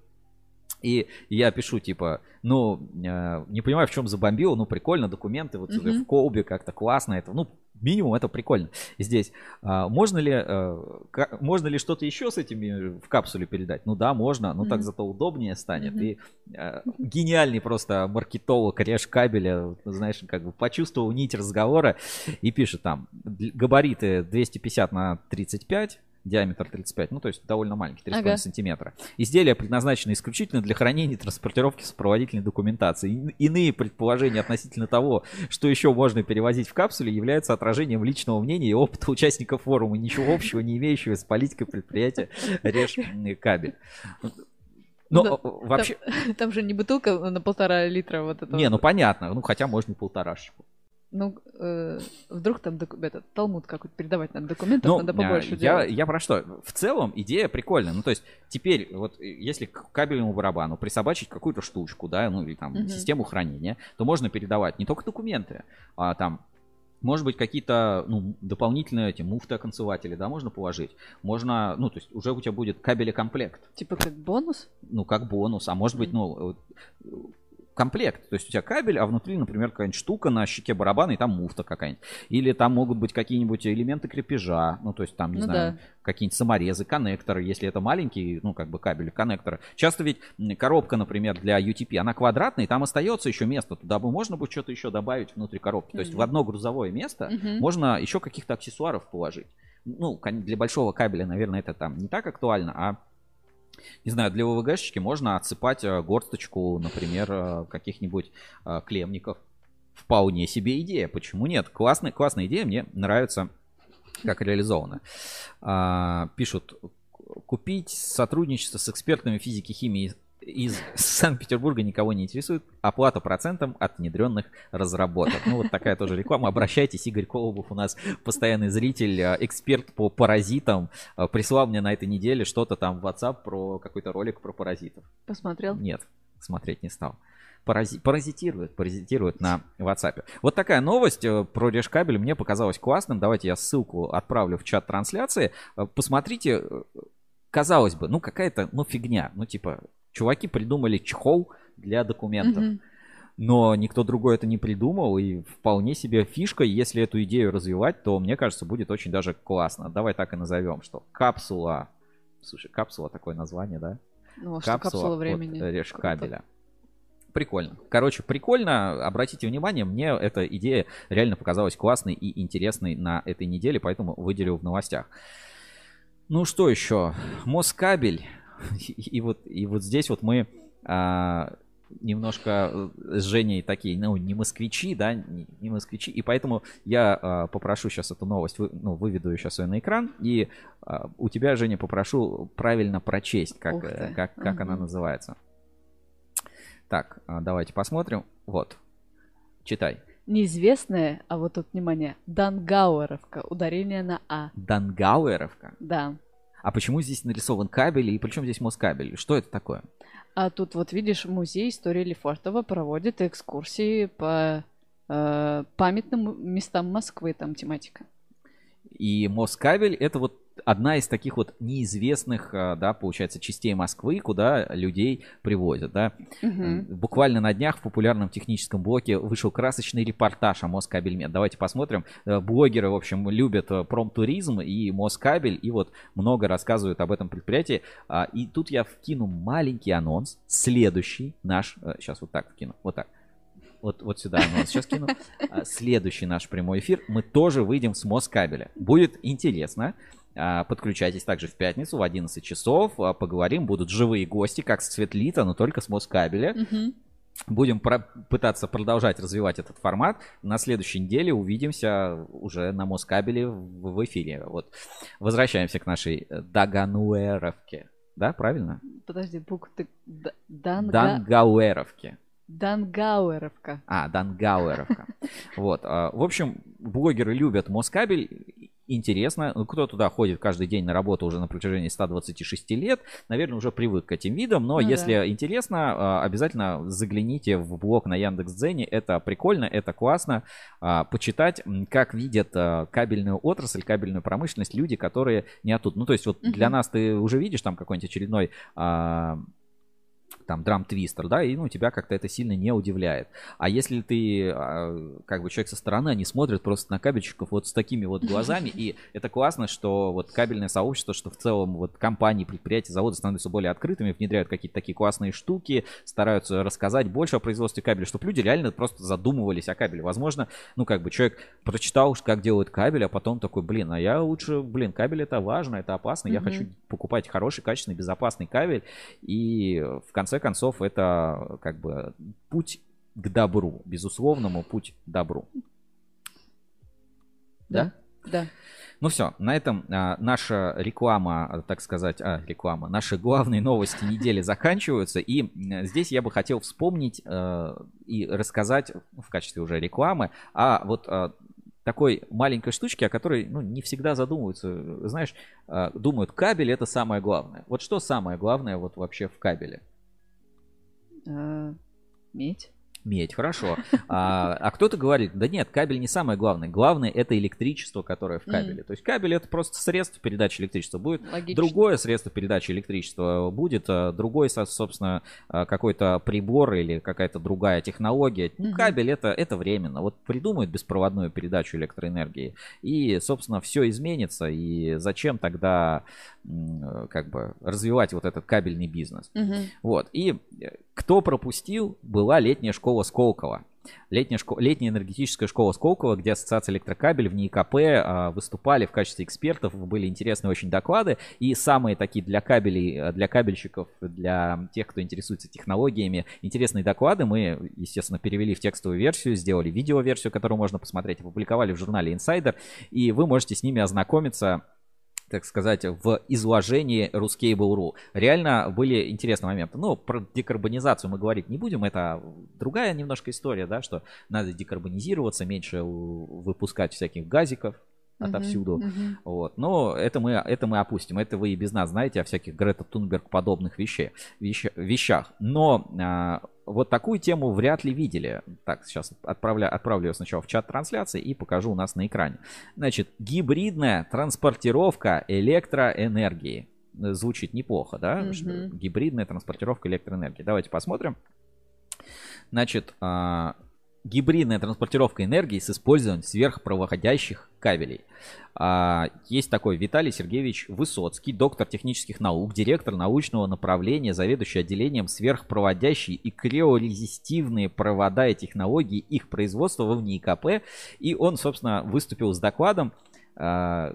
И я пишу, типа, ну, э, не понимаю, в чем забомбил, ну, прикольно, документы вот mm-hmm. в колбе как-то классно это, ну, минимум это прикольно. Здесь а, можно ли а, можно ли что-то еще с этими в капсуле передать? Ну да, можно, но mm-hmm. так зато удобнее станет. Mm-hmm. И а, гениальный просто маркетолог режь кабеля, знаешь, как бы почувствовал нить разговора и пишет там габариты 250 на 35 диаметр 35, ну то есть довольно маленький, 3,5 ага. сантиметра. Изделия предназначены исключительно для хранения и транспортировки сопроводительной документации. Иные предположения относительно того, что еще можно перевозить в капсуле, являются отражением личного мнения и опыта участников форума, ничего общего не имеющего с политикой предприятия Режь кабель. Но да, вообще... Там, там же не бутылка на полтора литра вот это. Не, ну понятно, ну хотя можно и полторашечку. Ну, э, вдруг там доку- этот Талмуд какой-то передавать надо документов, ну, надо побольше я, делать. Я про что? В целом идея прикольная. Ну, то есть теперь вот если к кабельному барабану присобачить какую-то штучку, да, ну или там угу. систему хранения, то можно передавать не только документы, а там может быть, какие-то ну, дополнительные эти муфты-оконцеватели, да, можно положить. Можно, ну, то есть уже у тебя будет кабелекомплект. Типа как бонус? Ну, как бонус. А может быть, ну, комплект. То есть у тебя кабель, а внутри, например, какая-нибудь штука на щеке барабана, и там муфта какая-нибудь. Или там могут быть какие-нибудь элементы крепежа, ну, то есть там, не ну, знаю, да. какие-нибудь саморезы, коннекторы, если это маленький, ну, как бы кабель, коннекторы. Часто ведь коробка, например, для UTP, она квадратная, и там остается еще место. Туда бы можно будет что-то еще добавить внутри коробки. То есть mm-hmm. в одно грузовое место mm-hmm. можно еще каких-то аксессуаров положить. Ну, для большого кабеля, наверное, это там не так актуально, а не знаю, для ОВГшечки можно отсыпать э, горсточку, например, э, каких-нибудь э, клемников. Вполне себе идея, почему нет? Классная, классная идея, мне нравится, как реализована. Пишут, купить сотрудничество с экспертами физики, химии из Санкт-Петербурга никого не интересует. Оплата процентом от внедренных разработок. Ну, вот такая тоже реклама. Обращайтесь, Игорь Колобов у нас постоянный зритель, э, эксперт по паразитам. Э, прислал мне на этой неделе что-то там в WhatsApp про какой-то ролик про паразитов. Посмотрел? Нет, смотреть не стал. Парази... Паразитирует, паразитирует на WhatsApp. Вот такая новость э, про решкабель мне показалась классным. Давайте я ссылку отправлю в чат трансляции. Посмотрите, казалось бы, ну какая-то, ну фигня, ну типа чуваки придумали чехол для документов. Mm-hmm. Но никто другой это не придумал, и вполне себе фишка, если эту идею развивать, то, мне кажется, будет очень даже классно. Давай так и назовем, что капсула... Слушай, капсула такое название, да? Ну, а капсула, капсула времени. Режь кабеля. Прикольно. Короче, прикольно. Обратите внимание, мне эта идея реально показалась классной и интересной на этой неделе, поэтому выделил в новостях. Ну что еще? Москабель и, вот, и вот здесь вот мы а, немножко э, с Женей такие, ну, не москвичи, да, не, не москвичи, и поэтому я э, попрошу сейчас эту новость, вы, ну, выведу ее сейчас ее на экран, и э, у тебя, Женя, попрошу правильно прочесть, как, э, как, как угу. она называется. Так, давайте посмотрим. Вот, читай. Неизвестная, а вот тут, внимание, Дангауэровка, ударение на А. Дангауэровка? Да. А почему здесь нарисован кабель и причем здесь Москабель? Что это такое? А тут вот видишь, музей истории Лефортова проводит экскурсии по э, памятным местам Москвы, там тематика. И Москабель это вот одна из таких вот неизвестных, а, да, получается, частей Москвы, куда людей привозят, да. Угу. Буквально на днях в популярном техническом блоке вышел красочный репортаж о Москабельмет. Давайте посмотрим. Э, блогеры, в общем, любят э, промтуризм и Москабель, и вот много рассказывают об этом предприятии. А, и тут я вкину маленький анонс. Следующий наш... Сейчас э, вот так вкину. Вот так вот, вот сюда анонс сейчас кину. А, следующий наш прямой эфир мы тоже выйдем с Москабеля. Будет интересно. А, подключайтесь также в пятницу в 11 часов. А, поговорим. Будут живые гости, как с Цветлита, но только с Москабеля. Угу. Будем про- пытаться продолжать развивать этот формат. На следующей неделе увидимся уже на Москабеле в, в эфире. Вот. Возвращаемся к нашей Дагануэровке. Да, правильно? Подожди, буквы ты... Данга... Дангауэровке. Дангауэровка. А, Дангауэровка. Вот. А, в общем, блогеры любят Москабель. Интересно. Ну, кто туда ходит каждый день на работу уже на протяжении 126 лет, наверное, уже привык к этим видам. Но ну, если да. интересно, а, обязательно загляните в блог на Яндекс.Дзене. Это прикольно, это классно. А, почитать, как видят кабельную отрасль, кабельную промышленность люди, которые не оттуда. Ну, то есть вот угу. для нас ты уже видишь там какой-нибудь очередной там драм-твистер, да, и ну, тебя как-то это сильно не удивляет. А если ты а, как бы человек со стороны, они смотрят просто на кабельщиков вот с такими вот глазами, и это классно, что вот кабельное сообщество, что в целом вот компании, предприятия, заводы становятся более открытыми, внедряют какие-то такие классные штуки, стараются рассказать больше о производстве кабеля, чтобы люди реально просто задумывались о кабеле. Возможно, ну как бы человек прочитал, как делают кабель, а потом такой, блин, а я лучше, блин, кабель это важно, это опасно, я хочу покупать хороший, качественный, безопасный кабель, и в конце концов, это как бы путь к добру, безусловному путь к добру. Да? Да. Ну все, на этом а, наша реклама, так сказать, а, реклама, наши главные новости недели заканчиваются. И здесь я бы хотел вспомнить а, и рассказать в качестве уже рекламы о вот а, такой маленькой штучки, о которой ну, не всегда задумываются. Знаешь, а, думают, кабель это самое главное. Вот что самое главное вот вообще в кабеле? Э, медь. Медь, хорошо. А, а кто-то говорит, да нет, кабель не самое главное. Главное это электричество, которое в кабеле. Mm. То есть кабель это просто средство передачи электричества. Будет Логично. другое средство передачи электричества, будет а, другой, собственно, а, какой-то прибор или какая-то другая технология. Mm-hmm. кабель это, это временно. Вот придумают беспроводную передачу электроэнергии, и, собственно, все изменится. И зачем тогда как бы развивать вот этот кабельный бизнес? Mm-hmm. Вот. И э, кто пропустил, была летняя школа Сколково. Летняя, школа, летняя энергетическая школа Сколково, где Ассоциация электрокабель в НИИКП а, выступали в качестве экспертов, были интересные очень доклады. И самые такие для кабелей, для кабельщиков, для тех, кто интересуется технологиями, интересные доклады мы, естественно, перевели в текстовую версию, сделали видеоверсию, которую можно посмотреть, опубликовали в журнале Insider. И вы можете с ними ознакомиться так сказать, в изложении Ruskable.ru. Реально были интересные моменты. Ну, про декарбонизацию мы говорить не будем, это другая немножко история, да, что надо декарбонизироваться, меньше выпускать всяких газиков, отовсюду. Uh-huh, uh-huh. Вот. Но это мы, это мы опустим. Это вы и без нас знаете о всяких Грета Тунберг подобных вещей, вещ, вещах. Но а, вот такую тему вряд ли видели. Так, сейчас отправля, отправлю ее сначала в чат трансляции и покажу у нас на экране. Значит, гибридная транспортировка электроэнергии. Звучит неплохо, да? Mm-hmm. Гибридная транспортировка электроэнергии. Давайте посмотрим. Значит, а, гибридная транспортировка энергии с использованием сверхпроводящих кабелей. А, есть такой Виталий Сергеевич Высоцкий, доктор технических наук, директор научного направления, заведующий отделением сверхпроводящие и криорезистивные провода и технологии их производства в НИИКП. И он, собственно, выступил с докладом а,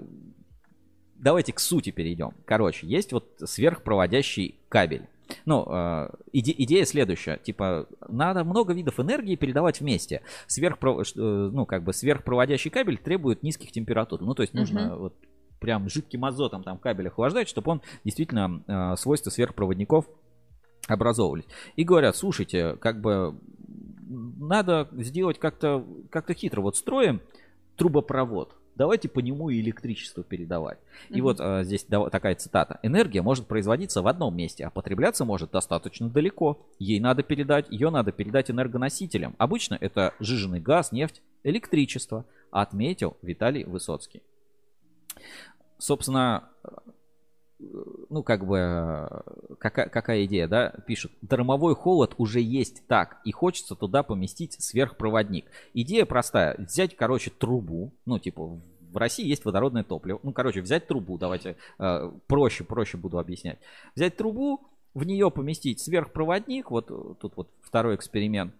давайте к сути перейдем. Короче, есть вот сверхпроводящий кабель. Ну, э, иде, идея следующая. Типа, надо много видов энергии передавать вместе. Сверхпро, э, ну, как бы сверхпроводящий кабель требует низких температур. Ну, то есть нужно uh-huh. вот прям жидким азотом там кабель охлаждать, чтобы он действительно э, свойства сверхпроводников образовывались. И говорят, слушайте, как бы надо сделать как-то как хитро. Вот строим трубопровод давайте по нему и электричество передавать. И mm-hmm. вот а, здесь да, такая цитата. Энергия может производиться в одном месте, а потребляться может достаточно далеко. Ей надо передать, ее надо передать энергоносителям. Обычно это жиженый газ, нефть, электричество, отметил Виталий Высоцкий. Собственно, ну, как бы, какая, какая идея, да, пишут, дармовой холод уже есть так, и хочется туда поместить сверхпроводник. Идея простая, взять, короче, трубу, ну, типа, в России есть водородное топливо, ну, короче, взять трубу, давайте э, проще, проще буду объяснять. Взять трубу, в нее поместить сверхпроводник, вот тут вот второй эксперимент,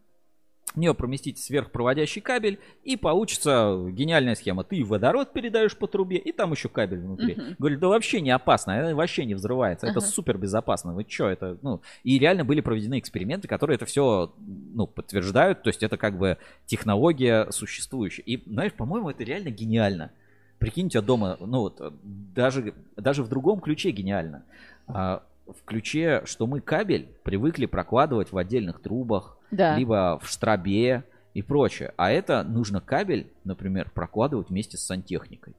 в нее проместить сверхпроводящий кабель, и получится гениальная схема. Ты водород передаешь по трубе, и там еще кабель внутри. Uh-huh. Говорит, да вообще не опасно, это вообще не взрывается, uh-huh. это супер безопасно. Вы что, это, ну, и реально были проведены эксперименты, которые это все, ну, подтверждают, то есть это как бы технология существующая. И, знаешь, по-моему, это реально гениально. Прикинь, у тебя дома, ну вот, даже, даже в другом ключе гениально. А, в ключе, что мы кабель привыкли прокладывать в отдельных трубах, да. либо в штрабе и прочее. А это нужно кабель, например, прокладывать вместе с сантехникой.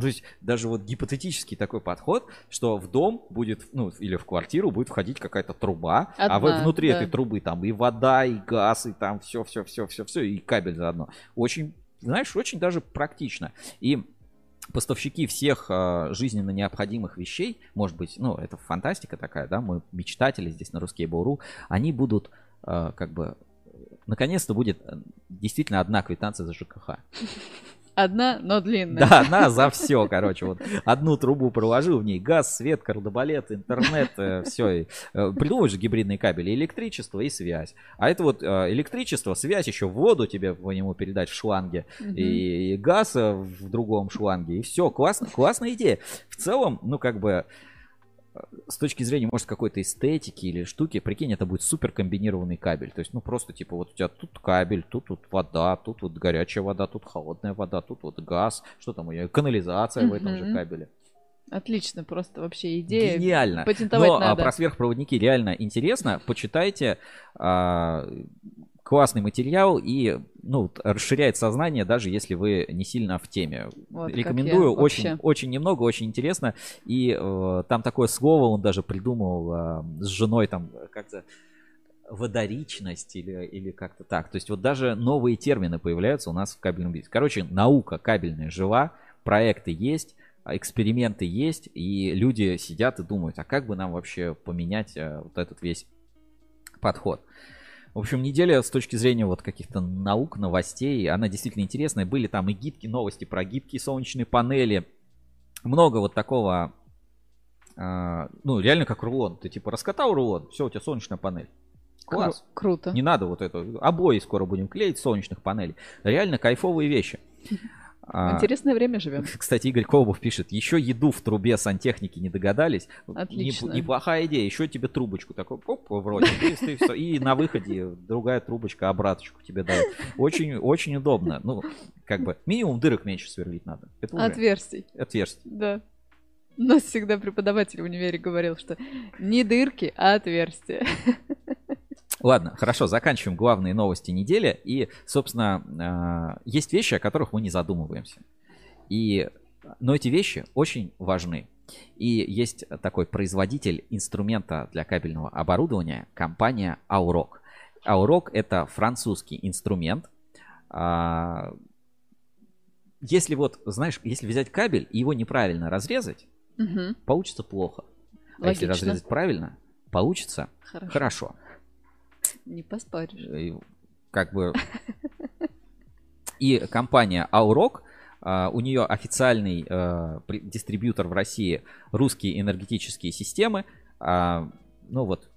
То есть даже вот гипотетический такой подход, что в дом будет, ну, или в квартиру будет входить какая-то труба, Одна, а вы внутри да. этой трубы там и вода, и газ, и там все, все, все, все, все, и кабель заодно. Очень, знаешь, очень даже практично. И поставщики всех э, жизненно необходимых вещей, может быть, ну, это фантастика такая, да, мы мечтатели здесь на русский Бору, они будут как бы, наконец-то будет э, действительно одна квитанция за ЖКХ. Одна, но длинная. Да, одна за все, короче. Вот одну трубу проложил, в ней газ, свет, кардобалет, интернет, э, все. Э, придумываешь же гибридные кабели, электричество и связь. А это вот э, электричество, связь еще воду тебе по нему передать в шланге, угу. и, и газ в другом шланге, и все. Классно, классная идея. В целом, ну как бы с точки зрения, может, какой-то эстетики или штуки, прикинь, это будет супер комбинированный кабель. То есть, ну, просто, типа, вот у тебя тут кабель, тут вот вода, тут вот горячая вода, тут холодная вода, тут вот газ, что там у нее, канализация mm-hmm. в этом же кабеле. Отлично, просто вообще идея. Гениально. Патентовать Но а, надо. про сверхпроводники реально интересно. Почитайте. А, классный материал и ну, расширяет сознание, даже если вы не сильно в теме. Вот, Рекомендую, очень, очень немного, очень интересно. И э, там такое слово он даже придумал э, с женой, там как-то водоричность или, или как-то так. То есть вот даже новые термины появляются у нас в кабельном бизнесе. Короче, наука кабельная жива, проекты есть, эксперименты есть, и люди сидят и думают, а как бы нам вообще поменять э, вот этот весь подход. В общем, неделя с точки зрения вот каких-то наук, новостей, она действительно интересная. Были там и гибкие новости про гибкие солнечные панели. Много вот такого, э, ну, реально как рулон. Ты типа раскатал рулон, все, у тебя солнечная панель. Класс. Кру- круто. Не надо вот это. Обои скоро будем клеить солнечных панелей. Реально кайфовые вещи. А, Интересное время живем. Кстати, Игорь Колобов пишет, еще еду в трубе сантехники не догадались. Отлично. Неплохая идея. Еще тебе трубочку такой, оп, вроде, и, все. и на выходе другая трубочка обраточку тебе дают. Очень, очень удобно. Ну, как бы, минимум дырок меньше сверлить надо. Это уже... Отверстий. Отверстий. Да. У нас всегда преподаватель в универе говорил, что не дырки, а отверстия. Ладно, хорошо, заканчиваем главные новости недели. И, собственно, а, есть вещи, о которых мы не задумываемся. И, но эти вещи очень важны. И есть такой производитель инструмента для кабельного оборудования, компания Auroch. Auroch это французский инструмент. А, если вот, знаешь, если взять кабель и его неправильно разрезать, угу. получится плохо. А Логично. если разрезать правильно, получится хорошо. хорошо. Не поспоришь. Как бы... И компания Auroch, а, у нее официальный э, дистрибьютор в России русские энергетические системы. А, ну вот,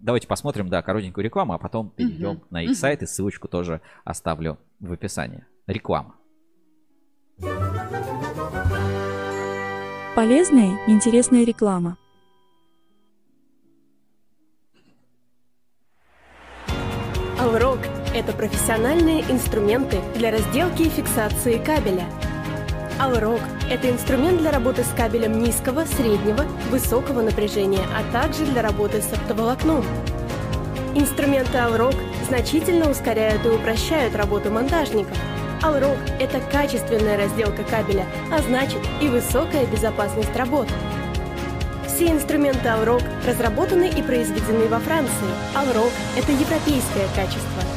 давайте посмотрим, да, коротенькую рекламу, а потом перейдем на их сайт и ссылочку тоже оставлю в описании. Реклама. Полезная, интересная реклама. Это профессиональные инструменты для разделки и фиксации кабеля. Алрок – это инструмент для работы с кабелем низкого, среднего, высокого напряжения, а также для работы с оптоволокном. Инструменты Алрок значительно ускоряют и упрощают работу монтажников. Алрок – это качественная разделка кабеля, а значит и высокая безопасность работы. Все инструменты Алрок разработаны и произведены во Франции. Алрок – это европейское качество.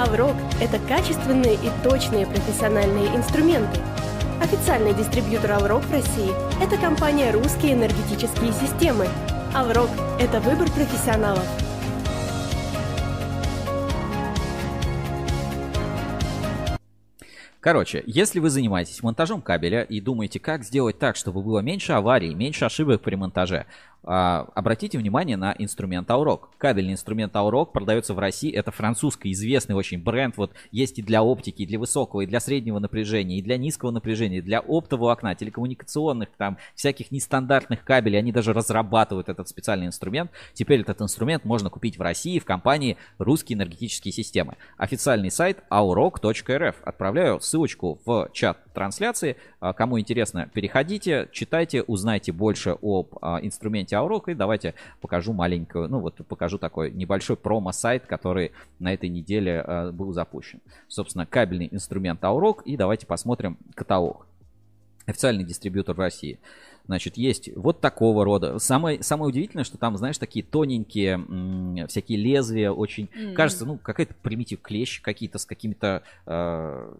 Алрок – это качественные и точные профессиональные инструменты. Официальный дистрибьютор Алрок в России – это компания «Русские энергетические системы». Алрок – это выбор профессионалов. Короче, если вы занимаетесь монтажом кабеля и думаете, как сделать так, чтобы было меньше аварий, меньше ошибок при монтаже, обратите внимание на инструмент Аурок. Кабельный инструмент Аурок продается в России. Это французский известный очень бренд. Вот есть и для оптики, и для высокого, и для среднего напряжения, и для низкого напряжения, и для оптового окна, телекоммуникационных, там, всяких нестандартных кабелей. Они даже разрабатывают этот специальный инструмент. Теперь этот инструмент можно купить в России в компании «Русские энергетические системы». Официальный сайт aurok.rf. Отправляю ссылочку в чат трансляции. А, кому интересно, переходите, читайте, узнайте больше об а, инструменте Aurok. И давайте покажу маленькую, ну вот покажу такой небольшой промо-сайт, который на этой неделе а, был запущен. Собственно, кабельный инструмент Aurok. И давайте посмотрим каталог. Официальный дистрибьютор в России. Значит, есть вот такого рода. Самое, самое удивительное, что там, знаешь, такие тоненькие м- всякие лезвия, очень, mm-hmm. кажется, ну, какая-то примитив клещ какие-то с какими-то э-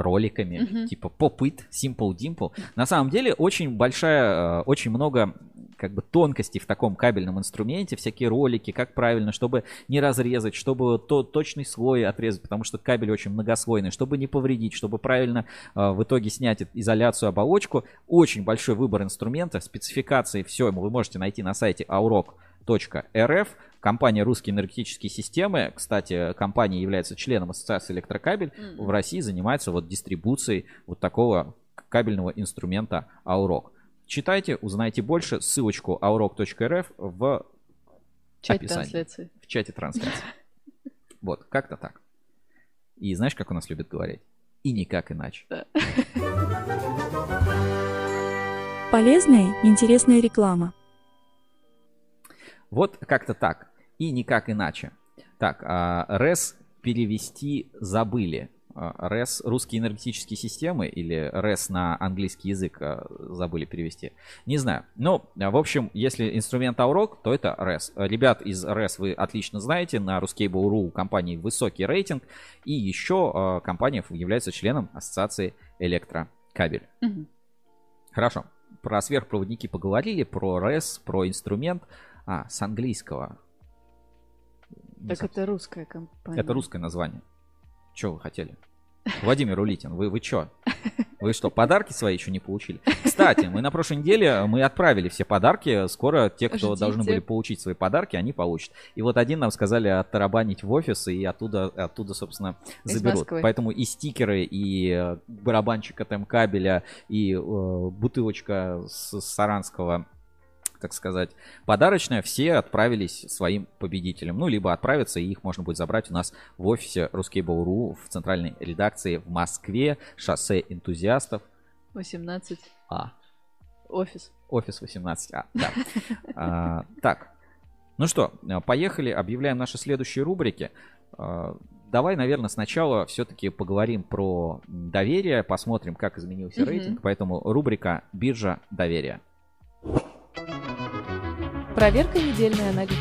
роликами, mm-hmm. типа Pop-It, Simple Dimple. На самом деле очень большая, э, очень много как бы тонкостей в таком кабельном инструменте, всякие ролики, как правильно, чтобы не разрезать, чтобы то, точный слой отрезать, потому что кабель очень многослойный, чтобы не повредить, чтобы правильно э, в итоге снять изоляцию, оболочку. Очень большой выбор инструмента, спецификации, все вы можете найти на сайте aurok.rf. Компания «Русские энергетические системы», кстати, компания является членом Ассоциации электрокабель, mm-hmm. в России занимается вот дистрибуцией вот такого кабельного инструмента Aurok. Читайте, узнайте больше. Ссылочку aurok.rf в чате описании. Трансляции. В чате трансляции. Вот, как-то так. И знаешь, как у нас любят говорить? И никак иначе. Полезная, интересная реклама. Вот как-то так и никак иначе. Так, а, РЭС перевести забыли. РЭС русские энергетические системы или РЭС на английский язык а, забыли перевести. Не знаю. Но, в общем, если инструмент Аурок, то это РЭС. Ребят из РЭС вы отлично знаете. На Ruskable.ru у компании высокий рейтинг. И еще а, компания является членом Ассоциации Электрокабель. Угу. Хорошо. Про сверхпроводники поговорили, про РЭС, про инструмент. А, с английского. Так это русская компания. Это русское название. Что вы хотели? Владимир Улитин, вы, вы что? Вы что, подарки свои еще не получили? Кстати, мы на прошлой неделе мы отправили все подарки. Скоро те, кто Ждите. должны были получить свои подарки, они получат. И вот один нам сказали оттарабанить в офис и оттуда, оттуда собственно, заберут. Поэтому и стикеры, и э, барабанчик от М-кабеля, и э, бутылочка с Саранского так сказать, подарочная, все отправились своим победителям. Ну, либо отправятся, и их можно будет забрать у нас в офисе Ruskable.ru в центральной редакции в Москве, шоссе энтузиастов. 18. А. Офис. Офис 18А, да. а, так, ну что, поехали, объявляем наши следующие рубрики. А, давай, наверное, сначала все-таки поговорим про доверие, посмотрим, как изменился mm-hmm. рейтинг. Поэтому рубрика «Биржа доверия». Проверка недельной аналитики.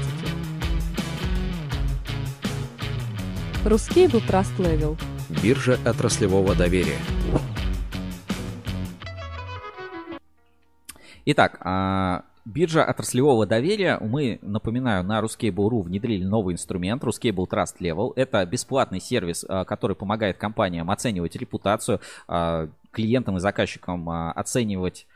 Русский был Trust Level. Биржа отраслевого доверия. Итак, а, биржа отраслевого доверия. Мы, напоминаю, на Ruscable.ru внедрили новый инструмент Ruscable Trust Level. Это бесплатный сервис, а, который помогает компаниям оценивать репутацию, а, клиентам и заказчикам оценивать,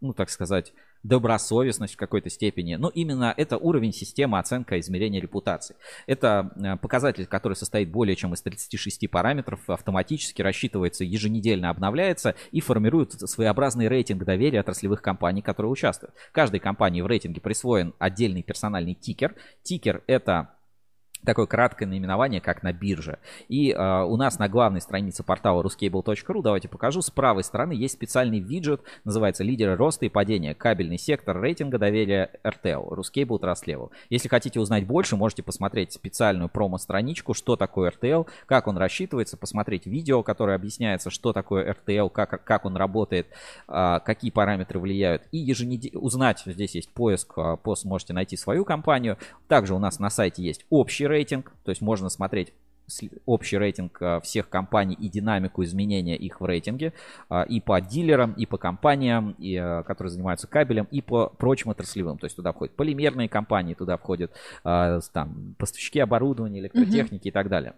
ну так сказать, добросовестность в какой-то степени. Но именно это уровень системы оценка измерения репутации. Это э, показатель, который состоит более чем из 36 параметров, автоматически рассчитывается, еженедельно обновляется и формирует своеобразный рейтинг доверия отраслевых компаний, которые участвуют. Каждой компании в рейтинге присвоен отдельный персональный тикер. Тикер это такое краткое наименование, как на бирже. И э, у нас на главной странице портала ruscable.ru, давайте покажу, с правой стороны есть специальный виджет, называется «Лидеры роста и падения. Кабельный сектор рейтинга доверия RTL. Ruscable Level». Если хотите узнать больше, можете посмотреть специальную промо-страничку, что такое RTL, как он рассчитывается, посмотреть видео, которое объясняется, что такое RTL, как, как он работает, э, какие параметры влияют. И еженедельно узнать, здесь есть поиск, э, пост можете найти свою компанию. Также у нас на сайте есть общий рейтинг, то есть можно смотреть общий рейтинг а, всех компаний и динамику изменения их в рейтинге а, и по дилерам, и по компаниям, и, а, которые занимаются кабелем, и по прочим отраслевым. То есть туда входят полимерные компании, туда входят там, поставщики оборудования, электротехники mm-hmm. и так далее.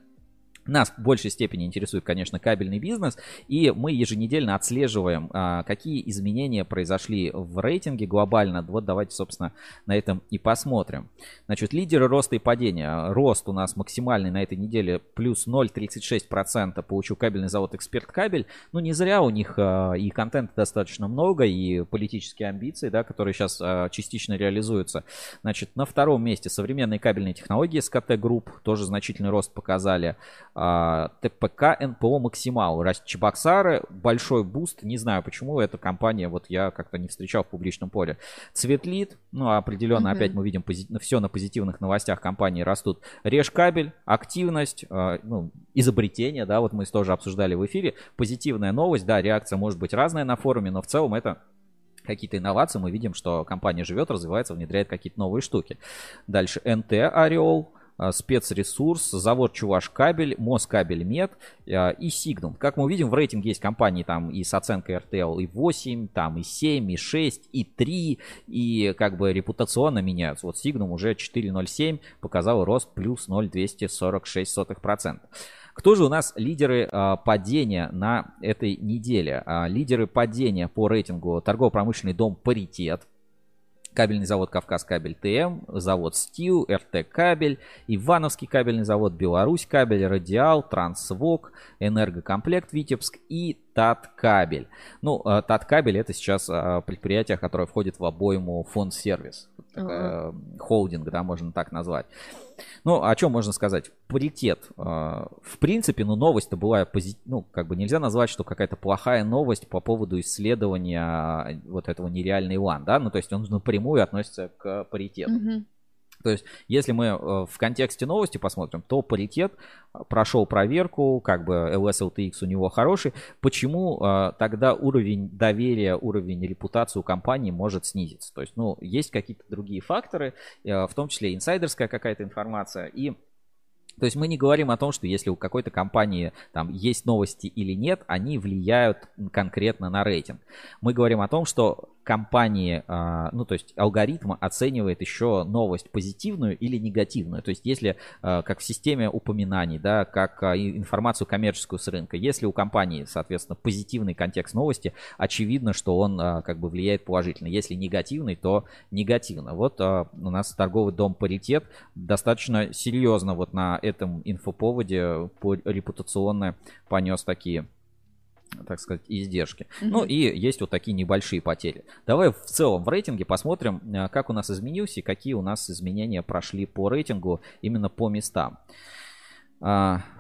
Нас в большей степени интересует, конечно, кабельный бизнес, и мы еженедельно отслеживаем, а, какие изменения произошли в рейтинге глобально. Вот давайте, собственно, на этом и посмотрим. Значит, лидеры роста и падения. Рост у нас максимальный на этой неделе плюс 0,36% получил кабельный завод «Эксперт Кабель». Ну, не зря у них а, и контента достаточно много, и политические амбиции, да, которые сейчас а, частично реализуются. Значит, на втором месте современные кабельные технологии СКТ Групп тоже значительный рост показали. А, ТПК НПО Максимал. Чебоксары, большой boost. Не знаю, почему эта компания, вот я как-то не встречал в публичном поле. Цветлит, ну, определенно, mm-hmm. опять мы видим пози- все на позитивных новостях компании растут. Режкабель, активность, э, ну, изобретение, да, вот мы тоже обсуждали в эфире. Позитивная новость, да, реакция может быть разная на форуме, но в целом это какие-то инновации, мы видим, что компания живет, развивается, внедряет какие-то новые штуки. Дальше НТ Ореол, а, спецресурс, завод Чуваш кабель, Москабель Мед а, и Сигнум. Как мы увидим, в рейтинге есть компании там и с оценкой RTL и 8, там и 7, и 6, и 3, и как бы репутационно меняются. Вот Сигнум уже 4.07 показал рост плюс 0,246%. Кто же у нас лидеры э, падения на этой неделе? Э, лидеры падения по рейтингу торгово-промышленный дом «Паритет», кабельный завод «Кавказ Кабель ТМ», завод «Стил», «РТ Кабель», Ивановский кабельный завод «Беларусь Кабель», «Радиал», «Трансвок», «Энергокомплект Витебск» и Таткабель. Ну, э, Таткабель это сейчас э, предприятие, которое входит в обойму фонд сервис. Uh-huh. Холдинг, да, можно так назвать. Ну, о чем можно сказать? Паритет. Э, в принципе, ну, новость-то была, пози... ну, как бы нельзя назвать, что какая-то плохая новость по поводу исследования вот этого нереальный лан, да, ну, то есть он напрямую относится к паритету. Uh-huh. То есть, если мы э, в контексте новости посмотрим, то паритет э, прошел проверку, как бы LS LTX у него хороший. Почему э, тогда уровень доверия, уровень репутации у компании может снизиться? То есть, ну, есть какие-то другие факторы, в том числе инсайдерская какая-то информация и то есть мы не говорим о том, что если у какой-то компании там есть новости или нет, они влияют конкретно на рейтинг. Мы говорим о том, что компании, а, ну то есть алгоритм оценивает еще новость позитивную или негативную. То есть если, а, как в системе упоминаний, да, как а, информацию коммерческую с рынка, если у компании, соответственно, позитивный контекст новости, очевидно, что он как бы влияет положительно. Если негативный, то негативно. Вот у нас торговый дом паритет достаточно серьезно вот на этом инфоповоде по репутационно понес такие так сказать, издержки. Mm-hmm. Ну и есть вот такие небольшие потери. Давай в целом в рейтинге посмотрим, э, как у нас изменился и какие у нас изменения прошли по рейтингу именно по местам.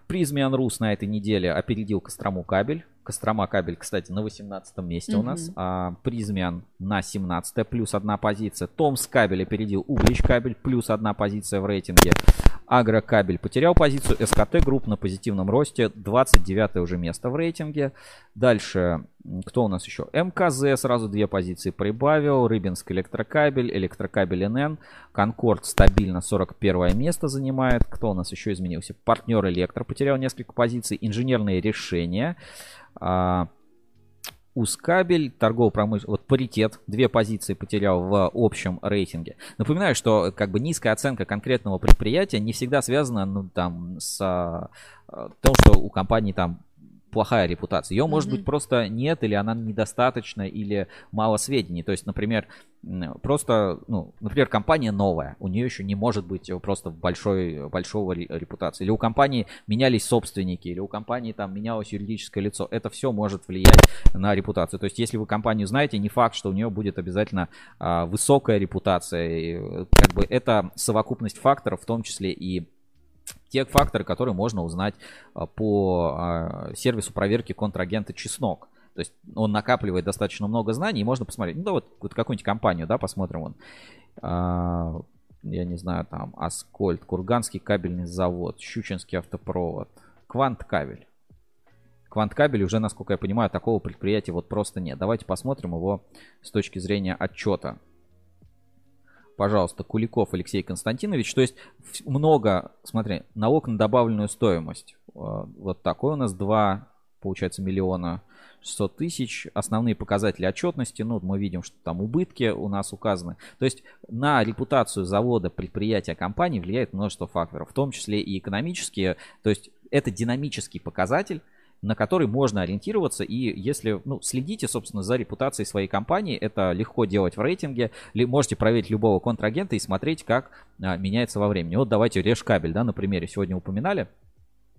Призмиан Рус на этой неделе опередил Кострому кабель. Кострома кабель, кстати, на 18 месте mm-hmm. у нас. А, Призмиан на 17 плюс одна позиция. Томс кабель опередил Углич кабель, плюс одна позиция в рейтинге. Агрокабель потерял позицию. СКТ групп на позитивном росте. 29 уже место в рейтинге. Дальше, кто у нас еще? МКЗ сразу две позиции прибавил. Рыбинск электрокабель, электрокабель НН. Конкорд стабильно 41 место занимает. Кто у нас еще изменился? Партнер Электро потерял несколько позиций. Инженерные решения. А, Ускабель, торгово-промышленный, вот паритет, две позиции потерял в общем рейтинге. Напоминаю, что как бы низкая оценка конкретного предприятия не всегда связана ну, там, с э, тем, что у компании там плохая репутация. Ее, mm-hmm. может быть, просто нет, или она недостаточно, или мало сведений. То есть, например, просто, ну, например, компания новая, у нее еще не может быть просто большой, большого репутации. Или у компании менялись собственники, или у компании там менялось юридическое лицо. Это все может влиять на репутацию. То есть, если вы компанию знаете, не факт, что у нее будет обязательно а, высокая репутация. И, как бы это совокупность факторов, в том числе и те факторы, которые можно узнать а, по а, сервису проверки контрагента Чеснок. То есть он накапливает достаточно много знаний, и можно посмотреть. Ну да, вот, вот какую-нибудь компанию, да, посмотрим он. А, я не знаю, там, Аскольд, Курганский кабельный завод, Щучинский автопровод, Квант кабель. Квант кабель уже, насколько я понимаю, такого предприятия вот просто нет. Давайте посмотрим его с точки зрения отчета пожалуйста, Куликов Алексей Константинович. То есть много, смотри, налог на добавленную стоимость. А, вот такой у нас 2, получается, миллиона 600 тысяч. Основные показатели отчетности, ну, мы видим, что там убытки у нас указаны. То есть на репутацию завода, предприятия, компании влияет множество факторов, в том числе и экономические. То есть это динамический показатель, на который можно ориентироваться. И если ну, следите, собственно, за репутацией своей компании, это легко делать в рейтинге. Можете проверить любого контрагента и смотреть, как а, меняется во времени. Вот давайте Решкабель, да, на примере сегодня упоминали.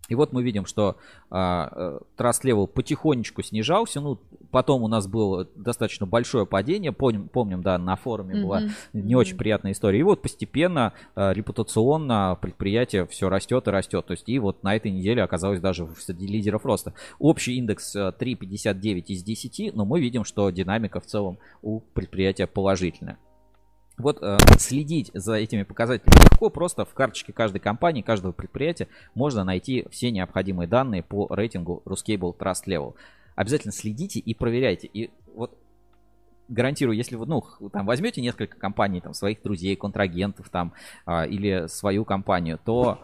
И вот мы видим, что а, Trust э, Level потихонечку снижался. Ну, потом у нас было достаточно большое падение. Помним, помним да, на форуме mm-hmm. была не очень приятная история. И вот постепенно а, репутационно предприятие все растет и растет. То есть и вот на этой неделе оказалось даже среди лидеров роста. Общий индекс 3,59 из 10, но мы видим, что динамика в целом у предприятия положительная. Вот э, следить за этими показателями легко, просто в карточке каждой компании, каждого предприятия можно найти все необходимые данные по рейтингу Ruscable Trust Level. Обязательно следите и проверяйте. И вот гарантирую, если вы, ну, там возьмете несколько компаний, там, своих друзей, контрагентов, там, э, или свою компанию, то...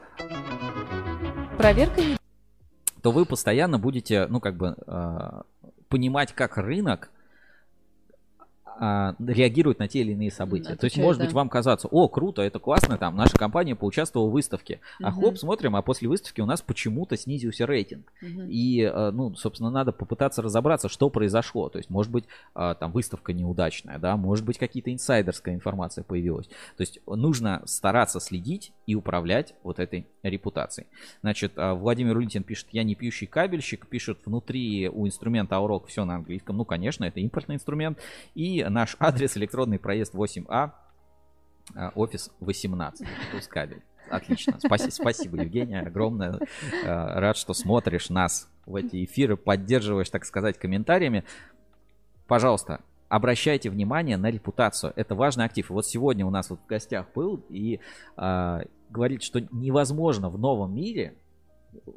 Проверка то вы постоянно будете, ну, как бы, э, понимать, как рынок а, реагируют на те или иные события. Отвечает, То есть, может да. быть, вам казаться, о, круто, это классно, там, наша компания поучаствовала в выставке. А угу. хоп, смотрим, а после выставки у нас почему-то снизился рейтинг. Угу. И, а, ну, собственно, надо попытаться разобраться, что произошло. То есть, может быть, а, там выставка неудачная, да, может быть, какие-то инсайдерская информация появилась. То есть, нужно стараться следить и управлять вот этой репутацией. Значит, а, Владимир Улитин пишет, я не пьющий кабельщик, пишет, внутри у инструмента Аурок все на английском. Ну, конечно, это импортный инструмент. И наш адрес электронный проезд 8А, а, офис 18, кабель. Отлично. Спасибо, спасибо, Евгения, огромное. А, рад, что смотришь нас в эти эфиры, поддерживаешь, так сказать, комментариями. Пожалуйста, обращайте внимание на репутацию. Это важный актив. Вот сегодня у нас вот в гостях был и э, говорит, что невозможно в новом мире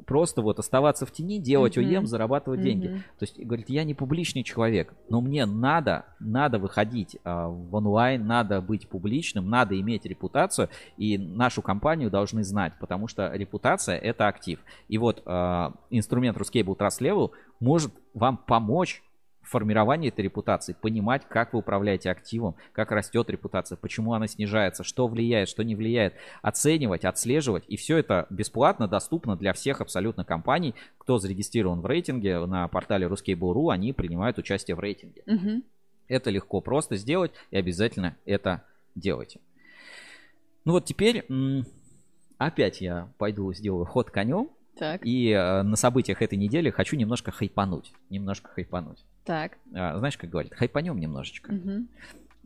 просто вот оставаться в тени, делать mm-hmm. ОЕМ, зарабатывать mm-hmm. деньги. То есть, говорит, я не публичный человек, но мне надо, надо выходить а, в онлайн, надо быть публичным, надо иметь репутацию, и нашу компанию должны знать, потому что репутация это актив. И вот а, инструмент Ruscable Trust Level может вам помочь формирование этой репутации, понимать, как вы управляете активом, как растет репутация, почему она снижается, что влияет, что не влияет, оценивать, отслеживать. И все это бесплатно, доступно для всех абсолютно компаний, кто зарегистрирован в рейтинге на портале Ruskable.ru, они принимают участие в рейтинге. Угу. Это легко просто сделать и обязательно это делайте. Ну вот теперь опять я пойду сделаю ход конем. Так. И э, на событиях этой недели хочу немножко хайпануть. Немножко хайпануть. Так. А, знаешь, как говорят, хайпанем немножечко. Угу.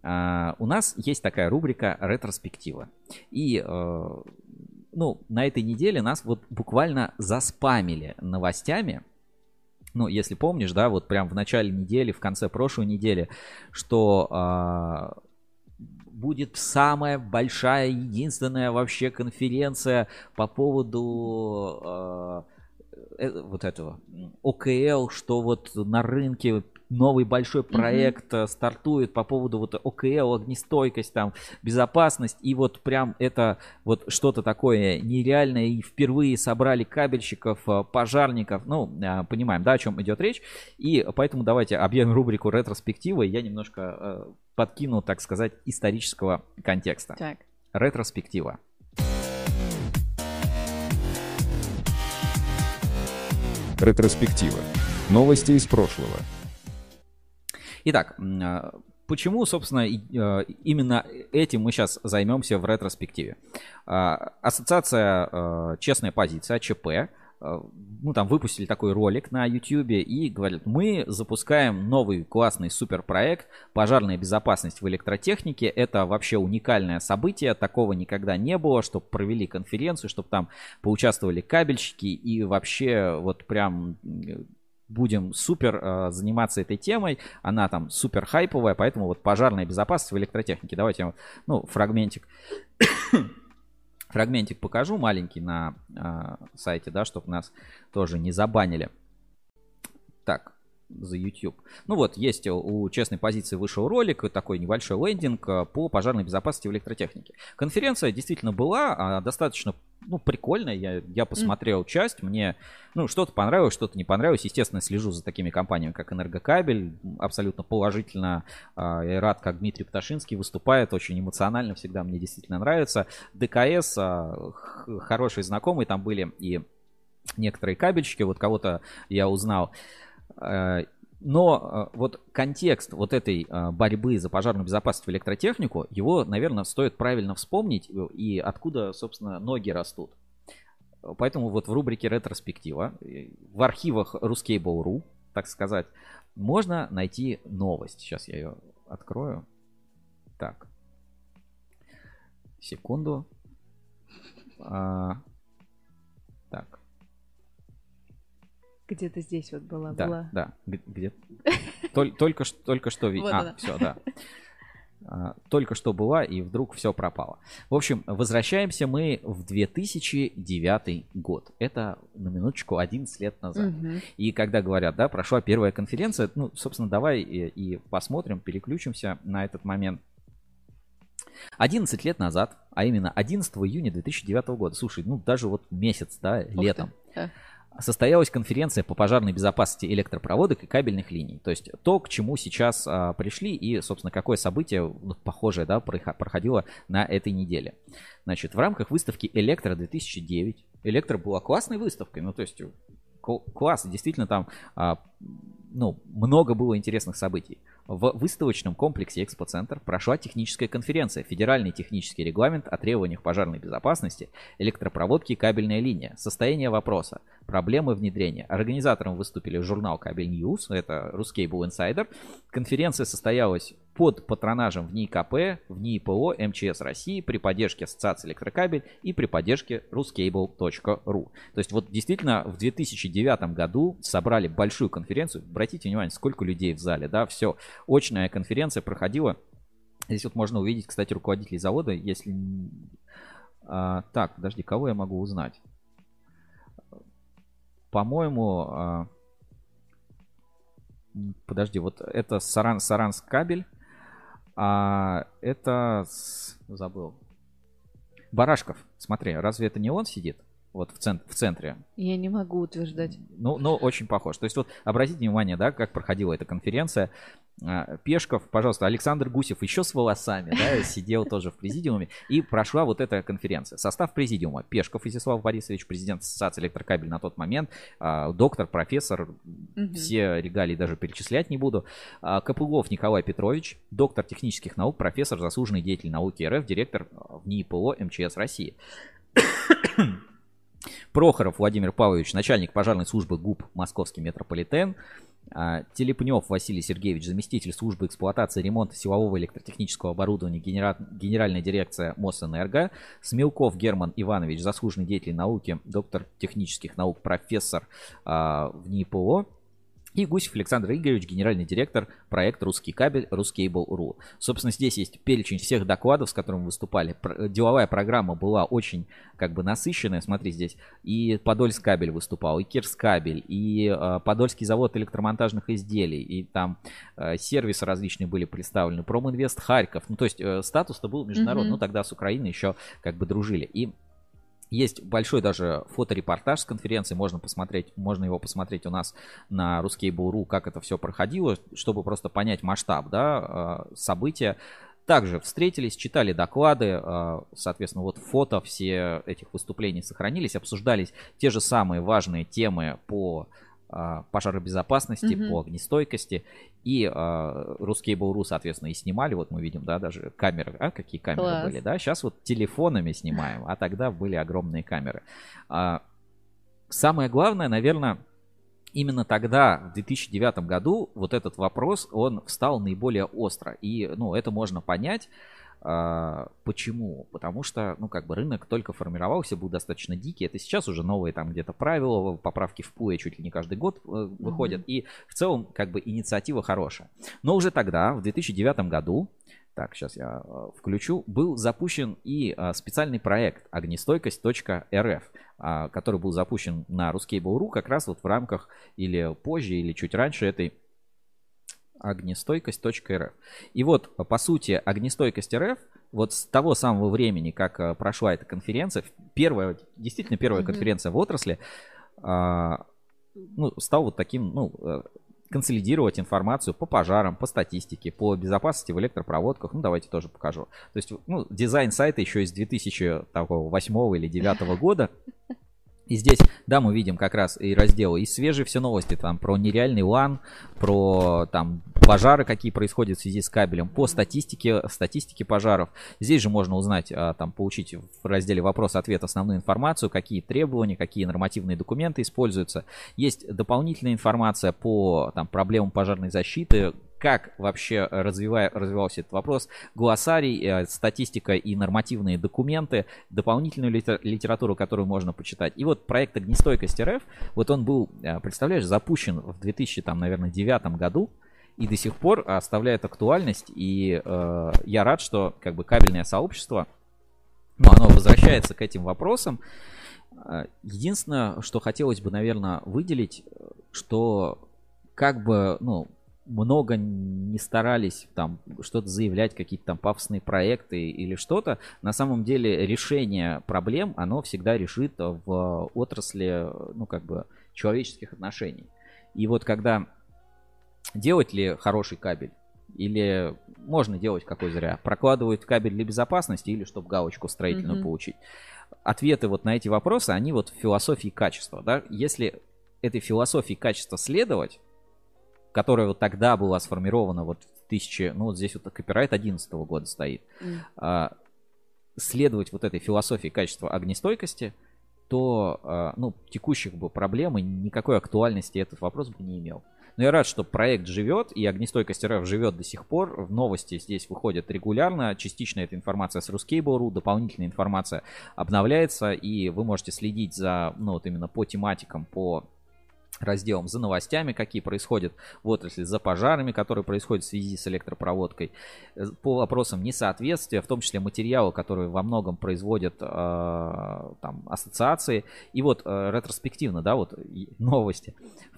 А, у нас есть такая рубрика ретроспектива. И э, ну, на этой неделе нас вот буквально заспамили новостями. Ну, если помнишь, да, вот прям в начале недели, в конце прошлой недели, что а, будет самая большая, единственная вообще конференция по поводу э, вот этого ОКЛ, что вот на рынке новый большой проект mm-hmm. стартует по поводу вот ОКЛ, огнестойкость, там, безопасность, и вот прям это вот что-то такое нереальное, и впервые собрали кабельщиков, э, пожарников, ну, э, понимаем, да, о чем идет речь, и поэтому давайте объявим рубрику ретроспектива, я немножко подкину, так сказать, исторического контекста. Так. Ретроспектива. Ретроспектива. Новости из прошлого. Итак, а, почему, собственно, а, именно этим мы сейчас займемся в ретроспективе? А, ассоциация «Честная позиция», АЧП, ну, там, выпустили такой ролик на YouTube и говорят, мы запускаем новый классный суперпроект «Пожарная безопасность в электротехнике». Это вообще уникальное событие, такого никогда не было, чтобы провели конференцию, чтобы там поучаствовали кабельщики и вообще вот прям будем супер э, заниматься этой темой. Она там супер хайповая, поэтому вот пожарная безопасность в электротехнике. Давайте, ну, фрагментик фрагментик покажу маленький на э, сайте, да, чтобы нас тоже не забанили. Так, за YouTube. Ну вот, есть у честной позиции вышел ролик, такой небольшой лендинг э, по пожарной безопасности в электротехнике. Конференция действительно была а, достаточно ну, прикольная. Я, я посмотрел mm. часть, мне ну, что-то понравилось, что-то не понравилось. Естественно, слежу за такими компаниями, как Энергокабель. Абсолютно положительно. Я рад, как Дмитрий Пташинский выступает. Очень эмоционально всегда мне действительно нравится. ДКС, а, хорошие знакомые там были и некоторые кабельщики. Вот кого-то я узнал. Э, но э, вот контекст вот этой э, борьбы за пожарную безопасность в электротехнику, его, наверное, стоит правильно вспомнить и откуда, собственно, ноги растут. Поэтому вот в рубрике ретроспектива, в архивах Ruskable.ru, так сказать, можно найти новость. Сейчас я ее открою. Так. Секунду. А, так. Где-то здесь вот была. Да, была. да. Где? Только, только, только что... Вот а, все, да. А, только что была, и вдруг все пропало. В общем, возвращаемся мы в 2009 год. Это, на минуточку, 11 лет назад. Угу. И когда говорят, да, прошла первая конференция, ну, собственно, давай и, и посмотрим, переключимся на этот момент. 11 лет назад, а именно 11 июня 2009 года, слушай, ну даже вот месяц, да, летом. Ты состоялась конференция по пожарной безопасности электропроводок и кабельных линий. То есть то, к чему сейчас а, пришли и, собственно, какое событие ну, похожее да, проходило на этой неделе. Значит, в рамках выставки «Электро 2009» «Электро» была классной выставкой, ну то есть класс, действительно там а, ну, много было интересных событий. В выставочном комплексе «Экспоцентр» прошла техническая конференция «Федеральный технический регламент о требованиях пожарной безопасности, электропроводки и кабельная линия. Состояние вопроса. Проблемы внедрения». Организатором выступили журнал «Кабель News», это Ruscable Insider. Конференция состоялась под патронажем ВНИИКП, ВНИИПО МЧС России при поддержке Ассоциации Электрокабель и при поддержке ruscable.ru. То есть вот действительно в 2009 году собрали большую конференцию. Обратите внимание, сколько людей в зале, да, все. Очная конференция проходила. Здесь вот можно увидеть, кстати, руководителей завода, если... А, так, подожди, кого я могу узнать? По-моему... А... Подожди, вот это Саран, Саранск кабель. А это... Забыл. Барашков. Смотри, разве это не он сидит? Вот в, цент, в центре. Я не могу утверждать. Ну, ну, очень похож. То есть вот обратите внимание, да, как проходила эта конференция. А, Пешков, пожалуйста, Александр Гусев еще с волосами, да, сидел тоже в президиуме. И прошла вот эта конференция. Состав президиума. Пешков Изяслав Борисович, президент Ассоциации электрокабель на тот момент, а, доктор, профессор, угу. все регалии даже перечислять не буду. А, Копылов Николай Петрович, доктор технических наук, профессор, заслуженный деятель науки РФ, директор в НИИПО МЧС России. Прохоров Владимир Павлович, начальник пожарной службы ГУП Московский метрополитен. А, Телепнев Василий Сергеевич, заместитель службы эксплуатации ремонта силового электротехнического оборудования, генера... Генеральная дирекция Мосэнерго. Смелков Герман Иванович, заслуженный деятель науки, доктор технических наук, профессор а, в НИПО. И Гусев Александр Игоревич, генеральный директор проекта «Русский кабель», «Ruskable.ru». Собственно, здесь есть перечень всех докладов, с которыми выступали. Деловая программа была очень как бы насыщенная. Смотри, здесь и Подольск кабель выступал, и Кирс кабель, и э, Подольский завод электромонтажных изделий, и там э, сервисы различные были представлены, Проминвест Харьков. Ну, то есть э, статус-то был международный. Mm-hmm. Ну, тогда с Украиной еще как бы дружили. И есть большой даже фоторепортаж с конференции, можно посмотреть, можно его посмотреть у нас на Ruskable.ru, как это все проходило, чтобы просто понять масштаб да, э, события. Также встретились, читали доклады, э, соответственно, вот фото все этих выступлений сохранились, обсуждались те же самые важные темы по пожаробезопасности, mm-hmm. по огнестойкости. И э, русские БУРУ, соответственно, и снимали. Вот мы видим, да, даже камеры. А какие камеры Класс. были, да? Сейчас вот телефонами снимаем, а тогда были огромные камеры. А, самое главное, наверное, именно тогда, в 2009 году, вот этот вопрос, он встал наиболее остро. И, ну, это можно понять. А, почему? Потому что, ну, как бы рынок только формировался, был достаточно дикий. Это сейчас уже новые там где-то правила, поправки в ПУЭ чуть ли не каждый год э, выходят. Mm-hmm. И в целом, как бы, инициатива хорошая. Но уже тогда, в 2009 году, так, сейчас я э, включу, был запущен и а, специальный проект огнестойкость.рф, а, который был запущен на Ruskable.ru как раз вот в рамках или позже, или чуть раньше этой огнестойкость.рф. И вот, по сути, огнестойкость РФ, вот с того самого времени, как э, прошла эта конференция, первая, действительно первая mm-hmm. конференция в отрасли, а, ну, стал вот таким, ну, э, консолидировать информацию по пожарам, по статистике, по безопасности в электропроводках. Ну, давайте тоже покажу. То есть, ну, дизайн сайта еще из 2008 или 2009 года. И здесь, да, мы видим как раз и разделы, и свежие все новости, там, про нереальный лан, про, там, пожары, какие происходят в связи с кабелем, по статистике, статистике пожаров. Здесь же можно узнать, а, там, получить в разделе вопрос-ответ основную информацию, какие требования, какие нормативные документы используются. Есть дополнительная информация по, там, проблемам пожарной защиты, как вообще развивая, развивался этот вопрос. Глоссарий, э, статистика и нормативные документы, дополнительную литературу, которую можно почитать. И вот проект «Огнестойкость РФ», вот он был, э, представляешь, запущен в 2000, там, наверное, девятом году и до сих пор оставляет актуальность. И э, я рад, что как бы кабельное сообщество, ну, оно возвращается к этим вопросам. Э, единственное, что хотелось бы, наверное, выделить, что как бы, ну, много не старались там что-то заявлять, какие-то там пафосные проекты или что-то. На самом деле решение проблем, оно всегда решит в отрасли, ну, как бы, человеческих отношений. И вот когда делать ли хороший кабель, или можно делать какой зря, прокладывают кабель для безопасности или чтобы галочку строительную mm-hmm. получить. Ответы вот на эти вопросы, они вот в философии качества, да. Если этой философии качества следовать, которая вот тогда была сформирована вот в тысяче, ну вот здесь вот копирайт 11 года стоит, mm. следовать вот этой философии качества огнестойкости, то, а, ну, текущих бы проблем и никакой актуальности этот вопрос бы не имел. Но я рад, что проект живет, и огнестойкость РФ живет до сих пор. В новости здесь выходят регулярно. Частично эта информация с Ruskable.ru, дополнительная информация обновляется, и вы можете следить за, ну, вот именно по тематикам, по разделом за новостями, какие происходят в отрасли, за пожарами, которые происходят в связи с электропроводкой, э, по вопросам несоответствия, в том числе материалы, которые во многом производят э, там, ассоциации. И вот э, ретроспективно, да, вот новости.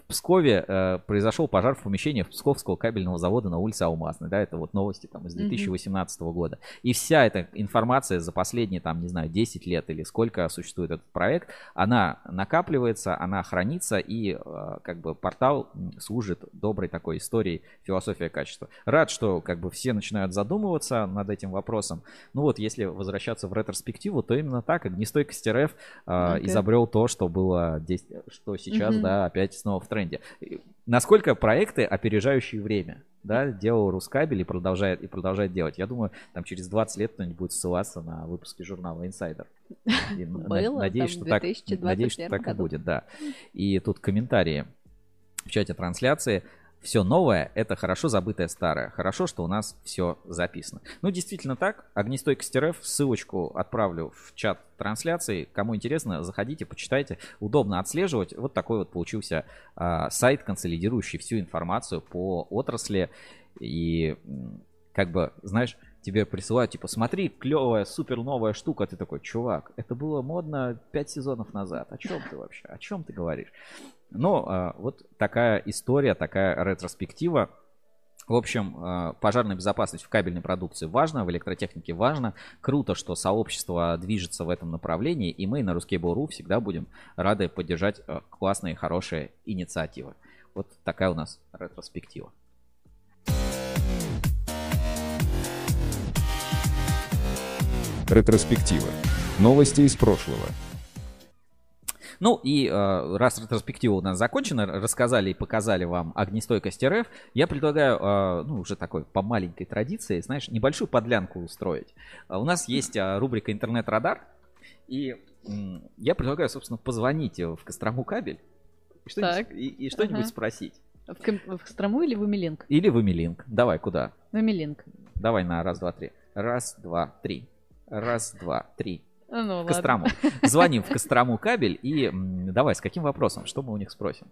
Пскове э, произошел пожар в помещении Псковского кабельного завода на улице Алмазной. Да, это вот новости там из 2018 mm-hmm. года. И вся эта информация за последние, там, не знаю, 10 лет или сколько существует этот проект, она накапливается, она хранится, и э, как бы портал служит доброй такой историей философия качества. Рад, что как бы все начинают задумываться над этим вопросом. Ну вот, если возвращаться в ретроспективу, то именно так огнестойкость РФ э, okay. изобрел то, что было 10, что сейчас, mm-hmm. да, опять снова в тренде. Насколько проекты, опережающие время, да, делал Рускабель и продолжает, и продолжает делать. Я думаю, там через 20 лет кто-нибудь будет ссылаться на выпуски журнала Insider. Было, надеюсь, что так, надеюсь, что так и будет, да. И тут комментарии в чате трансляции все новое — это хорошо забытое старое. Хорошо, что у нас все записано. Ну, действительно так. Огнестойкость РФ. Ссылочку отправлю в чат трансляции. Кому интересно, заходите, почитайте. Удобно отслеживать. Вот такой вот получился а, сайт, консолидирующий всю информацию по отрасли. И как бы, знаешь, тебе присылают, типа, смотри, клевая, супер новая штука. Ты такой, чувак, это было модно 5 сезонов назад. О чем ты вообще? О чем ты говоришь? Но а, вот такая история, такая ретроспектива. В общем, а, пожарная безопасность в кабельной продукции важна, в электротехнике важна. Круто, что сообщество движется в этом направлении, и мы на Ruskable.ru всегда будем рады поддержать а, классные, хорошие инициативы. Вот такая у нас ретроспектива. Ретроспектива. Новости из прошлого. Ну и э, раз ретроспектива у нас закончена, рассказали и показали вам огнестойкость РФ, я предлагаю, э, ну уже такой по маленькой традиции, знаешь, небольшую подлянку устроить. Uh, у нас есть э, рубрика «Интернет-радар», и Я предлагаю, собственно, позвонить в Кострому кабель что и, и что-нибудь ага. спросить. В, в Кострому или в Эмилинг? Или в Эмилинг. Давай, куда? В Эмилинг. Давай на раз, два, три. Раз, два, три. Раз, два, три. Ну, Кострому. Звоним в Кострому кабель и давай, с каким вопросом? Что мы у них спросим?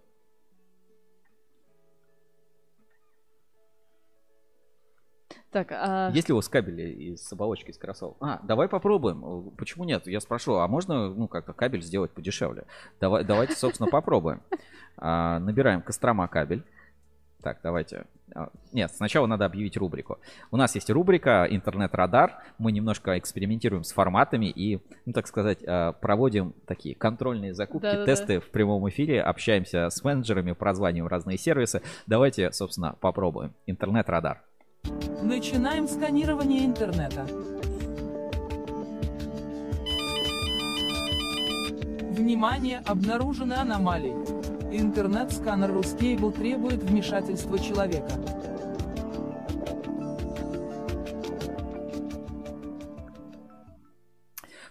Так, а... Есть ли у вас кабели из оболочки из кроссовок? А, давай попробуем. Почему нет? Я спрошу, а можно, ну, как-то кабель сделать подешевле? Давай, давайте, собственно, попробуем. А, набираем Кострома кабель. Так, давайте. А, нет, сначала надо объявить рубрику. У нас есть рубрика «Интернет-радар». Мы немножко экспериментируем с форматами и, ну, так сказать, а, проводим такие контрольные закупки, да, тесты да. в прямом эфире, общаемся с менеджерами, прозваниваем разные сервисы. Давайте, собственно, попробуем. «Интернет-радар». Начинаем сканирование интернета. Внимание, обнаружены аномалии. Интернет-сканер Ruscable требует вмешательства человека.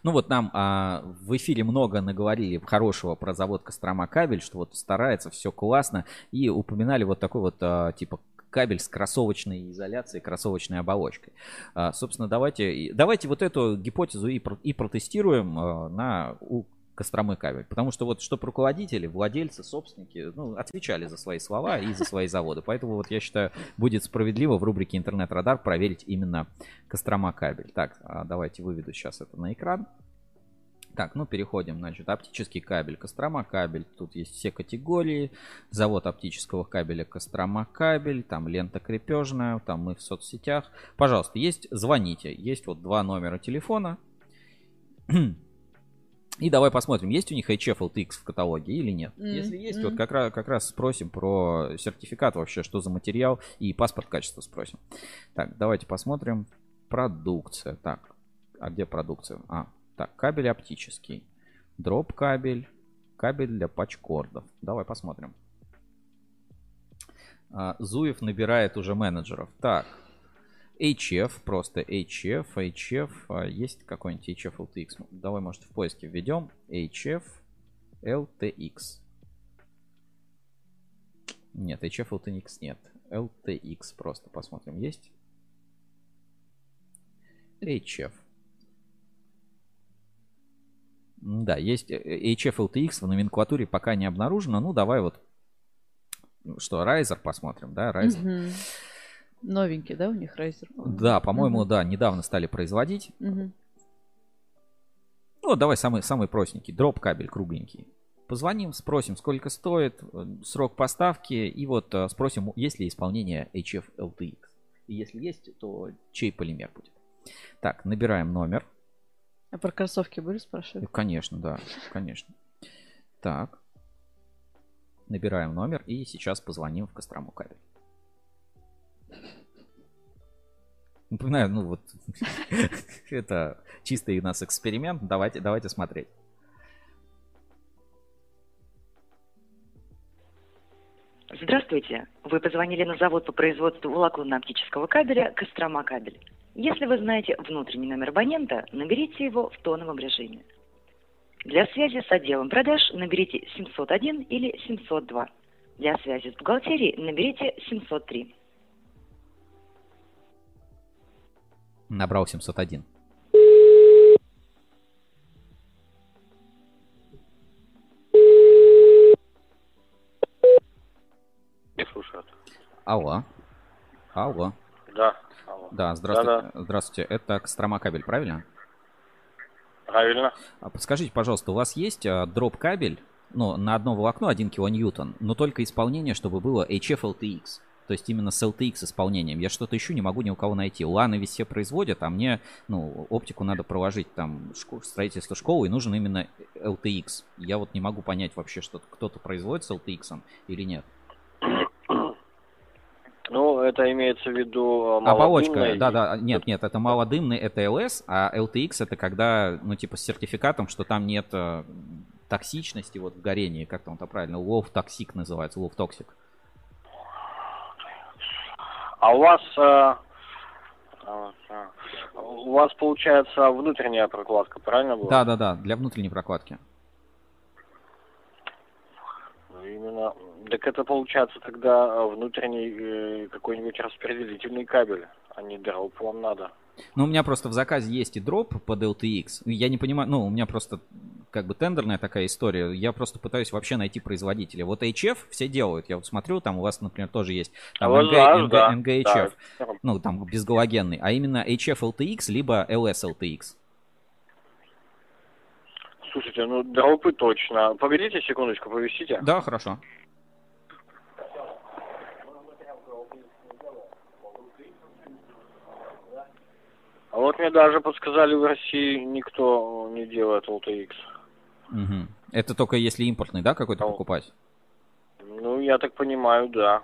Ну вот нам а, в эфире много наговорили хорошего про завод Кострома кабель, что вот старается, все классно, и упоминали вот такой вот а, типа кабель с кроссовочной изоляцией, кроссовочной оболочкой. А, собственно, давайте, давайте вот эту гипотезу и, и протестируем а, на Костромы кабель. Потому что вот чтобы руководители, владельцы, собственники ну, отвечали за свои слова и за свои заводы. Поэтому вот я считаю, будет справедливо в рубрике «Интернет-радар» проверить именно Кострома кабель. Так, а, давайте выведу сейчас это на экран. Так, ну переходим, значит, оптический кабель, Кострома кабель. Тут есть все категории. Завод оптического кабеля Кострома кабель, там лента крепежная, там мы в соцсетях. Пожалуйста, есть, звоните. Есть вот два номера телефона. И давай посмотрим, есть у них HF LTX в каталоге или нет. Mm-hmm. Если есть, mm-hmm. вот как раз, как раз спросим про сертификат вообще, что за материал, и паспорт качества спросим. Так, давайте посмотрим. Продукция. Так, а где продукция? А, так, кабель оптический. Дроп кабель. Кабель для патчкордов. Давай посмотрим. А, Зуев набирает уже менеджеров. Так, HF, просто HF, HF. А, есть какой-нибудь HF LTX? Давай, может, в поиске введем. HF LTX. Нет, HF LTX нет. LTX просто посмотрим. Есть? HF. Да, есть э, HF LTX в номенклатуре пока не обнаружено. Ну, давай вот что, Райзер посмотрим, да, Райзер. Угу. Новенький, да, у них Райзер? Да, по-моему, угу. да, недавно стали производить. Угу. Ну, давай самый, самый простенький, дроп кабель кругленький. Позвоним, спросим, сколько стоит, э, срок поставки, и вот э, спросим, есть ли исполнение HF LTX. И если есть, то чей полимер будет. Так, набираем номер. А про кроссовки были спрашивать? Конечно, да, конечно. Так. Набираем номер и сейчас позвоним в Кострому кабель. Напоминаю, ну вот, это чистый у нас эксперимент. Давайте, давайте смотреть. Здравствуйте. Вы позвонили на завод по производству волоконно-оптического кабеля «Кострома кабель». Если вы знаете внутренний номер абонента, наберите его в тоновом режиме. Для связи с отделом продаж наберите 701 или 702. Для связи с бухгалтерией наберите 703. Набрал 701. Слушаю. Алло. Алло. Да. Да, здравствуйте. Да, да. Здравствуйте. Это Кострома кабель, правильно? Правильно. А подскажите, пожалуйста, у вас есть а, дроп кабель, ну, на одно волокно 1 килоньютон, но только исполнение, чтобы было HF LTX. То есть именно с LTX исполнением. Я что-то ищу, не могу ни у кого найти. Ланы ведь все производят, а мне, ну, оптику надо проложить там школ, строительство школы, и нужен именно LTX. Я вот не могу понять вообще, что кто-то производит с LTX или нет. Ну, это имеется в виду э, Оболочка, да, да, нет, нет, это малодымный, это LS, а LTX это когда, ну, типа с сертификатом, что там нет э, токсичности вот в горении, как там это правильно, low toxic называется, low toxic. А у вас э. У вас получается внутренняя прокладка, правильно было? Да, да, да, для внутренней прокладки. Именно. Так это получается тогда внутренний э, какой-нибудь распределительный кабель, а не дроп вам надо. Ну, у меня просто в заказе есть и дроп под LTX. Я не понимаю, ну, у меня просто как бы тендерная такая история. Я просто пытаюсь вообще найти производителя. Вот HF все делают. Я вот смотрю, там у вас, например, тоже есть там, а NG, NG, да, NGHF. Да. Ну, там безгалогенный. А именно HF LTX, либо LS LTX. Слушайте, ну дропы точно. Погодите секундочку, повисите. Да, хорошо. А вот мне даже подсказали, в России никто не делает LTX. Угу. Это только если импортный, да, какой-то Ну. покупать? Ну, я так понимаю, да.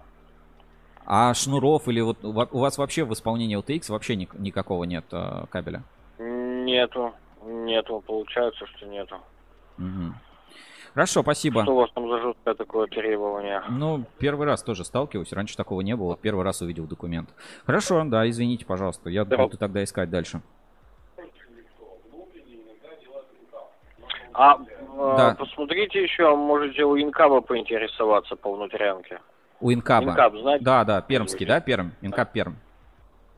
А шнуров или вот у ва- у вас вообще в исполнении LTX вообще ни- никакого нет э, кабеля? Нету. Нету, получается, что нету. Мгм. Хорошо, спасибо. Что у вас там за жуткое такое требование? Ну, первый раз тоже сталкиваюсь, раньше такого не было, первый раз увидел документ. Хорошо, да, извините, пожалуйста, я Да. буду тогда искать дальше. А, Да. э, посмотрите еще, можете у Инкаба поинтересоваться по внутрянке. У Инкаба. Инкаб, знаете? Да, да, пермский, да, Перм? Инкаб Перм.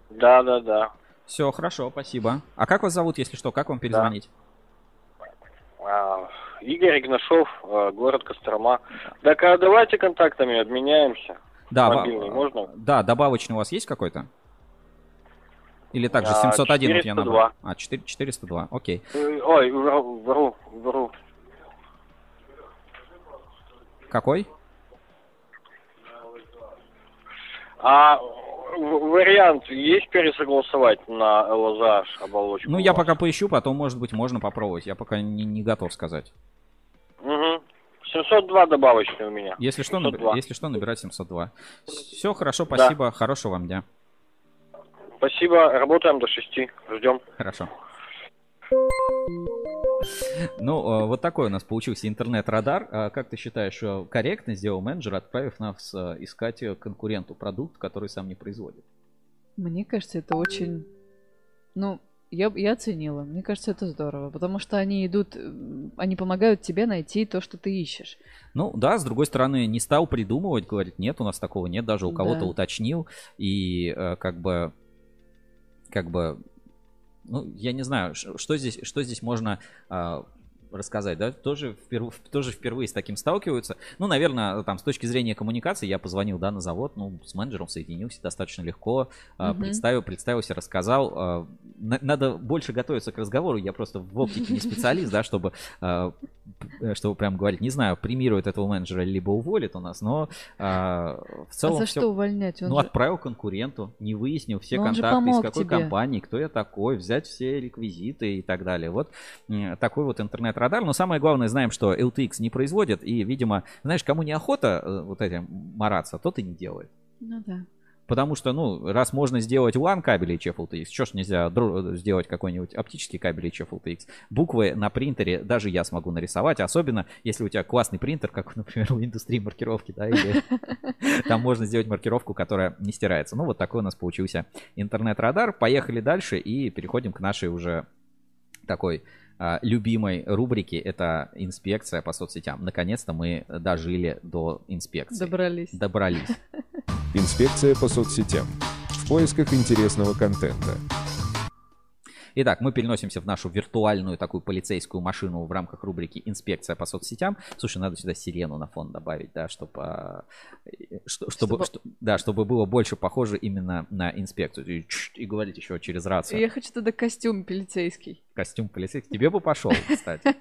Да, да, да. Все, хорошо, спасибо. А как вас зовут, если что? Как вам перезвонить? А, Игорь Игнашов, э, город Кострома. Так, а давайте контактами обменяемся. Да, Мобильный можно? Да, добавочный у вас есть какой-то? Или также А, 701 вот я 402. набрал? А, 4, 402, окей. Э, Ой, вру, вру, вру. Какой? А вариант есть пересогласовать на LZH оболочку? Ну, я пока поищу, потом, может быть, можно попробовать. Я пока не, не готов сказать. Мгм. 702 добавочный у меня. Если что, наб- 702. если что, набирать 702. Все, хорошо, спасибо. Хорошего вам дня. Спасибо, работаем до 6. Ждем. Хорошо. Ну, э, вот такой у нас получился интернет-радар. А Как ты считаешь, э, корректно сделал менеджер, отправив нас э, искать э, конкуренту продукт, который сам не производит? Мне кажется, это очень... Ну, я, я оценила. Мне кажется, это здорово. Потому что они идут... м, Они помогают тебе найти то, что ты ищешь. Ну да, с другой стороны, не стал придумывать, говорит, нет, у нас такого нет, даже у кого-то Да. уточнил. И э, как бы, как бы, ну, я не знаю, что здесь, что здесь можно а, рассказать, да, тоже, вперв- тоже впервые с таким сталкиваются. Ну, наверное, там, с точки зрения коммуникации, я позвонил, да, на завод, ну, с менеджером соединился достаточно легко, Мгм. представил, представился, рассказал. а, на- надо больше готовиться к разговору, я просто в оптике не специалист, да, чтобы, а, п- чтобы прям говорить, не знаю, премирует этого менеджера, либо уволит у нас, но в целом а за что увольнять? Он ну, же- отправил конкуренту, не выяснил все Но контакты, из какой тебе. компании, кто я такой, взять все реквизиты и так далее. Вот такой вот интернет-радар. Но самое главное, знаем, что LTX не производит, и, видимо, знаешь, кому неохота э, вот этим мараться, тот и не делает. Ну да. Потому что, ну, раз можно сделать LAN кабель HF LTX, что ж нельзя дру- сделать какой-нибудь оптический кабель HF LTX? Буквы на принтере даже я смогу нарисовать, особенно если у тебя классный принтер, как, например, у индустрии маркировки, да, или там можно сделать маркировку, которая не стирается. Ну, вот такой у нас получился интернет-радар. Поехали дальше и переходим к нашей уже такой любимой рубрике. Это инспекция по соцсетям. Наконец-то мы дожили до инспекции. Добрались. Добрались. Инспекция по соцсетям. В поисках интересного контента. Итак, мы переносимся в нашу виртуальную такую полицейскую машину в рамках рубрики «Инспекция по соцсетям». Слушай, надо сюда сирену на фон добавить, да, чтобы, чтобы, Чтобы- что- да, чтобы было больше похоже именно на инспекцию. И, и говорить еще через рацию. Я хочу тогда костюм полицейский. Костюм полицейский. Тебе бы пошел, кстати.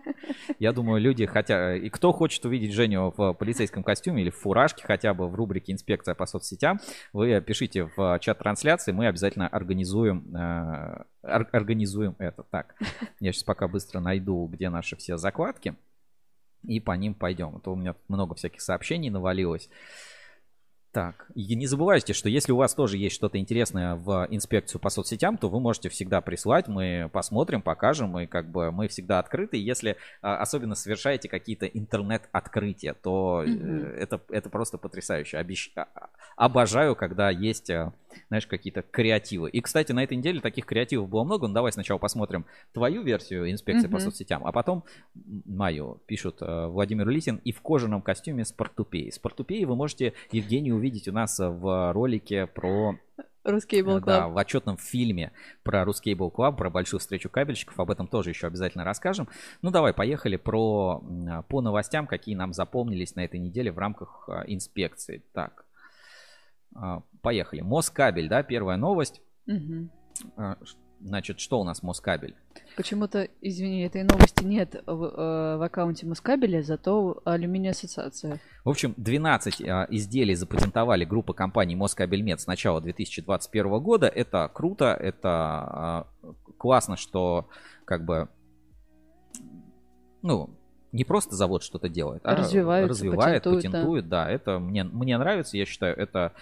Я думаю, люди хотя... И кто хочет увидеть Женю в полицейском костюме или в фуражке хотя бы в рубрике «Инспекция по соцсетям», вы пишите в чат трансляции, мы обязательно организуем, э, ор- организуем это. Так, я сейчас пока быстро найду, где наши все закладки, и по ним пойдем. А то у меня много всяких сообщений навалилось. Так, и не забывайте, что если у вас тоже есть что-то интересное в инспекцию по соцсетям, то вы можете всегда прислать, мы посмотрим, покажем, и как бы мы всегда открыты. Если а, особенно совершаете какие-то интернет-открытия, то mm-hmm. это, это просто потрясающе. Обещ... А, а, обожаю, когда есть, знаешь, какие-то креативы. И, кстати, на этой неделе таких креативов было много. Ну, давай сначала посмотрим твою версию инспекции mm-hmm. по соцсетям, а потом мою, пишут Владимир Лисин, и в кожаном костюме с портупеей. С портупеей вы можете Евгению увидеть у нас в ролике про Ruscable Club. Да, в отчетном фильме про Ruscable Club, про большую встречу кабельщиков. Об этом тоже еще обязательно расскажем. Ну, давай, поехали про, по новостям, какие нам запомнились на этой неделе в рамках а, инспекции. Так, поехали. Москабель, да, первая новость. Угу. Значит, что у нас Москабель? Почему-то, извини, этой новости нет в, э, в аккаунте Москабеля, зато алюминий ассоциация. В общем, 12 э, изделий запатентовали группа компаний Москабельмет с начала 2021 года. Это круто, это э, классно, что как бы, ну, не просто завод что-то делает, а развивает, патентует, патентует да. да, это мне, мне нравится, я считаю, это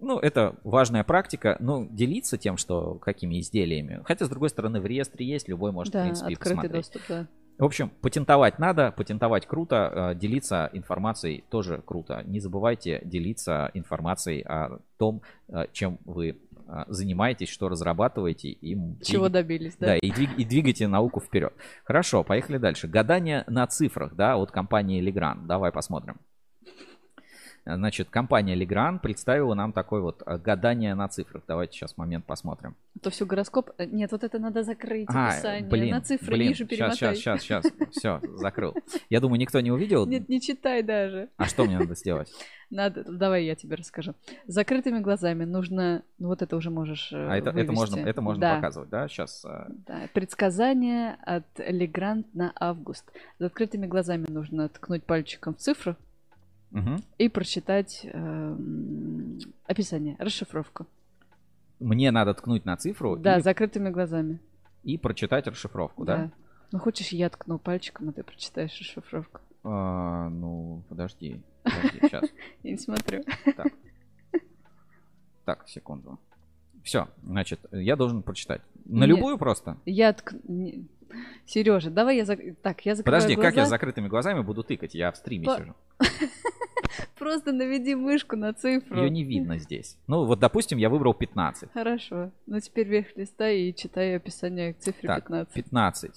ну, это важная практика, но делиться тем, что какими изделиями. Хотя, с другой стороны, в реестре есть, любой может, да, в принципе, открытый посмотреть. доступ, да. В общем, патентовать надо, патентовать круто, э, делиться информацией тоже круто. Не забывайте делиться информацией о том, э, чем вы э, занимаетесь, что разрабатываете. И, Чего и, добились, да? Да, и, двиг, и двигайте науку вперед. Хорошо, поехали дальше. Гадание на цифрах, да, от компании Legrand. Давай посмотрим. Значит, компания Legrand представила нам такой вот э, гадание на цифрах. Давайте сейчас момент посмотрим. То все гороскоп. Э, нет, вот это надо закрыть а, описание. Блин, на цифры блин, ниже перемотай. Сейчас, сейчас, сейчас. Все, закрыл. Я думаю, никто не увидел. Нет, не читай даже. А что мне надо сделать? Надо, давай я тебе расскажу. закрытыми глазами нужно, ну вот это уже можешь А это, это можно, это можно да. показывать, да? Сейчас. Да. Предсказание от Легрант на август. За открытыми глазами нужно ткнуть пальчиком в цифру, угу. и прочитать э, описание, расшифровку. Мне надо ткнуть на цифру. Да, и... закрытыми глазами. И прочитать расшифровку, да? да? Ну, хочешь, я ткну пальчиком, а ты прочитаешь расшифровку. А, ну, подожди. Подожди, сейчас. Я не смотрю. Так. Так, секунду. Все, значит, я должен прочитать. На Нет, любую просто? Я тк... Сережа, давай я... Зак... Так, я закрываю Подожди, глаза. как я с закрытыми глазами буду тыкать? Я в стриме По... сижу. Просто наведи мышку на цифру. Ее не видно здесь. Ну, вот, допустим, я выбрал 15. Хорошо. Ну, теперь вверх листа и читай описание к цифре так, 15. 15.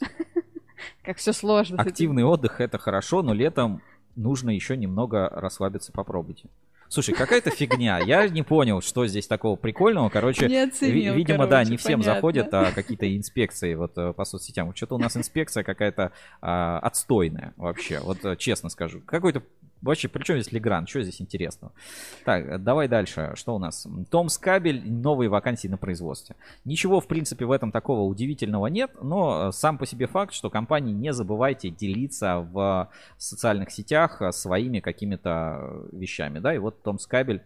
Как все сложно. Активный отдых это хорошо, но летом нужно еще немного расслабиться. Попробуйте. Слушай, какая-то фигня. Я не понял, что здесь такого прикольного. Короче, не оценил, видимо, короче, да, не всем понятно. заходят а, какие-то инспекции вот э, по соцсетям. Что-то у нас инспекция какая-то а, отстойная вообще. Вот э, честно скажу. Какой-то Вообще, при чем здесь Легран? Что здесь интересного? Так, давай дальше. Что у нас? Томс Кабель, новые вакансии на производстве. Ничего, в принципе, в этом такого удивительного нет, но э, сам по себе факт, что компании не забывайте делиться в социальных сетях э, своими какими-то вещами, да, и вот Томс Кабель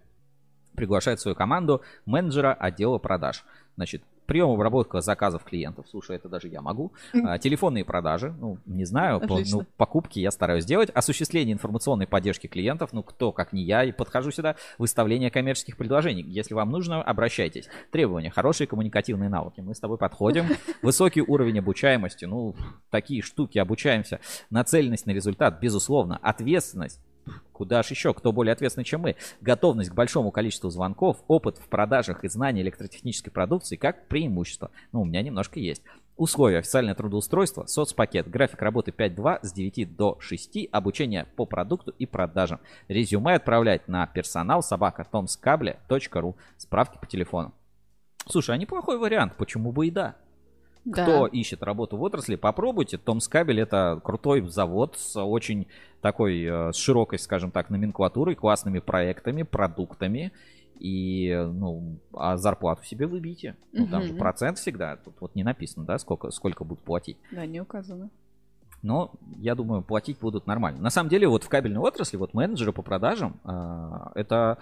приглашает свою команду менеджера отдела продаж. Значит, прием обработка заказов клиентов. Слушай, это даже я могу. А, телефонные продажи, ну, не знаю, по, ну, покупки я стараюсь делать. Осуществление информационной поддержки клиентов, ну, кто, как не я, и подхожу сюда. Выставление коммерческих предложений. Если вам нужно, обращайтесь. Требования, хорошие коммуникативные навыки. Мы с тобой подходим. Высокий уровень обучаемости, ну, такие штуки, обучаемся. Нацеленность на результат, безусловно. Ответственность Куда же еще? Кто более ответственный, чем мы? Готовность к большому количеству звонков, опыт в продажах и знание электротехнической продукции как преимущество. Ну, у меня немножко есть. Условия. Официальное трудоустройство, соцпакет, график работы 5.2 с 9 до 6, обучение по продукту и продажам. Резюме отправлять на персонал собака tomskable.ru. Справки по телефону. Слушай, а неплохой вариант, почему бы и да? Да. Кто ищет работу в отрасли, попробуйте. Томскабель это крутой завод с очень такой, э, с широкой, скажем так, номенклатурой, классными проектами, продуктами. И, ну, а зарплату себе выбейте. Ну, там же процент всегда. Тут вот не написано, да, сколько, сколько будут платить. Да, не указано. Но я думаю, платить будут нормально. На самом деле, вот в кабельной отрасли, вот менеджеры по продажам, э, это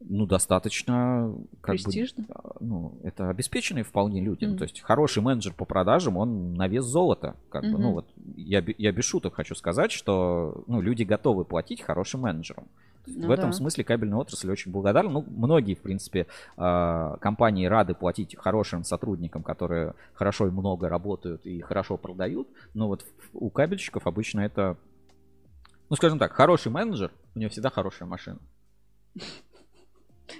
ну, достаточно... Как Престижно? Бы, ну, это обеспеченные вполне люди. Mm. Ну, то есть хороший менеджер по продажам, он на вес золота. Как mm-hmm. бы, ну, вот я, я без шуток хочу сказать, что ну, люди готовы платить хорошим менеджерам. Ну, в этом да. смысле кабельная отрасль очень благодарна. Ну, многие, в принципе, а, компании рады платить хорошим сотрудникам, которые хорошо и много работают и хорошо продают. Но вот у кабельщиков обычно это, ну, скажем так, хороший менеджер, у него всегда хорошая машина.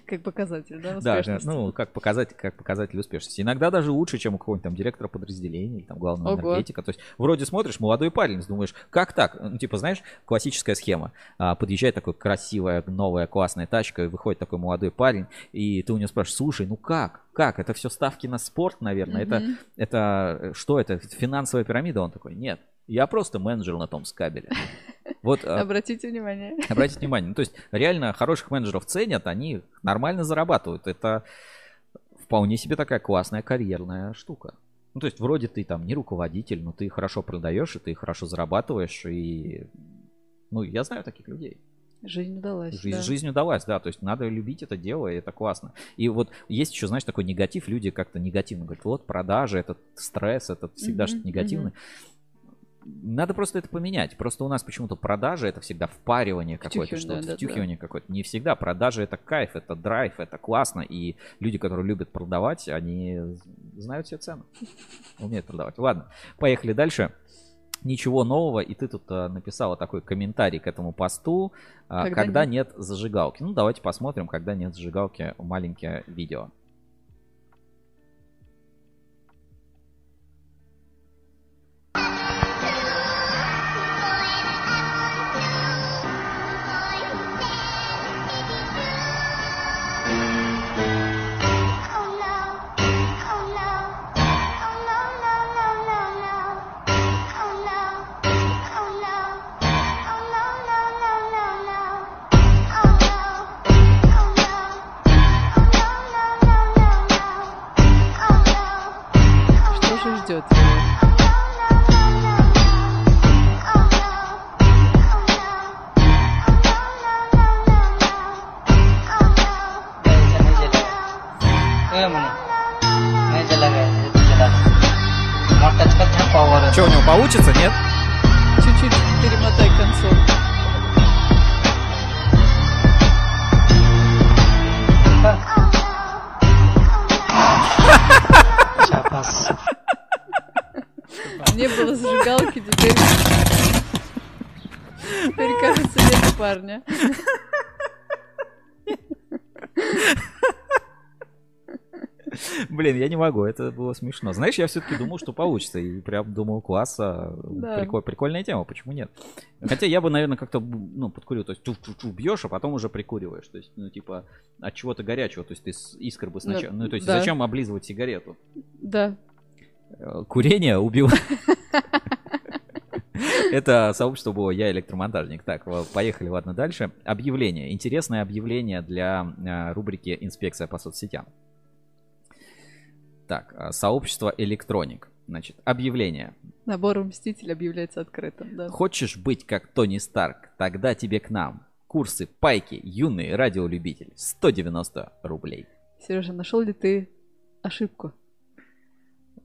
Как показатель, да, успешности? Да, ну, как показатель, как показатель успешности. Иногда даже лучше, чем у какого-нибудь там директора подразделения или там главного Ого. энергетика. То есть вроде смотришь, молодой парень, думаешь, как так? Ну, типа, знаешь, классическая схема. А, подъезжает такой красивая, новая, классная тачка, и выходит такой молодой парень, и ты у него спрашиваешь, слушай, ну как? Как? Это все ставки на спорт, наверное? Mm-hmm. Это, это что это? Финансовая пирамида? Он такой, нет, я просто менеджер на том скабеле. Вот, а, обратите внимание. Обратите внимание. Ну, то есть реально хороших менеджеров ценят, они нормально зарабатывают. Это вполне себе такая классная карьерная штука. Ну, то есть вроде ты там не руководитель, но ты хорошо продаешь, и ты хорошо зарабатываешь, и... Ну, я знаю таких людей. Жизнь удалась. Жизнь, да. жизнь удалась, да. То есть надо любить это дело, и это классно. И вот есть еще, знаешь, такой негатив. Люди как-то негативно говорят, вот продажи, этот стресс, это всегда mm-hmm, что-то негативное. Mm-hmm. Надо просто это поменять. Просто у нас почему-то продажи это всегда впаривание какое-то, что-то, да, втюхивание да. какое-то. Не всегда. Продажи это кайф, это драйв, это классно. И люди, которые любят продавать, они знают все цены. Умеют продавать. Ладно, поехали дальше. Ничего нового, и ты тут а, написала такой комментарий к этому посту, а, когда, когда нет. нет зажигалки. Ну, давайте посмотрим, когда нет зажигалки, маленькое видео. Могу, это было смешно. Знаешь, я все-таки думал, что получится. И прям думал, класса, да. приколь, прикольная тема, почему нет? Хотя я бы, наверное, как-то, ну, подкурил, то есть чу-чу-чу бьешь, а потом уже прикуриваешь. То есть, ну, типа, от чего-то горячего. То есть ты искр бы сначала... Ну, то есть да. зачем облизывать сигарету? Да. Э, курение убил. Это сообщество было «Я электромонтажник». Так, поехали, ладно, дальше. Объявление. Интересное объявление для э, рубрики «Инспекция по соцсетям». Так, а, сообщество Электроник. Значит, объявление. Набор Мститель объявляется открытым, да. Хочешь быть как Тони Старк? Тогда тебе к нам. Курсы пайки, юный радиолюбитель. 190 рублей. Сережа, нашел ли ты ошибку?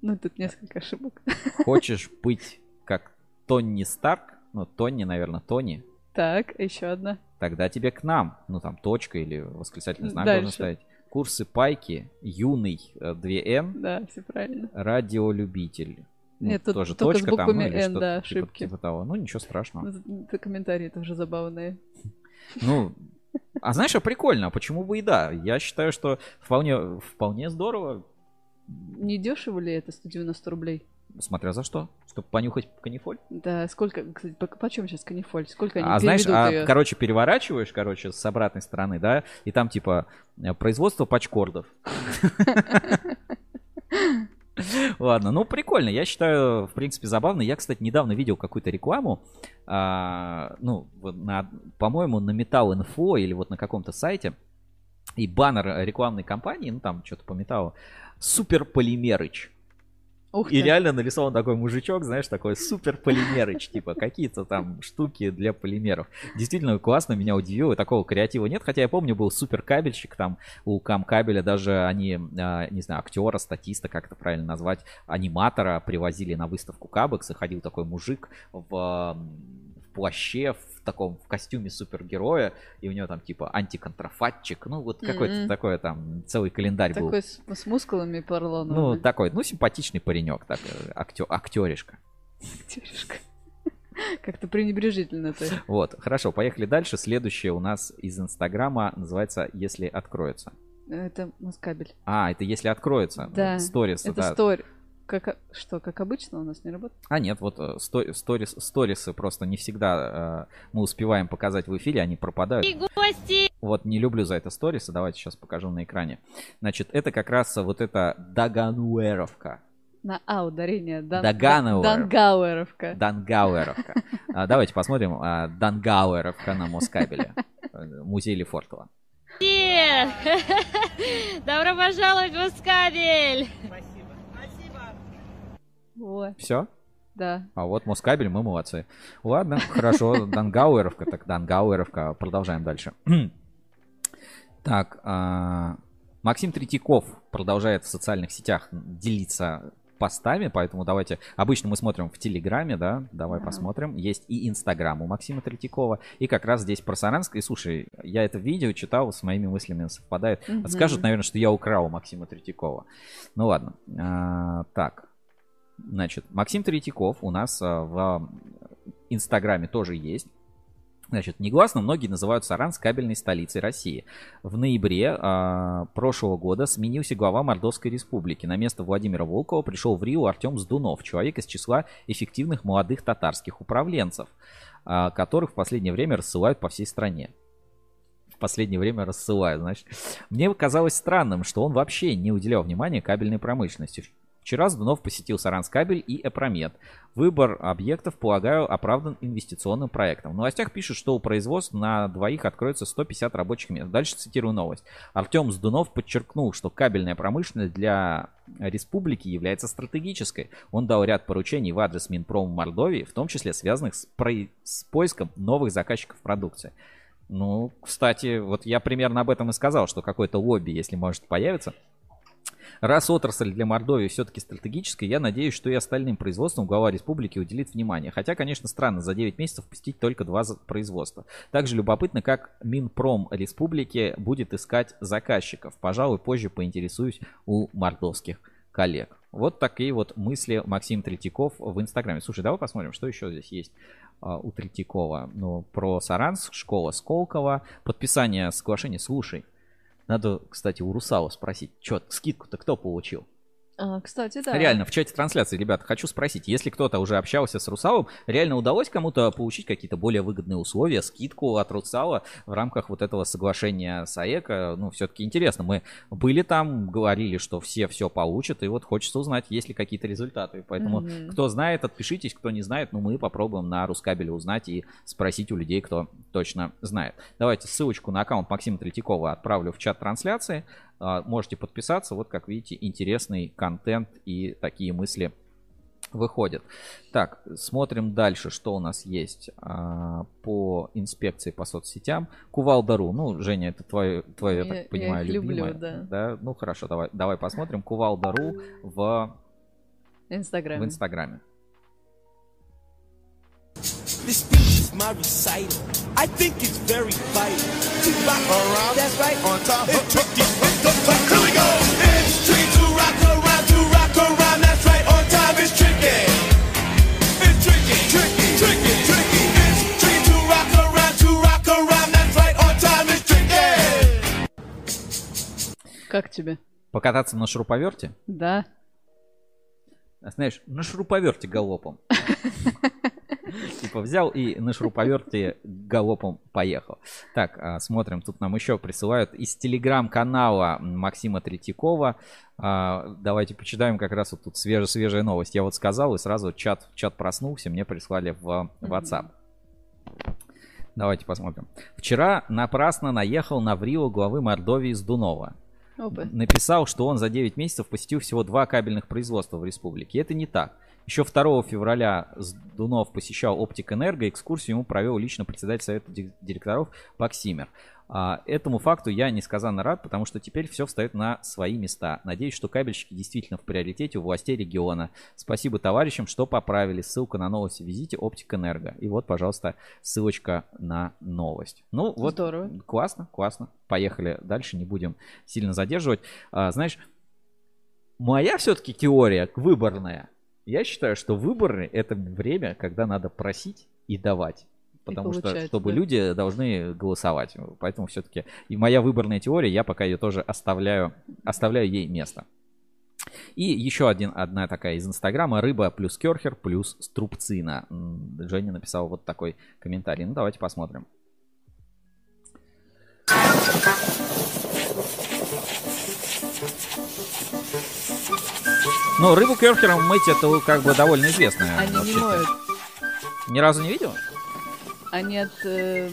Ну, тут несколько ошибок. Хочешь быть как Тони Старк? Ну, Тони, наверное, Тони. Так, еще одна. Тогда тебе к нам. Ну, там точка или восклицательный знак Дальше. должен ставить. Курсы пайки, юный 2Н. Э, да, все правильно. Радиолюбитель. Ну, Нет, тут тоже только точка с буквами там, N, да, типа, ошибки. Типа того. Ну, ничего страшного. Это комментарии тоже забавные. Ну, а знаешь, а прикольно, а почему бы и да? Я считаю, что вполне, вполне здорово. Не дешево ли это 190 рублей? Смотря за что. Чтобы понюхать канифоль? Да, сколько, кстати, по, почем сейчас канифоль? Сколько они А знаешь, а, ее? короче, переворачиваешь, короче, с обратной стороны, да, и там типа э, производство пачкордов. Ладно, ну прикольно, я считаю, в принципе, забавно. Я, кстати, недавно видел какую-то рекламу, а, ну, на, по-моему, на Metal Info или вот на каком-то сайте, и баннер рекламной кампании, ну там что-то по металлу, Супер Полимерыч. Ух и реально нарисован такой мужичок, знаешь, такой супер полимерыч, типа какие-то там штуки для полимеров. Действительно классно, меня удивило, такого креатива нет, хотя я помню, был супер кабельщик, там у кам кабеля даже они, а, не знаю, актера, статиста, как это правильно назвать, аниматора привозили на выставку Кабекс, и ходил такой мужик в плаще, в таком в костюме супергероя, и у него там типа антиконтрафатчик, ну вот какой-то Мгм. такое там целый календарь был. Такой с, с мускулами поролоновыми. Ну, такой, ну, симпатичный паренек, так, э, актё- актеришка. Актеришка. Как-то пренебрежительно ты. Вот, хорошо, поехали дальше. Следующее у нас из Инстаграма называется «Если откроется». Это москабель. А, это «Если откроется». Да. Сторис, Это да. стори. Как, что, как обычно у нас не работает? А нет, вот э, сто- сторис, сторисы просто не всегда э, мы успеваем показать в эфире, они пропадают. гости! Вот не люблю за это сторисы, давайте сейчас покажу на экране. Значит, это как раз вот эта Дагануэровка. На А ударение. Дан... Дагановер. Дангауэровка. Дангауэровка. А, Давайте посмотрим а, Дангауэровка на Москабеле. Музей Лефортово. Привет! Добро пожаловать в Москабель! Ой, Все? да. А вот Москабель, мы молодцы. Ладно, хорошо, Дангауэровка, так Дангауэровка. Продолжаем дальше. Так, а, Максим Третьяков продолжает в социальных сетях делиться постами, поэтому давайте... Обычно мы смотрим в Телеграме, да? Давай Ага. посмотрим. Есть и Инстаграм у Максима Третьякова. И как раз здесь про Саранск. И слушай, я это видео читал, с моими мыслями совпадает. Мгм. Скажут, наверное, что я украл у Максима Третьякова. Ну ладно. А, так. Значит, Максим Третьяков у нас а, в Инстаграме тоже есть. Значит, негласно многие называют Саранск кабельной столицей России. В ноябре а, прошлого года сменился глава Мордовской республики. На место Владимира Волкова пришел в Рио Артем Сдунов, человек из числа эффективных молодых татарских управленцев, а, которых в последнее время рассылают по всей стране. В последнее время рассылают, значит. Мне казалось странным, что он вообще не уделял внимания кабельной промышленности. Вчера Сдунов посетил Саранскабель и Эпромет. Выбор объектов, полагаю, оправдан инвестиционным проектом. В новостях пишут, что у производства на двоих откроется 150 рабочих мест. Дальше цитирую новость. Артем Сдунов подчеркнул, что кабельная промышленность для республики является стратегической. Он дал ряд поручений в адрес Минпрома Мордовии, в том числе связанных с, про- с поиском новых заказчиков продукции. Ну, кстати, вот я примерно об этом и сказал, что какое-то лобби, если может появиться. Раз отрасль для Мордовии все-таки стратегическая, я надеюсь, что и остальным производствам глава республики уделит внимание. Хотя, конечно, странно за 9 месяцев посетить только два производства. Также любопытно, как Минпром республики будет искать заказчиков. Пожалуй, позже поинтересуюсь у мордовских коллег. Вот такие вот мысли Максим Третьяков в Инстаграме. Слушай, давай посмотрим, что еще здесь есть а, у Третьякова. Ну, про Саранск, школа Сколково, подписание соглашения. Слушай, надо, кстати, у Русала спросить, что, скидку-то кто получил? А, кстати, да. Реально, в чате трансляции, ребята, хочу спросить, если кто-то уже общался с Русалом, реально удалось кому-то получить какие-то более выгодные условия, скидку от Русала в рамках вот этого соглашения с АЭКО? Ну, все-таки интересно, мы были там, говорили, что все все получат, и вот хочется узнать, есть ли какие-то результаты. Поэтому, Мгм. кто знает, отпишитесь, кто не знает, ну, мы попробуем на Рускабеле узнать и спросить у людей, кто точно знает. Давайте ссылочку на аккаунт Максима Третьякова отправлю в чат трансляции. А, Можете подписаться. Вот, как видите, интересный контент и такие мысли выходят. Так, смотрим дальше, что у нас есть а, по инспекции по соцсетям. Кувалдару, ну, Женя, это твое, твое я, Я- так понимаю, я их люблю, любимое. да. Ну, хорошо, давай, давай посмотрим. Кувалдару в, Инстаграм. в Инстаграме. This speech is my recital. I think it's very vital. That's right. On top. It's the top. Here we go. It's tricky to rock around, to rock around. That's right. On time. It's tricky. It's tricky. Tricky. Tricky. Tricky. It's tricky to rock around, to rock around. That's right. On time. It's tricky. Как тебе? Покататься на шуруповерте? Да. А Знаешь, на шуруповерте галопом. Типа взял и на шуруповерте галопом поехал. Так, а, смотрим, тут нам еще присылают из телеграм-канала Максима Третьякова. А, Давайте почитаем как раз вот тут свежая-свежая новость. Я вот сказал, и сразу чат, чат проснулся, мне прислали в WhatsApp. Давайте посмотрим. Вчера напрасно наехал на Врио главы Мордовии Сдунова. Опа. Написал, что он за 9 месяцев посетил всего два кабельных производства в республике. Это не так. Еще 2 февраля Дунов посещал Оптик Энерго. Экскурсию ему провел лично председатель совета директоров Паксимер. А, этому факту я несказанно рад, потому что теперь все встает на свои места. Надеюсь, что кабельщики действительно в приоритете у властей региона. Спасибо товарищам, что поправили. Ссылка на новость визите Оптик Энерго. И вот, пожалуйста, ссылочка на новость. Ну, вот. Здорово. Классно, классно. Поехали дальше, не будем сильно задерживать. А, знаешь, моя все-таки теория выборная. Я считаю, что выборы это время, когда надо просить и давать потому что чтобы да? люди должны голосовать. Поэтому все-таки и моя выборная теория, я пока ее тоже оставляю, оставляю ей место. И еще один, одна такая из Инстаграма. Рыба плюс керхер плюс струбцина. Женя написал вот такой комментарий. Ну, давайте посмотрим. Ну, рыбу керхером мыть это как бы довольно известно. Они не моют. Ни разу не видел? Они от... Э,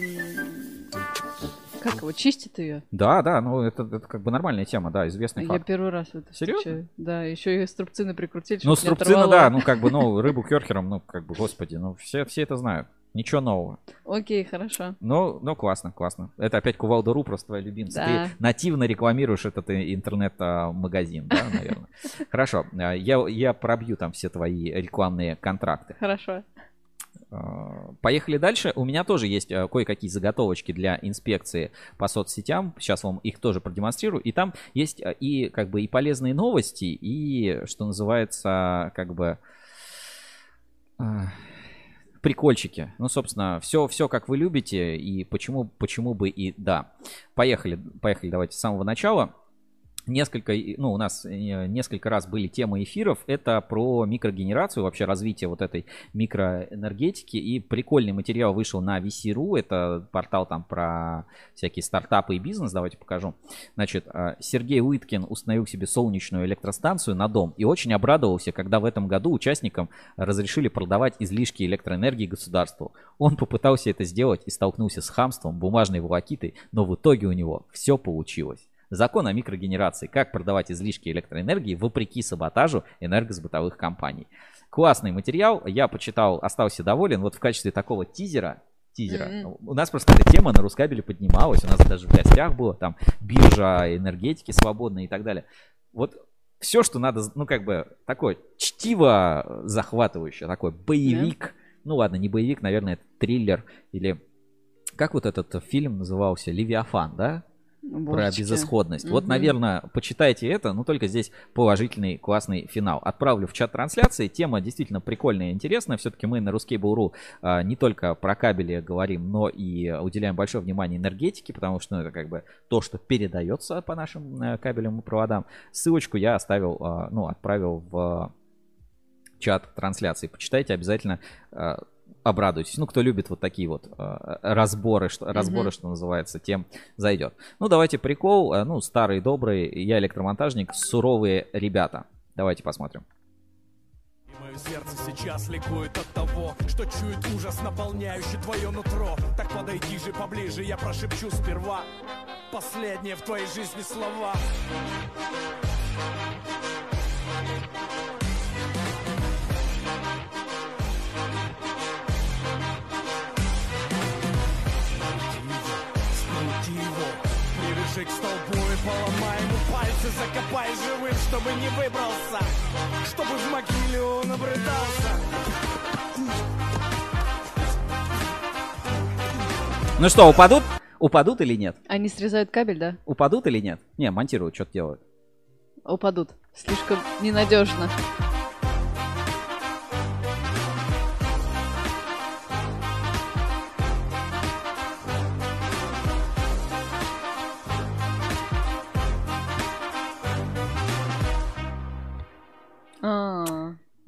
как его, чистят ее? Да, да, ну это, это как бы нормальная тема, да, известный факт. Я первый раз это Серьезно? встречаю. Да, еще и струбцины прикрутили. Ну, струбцина, да, ну как бы, ну, рыбу керхером, ну, как бы, господи, ну, все, все это знают. Ничего нового. Окей, хорошо. Ну, ну классно, классно. Это опять Кувалда.ру, просто твоя любимца. Да. Ты нативно рекламируешь этот интернет-магазин, да, наверное. Хорошо, я, я пробью там все твои рекламные контракты. Хорошо. А, поехали дальше. У меня тоже есть а, кое-какие заготовочки для инспекции по соцсетям. Сейчас вам их тоже продемонстрирую. И там есть а, и как бы и полезные новости, и что называется как бы прикольчики. Ну, собственно, все, все как вы любите, и почему, почему бы и да. Поехали, поехали, давайте с самого начала несколько, ну, у нас э, несколько раз были темы эфиров. Это про микрогенерацию, вообще развитие вот этой микроэнергетики. И прикольный материал вышел на VC.ru. Это портал там про всякие стартапы и бизнес. Давайте покажу. Значит, э, Сергей Уиткин установил себе солнечную электростанцию на дом и очень обрадовался, когда в этом году участникам разрешили продавать излишки электроэнергии государству. Он попытался это сделать и столкнулся с хамством, бумажной волокитой, но в итоге у него все получилось. Закон о микрогенерации. Как продавать излишки электроэнергии вопреки саботажу энергосбытовых компаний. Классный материал. Я почитал, остался доволен. Вот в качестве такого тизера тизера. Mm-hmm. У нас просто эта тема на Рускабеле поднималась. У нас даже в гостях было там биржа энергетики свободной и так далее. Вот все, что надо, ну как бы такое чтиво захватывающее, такой боевик. Yeah. Ну ладно, не боевик, наверное, это триллер или как вот этот фильм назывался? Левиафан, да? Божечки. про безысходность. Угу. Вот, наверное, почитайте это, но только здесь положительный, классный финал. Отправлю в чат трансляции. Тема действительно прикольная и интересная. Все-таки мы на Ruskable.ru а, не только про кабели говорим, но и уделяем большое внимание энергетике, потому что ну, это как бы то, что передается по нашим а, кабелям и проводам. Ссылочку я оставил, а, ну, отправил в чат трансляции. Почитайте обязательно. А, обрадуйтесь. Ну, кто любит вот такие вот э, разборы, что, mm-hmm. разборы, что называется, тем зайдет. Ну, давайте прикол. Э, ну, старый добрый, я электромонтажник, суровые ребята. Давайте посмотрим. Мое сердце сейчас ликует от того, что чует ужас, наполняющий твое нутро. Так подойди же поближе, я прошепчу сперва последние в твоей жизни слова. Привяжи к столбу и поломай ему пальцы Закопай живым, чтобы не выбрался Чтобы в могиле он обрыдался Ну что, упадут? Упадут или нет? Они срезают кабель, да? Упадут или нет? Не, монтируют, что-то делают. Упадут. Слишком ненадежно.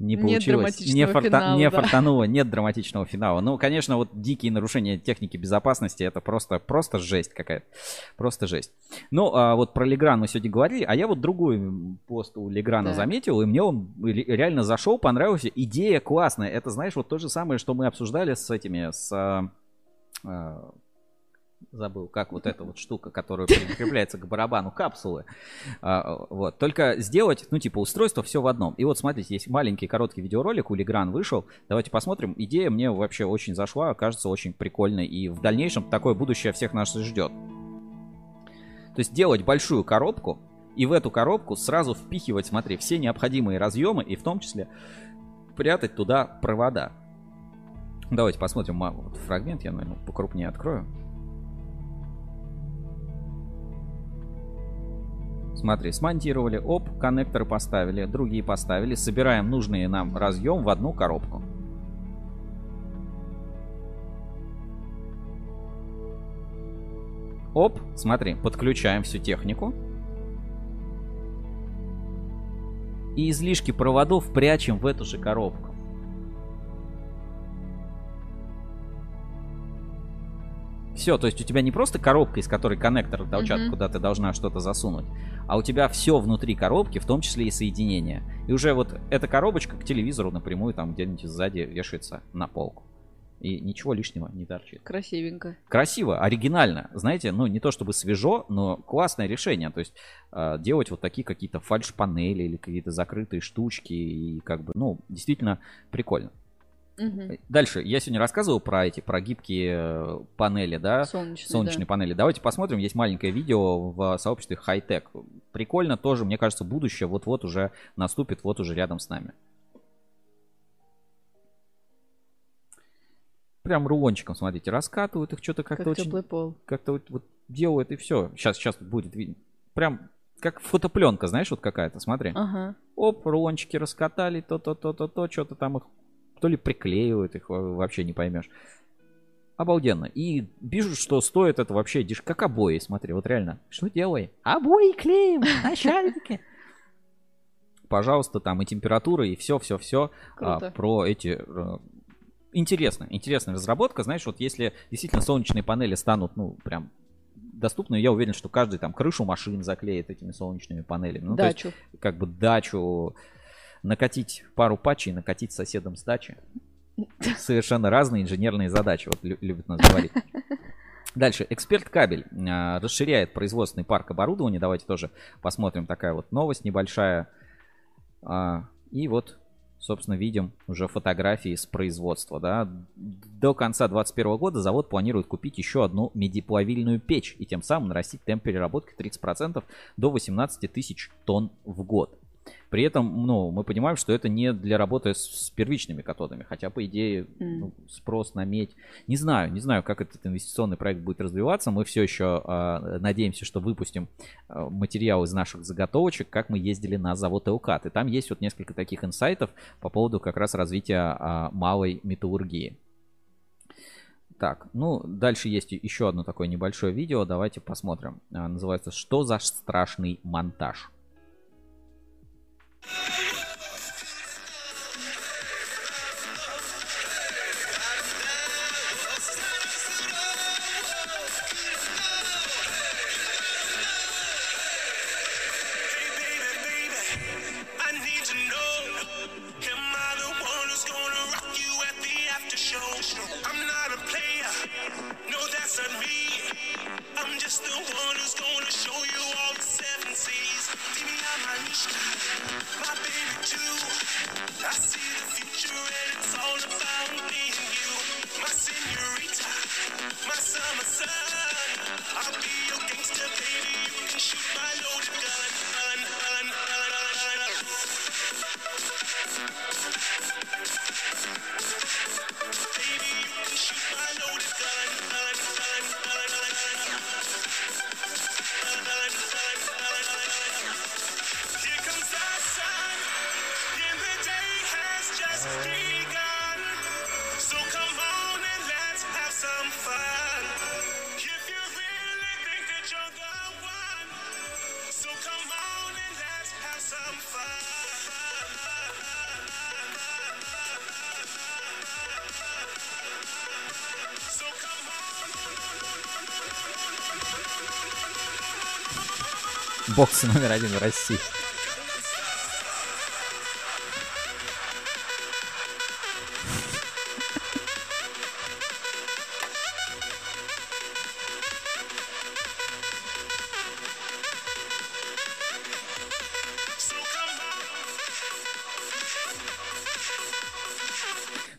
Не получилось. Нет не, форта... финала, не да. фартануло, нет драматичного финала. Ну, конечно, вот дикие нарушения техники безопасности это просто, просто жесть какая-то. Просто жесть. Ну, а вот про Легран мы сегодня говорили, а я вот другой пост у Леграна да. заметил, и мне он реально зашел, понравился. Идея классная. Это, знаешь, вот то же самое, что мы обсуждали с этими, с а, забыл, как вот эта вот штука, которая прикрепляется к барабану капсулы. А, вот. Только сделать, ну, типа, устройство все в одном. И вот, смотрите, есть маленький короткий видеоролик, у Легран вышел. Давайте посмотрим. Идея мне вообще очень зашла, кажется очень прикольной. И в дальнейшем такое будущее всех нас ждет. То есть делать большую коробку, и в эту коробку сразу впихивать, смотри, все необходимые разъемы, и в том числе прятать туда провода. Давайте посмотрим вот фрагмент, я, наверное, покрупнее открою. Смотри, смонтировали, оп, коннекторы поставили, другие поставили. Собираем нужные нам разъем в одну коробку. Оп, смотри, подключаем всю технику. И излишки проводов прячем в эту же коробку. Все, то есть у тебя не просто коробка, из которой коннектор торчат, mm-hmm. куда ты должна что-то засунуть, а у тебя все внутри коробки, в том числе и соединение. И уже вот эта коробочка к телевизору напрямую там где-нибудь сзади вешается на полку. И ничего лишнего не торчит. Красивенько. Красиво, оригинально. Знаете, ну не то чтобы свежо, но классное решение. То есть э, делать вот такие какие-то фальш-панели или какие-то закрытые штучки. И как бы, ну, действительно прикольно. Угу. Дальше, я сегодня рассказывал про эти, про гибкие э, панели, да? Солнечные, Солнечные да. панели. Давайте посмотрим, есть маленькое видео в сообществе Hightech. Прикольно тоже, мне кажется, будущее вот-вот уже наступит, вот уже рядом с нами. Прям рулончиком, смотрите, раскатывают их что-то как-то как очень... пол. Как-то вот, вот делают и все. Сейчас, сейчас будет видно. Прям как фотопленка, знаешь, вот какая-то, смотри. Ага. Оп, рулончики раскатали, то-то-то-то-то, что-то там их то ли приклеивают их, вообще не поймешь. Обалденно. И пишут, что стоит это вообще деш... как обои, смотри, вот реально. Что делай? Обои клеим, начальники. Пожалуйста, там и температура, и все-все-все а, про эти... А, интересно, интересная разработка. Знаешь, вот если действительно солнечные панели станут, ну, прям доступны, я уверен, что каждый там крышу машин заклеит этими солнечными панелями. Ну, дачу. Есть, как бы дачу накатить пару патчей, накатить соседом с дачи. Совершенно разные инженерные задачи, вот любят нас говорить. Дальше. Эксперт кабель а, расширяет производственный парк оборудования. Давайте тоже посмотрим. Такая вот новость небольшая. А, и вот, собственно, видим уже фотографии с производства. Да. До конца 2021 года завод планирует купить еще одну медиплавильную печь и тем самым нарастить темп переработки 30% до 18 тысяч тонн в год. При этом, ну, мы понимаем, что это не для работы с, с первичными катодами, хотя, по идее, mm. ну, спрос на медь. Не знаю, не знаю, как этот инвестиционный проект будет развиваться. Мы все еще э, надеемся, что выпустим э, материал из наших заготовочек, как мы ездили на завод Элкат. И там есть вот несколько таких инсайтов по поводу как раз развития э, малой металлургии. Так, ну, дальше есть еще одно такое небольшое видео. Давайте посмотрим. Называется «Что за страшный монтаж?» you бокса номер один в России.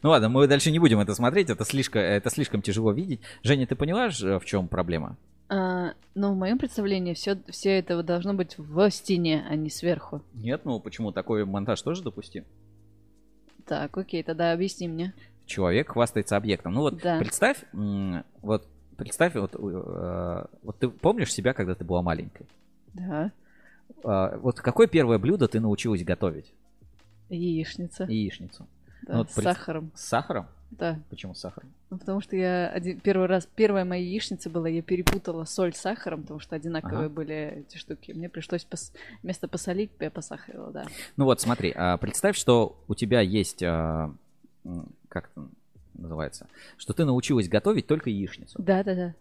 Ну ладно, мы дальше не будем это смотреть, это слишком, это слишком тяжело видеть. Женя, ты поняла, э, в чем проблема? А, но в моем представлении все, все это должно быть в стене, а не сверху. Нет, ну почему? Такой монтаж тоже допустим? Так, окей, тогда объясни мне. Человек хвастается объектом. Ну вот Да. представь, вот представь, вот, э, вот ты помнишь себя, когда ты была маленькой? Да. А, вот какое первое блюдо ты научилась готовить? Яичница. Яичницу. Да, Ну вот с пред- сахаром. С сахаром? Да. Почему с сахаром? Ну, потому что я один, первый раз, первая моя яичница была, я перепутала соль с сахаром, потому что одинаковые Ага. были эти штуки. Мне пришлось пос- вместо посолить, я посахарила, да. Ну вот, смотри, а, представь, что у тебя есть, а, как это называется, что ты научилась готовить только яичницу. Да-да-да.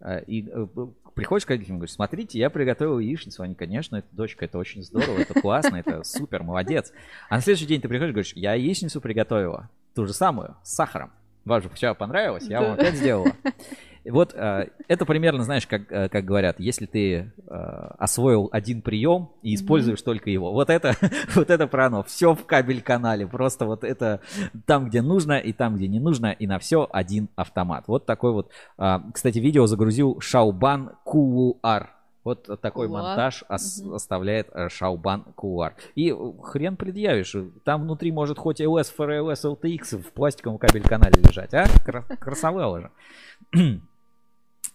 А, И э, приходишь к родителям и говоришь, смотрите, я приготовил яичницу. Они, конечно, это дочка, это очень здорово, это классно, это супер, молодец. А на следующий день ты приходишь и говоришь, я яичницу приготовила, ту же самую, с сахаром. Вам же вчера понравилось, я вам опять сделала. Вот э, это примерно, знаешь, как, э, как говорят, если ты э, освоил один прием и используешь только его. Вот это, вот это про оно. Все в кабель-канале. Просто вот это там, где нужно, и там, где не нужно, и на все один автомат. Вот такой вот. а, Кстати, видео загрузил Шаубан Кулуар. Вот такой Кулуар. монтаж ос- оставляет э, Шаубан Кулуар. И э, хрен предъявишь. Там внутри может хоть LS, FRLS, LTX в пластиковом кабель-канале лежать. А? Кра- Красавело же.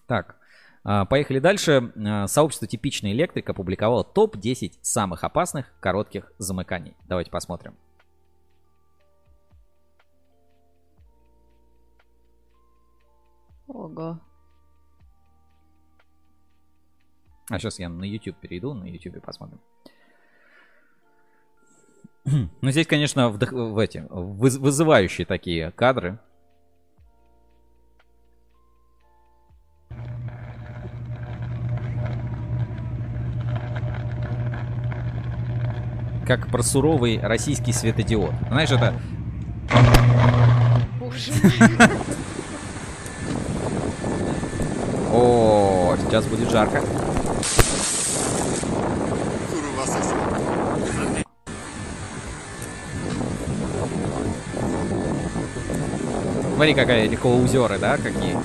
Так, а, поехали дальше. Сообщество «Типичный электрик» опубликовало топ-10 самых опасных коротких замыканий. Давайте посмотрим. Ого. А сейчас я на YouTube перейду, на YouTube посмотрим. Ну, здесь, конечно, вдох- в эти, выз- вызывающие такие кадры. Как про суровый российский светодиод. Знаешь, это... О, сейчас будет жарко. Смотри, какая легко узеры, да, какие.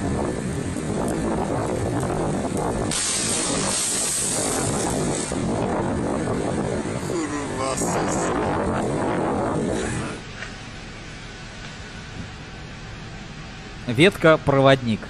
Ветка-проводник.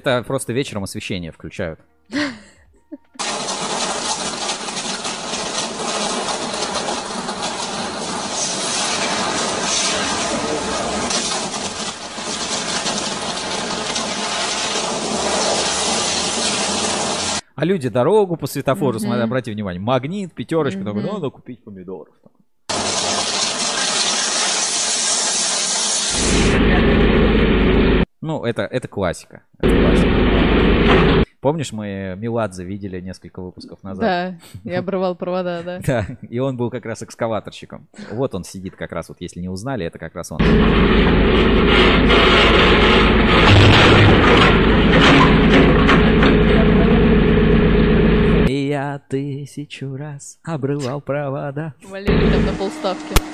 Это просто вечером освещение включают. А люди дорогу по светофору, Мгм. смотри, обратите внимание, магнит, пятерочка, такой, Мгм. надо купить помидоров. Ну, это, это классика. это классика. Помнишь, мы Меладзе видели несколько выпусков назад? Да, я обрывал провода, да. Да, и он был как раз экскаваторщиком. Вот он сидит как раз, вот если не узнали, это как раз он. Я тысячу раз обрывал провода. Валерий там на полставки.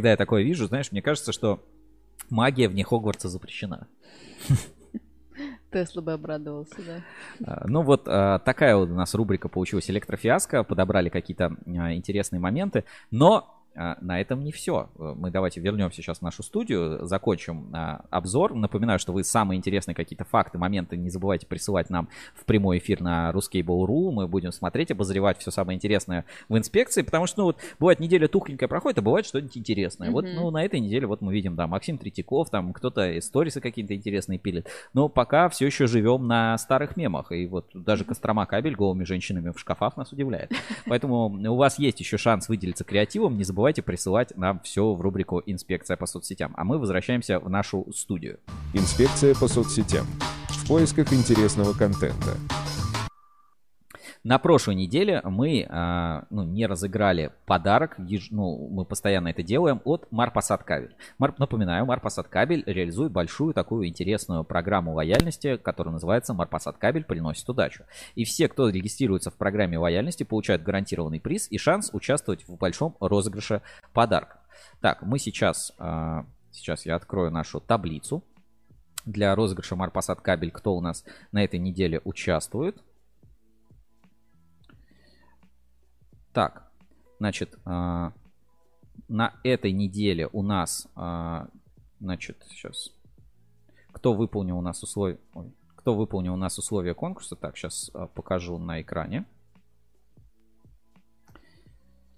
Когда я такое вижу, знаешь, мне кажется, что магия вне Хогвартса запрещена. Тесла бы обрадовался, да. А, Ну вот а, такая вот у нас рубрика получилась электрофиаско. Подобрали какие-то а, интересные моменты. Но на этом не все. Мы давайте вернемся сейчас в нашу студию, закончим а, обзор. Напоминаю, что вы самые интересные какие-то факты, моменты не забывайте присылать нам в прямой эфир на ruskable.ru. Мы будем смотреть, обозревать все самое интересное в инспекции, потому что, ну, вот, бывает неделя тухленькая проходит, а бывает что-нибудь интересное. Mm-hmm. Вот, ну, на этой неделе вот мы видим, да, Максим Третьяков, там кто-то сторисы какие-то интересные пилит. Но пока все еще живем на старых мемах. И вот даже Кострома кабель голыми женщинами в шкафах нас удивляет. Поэтому у вас есть еще шанс выделиться креативом. Не забывайте присылать нам все в рубрику «Инспекция по соцсетям». А мы возвращаемся в нашу студию. Инспекция по соцсетям. В поисках интересного контента. На прошлой неделе мы а, ну, не разыграли подарок, еж, ну, мы постоянно это делаем, от Марпасад Кабель. Мар, напоминаю, Марпасад Кабель реализует большую такую интересную программу лояльности, которая называется Марпасад Кабель приносит удачу. И все, кто регистрируется в программе лояльности, получают гарантированный приз и шанс участвовать в большом розыгрыше подарка. Так, мы сейчас, а, сейчас я открою нашу таблицу для розыгрыша Марпасад Кабель, кто у нас на этой неделе участвует. Так, значит, а, на этой неделе у нас, а, значит, сейчас, кто выполнил у нас условия, ой, кто выполнил у нас условия конкурса, так, сейчас а, покажу на экране.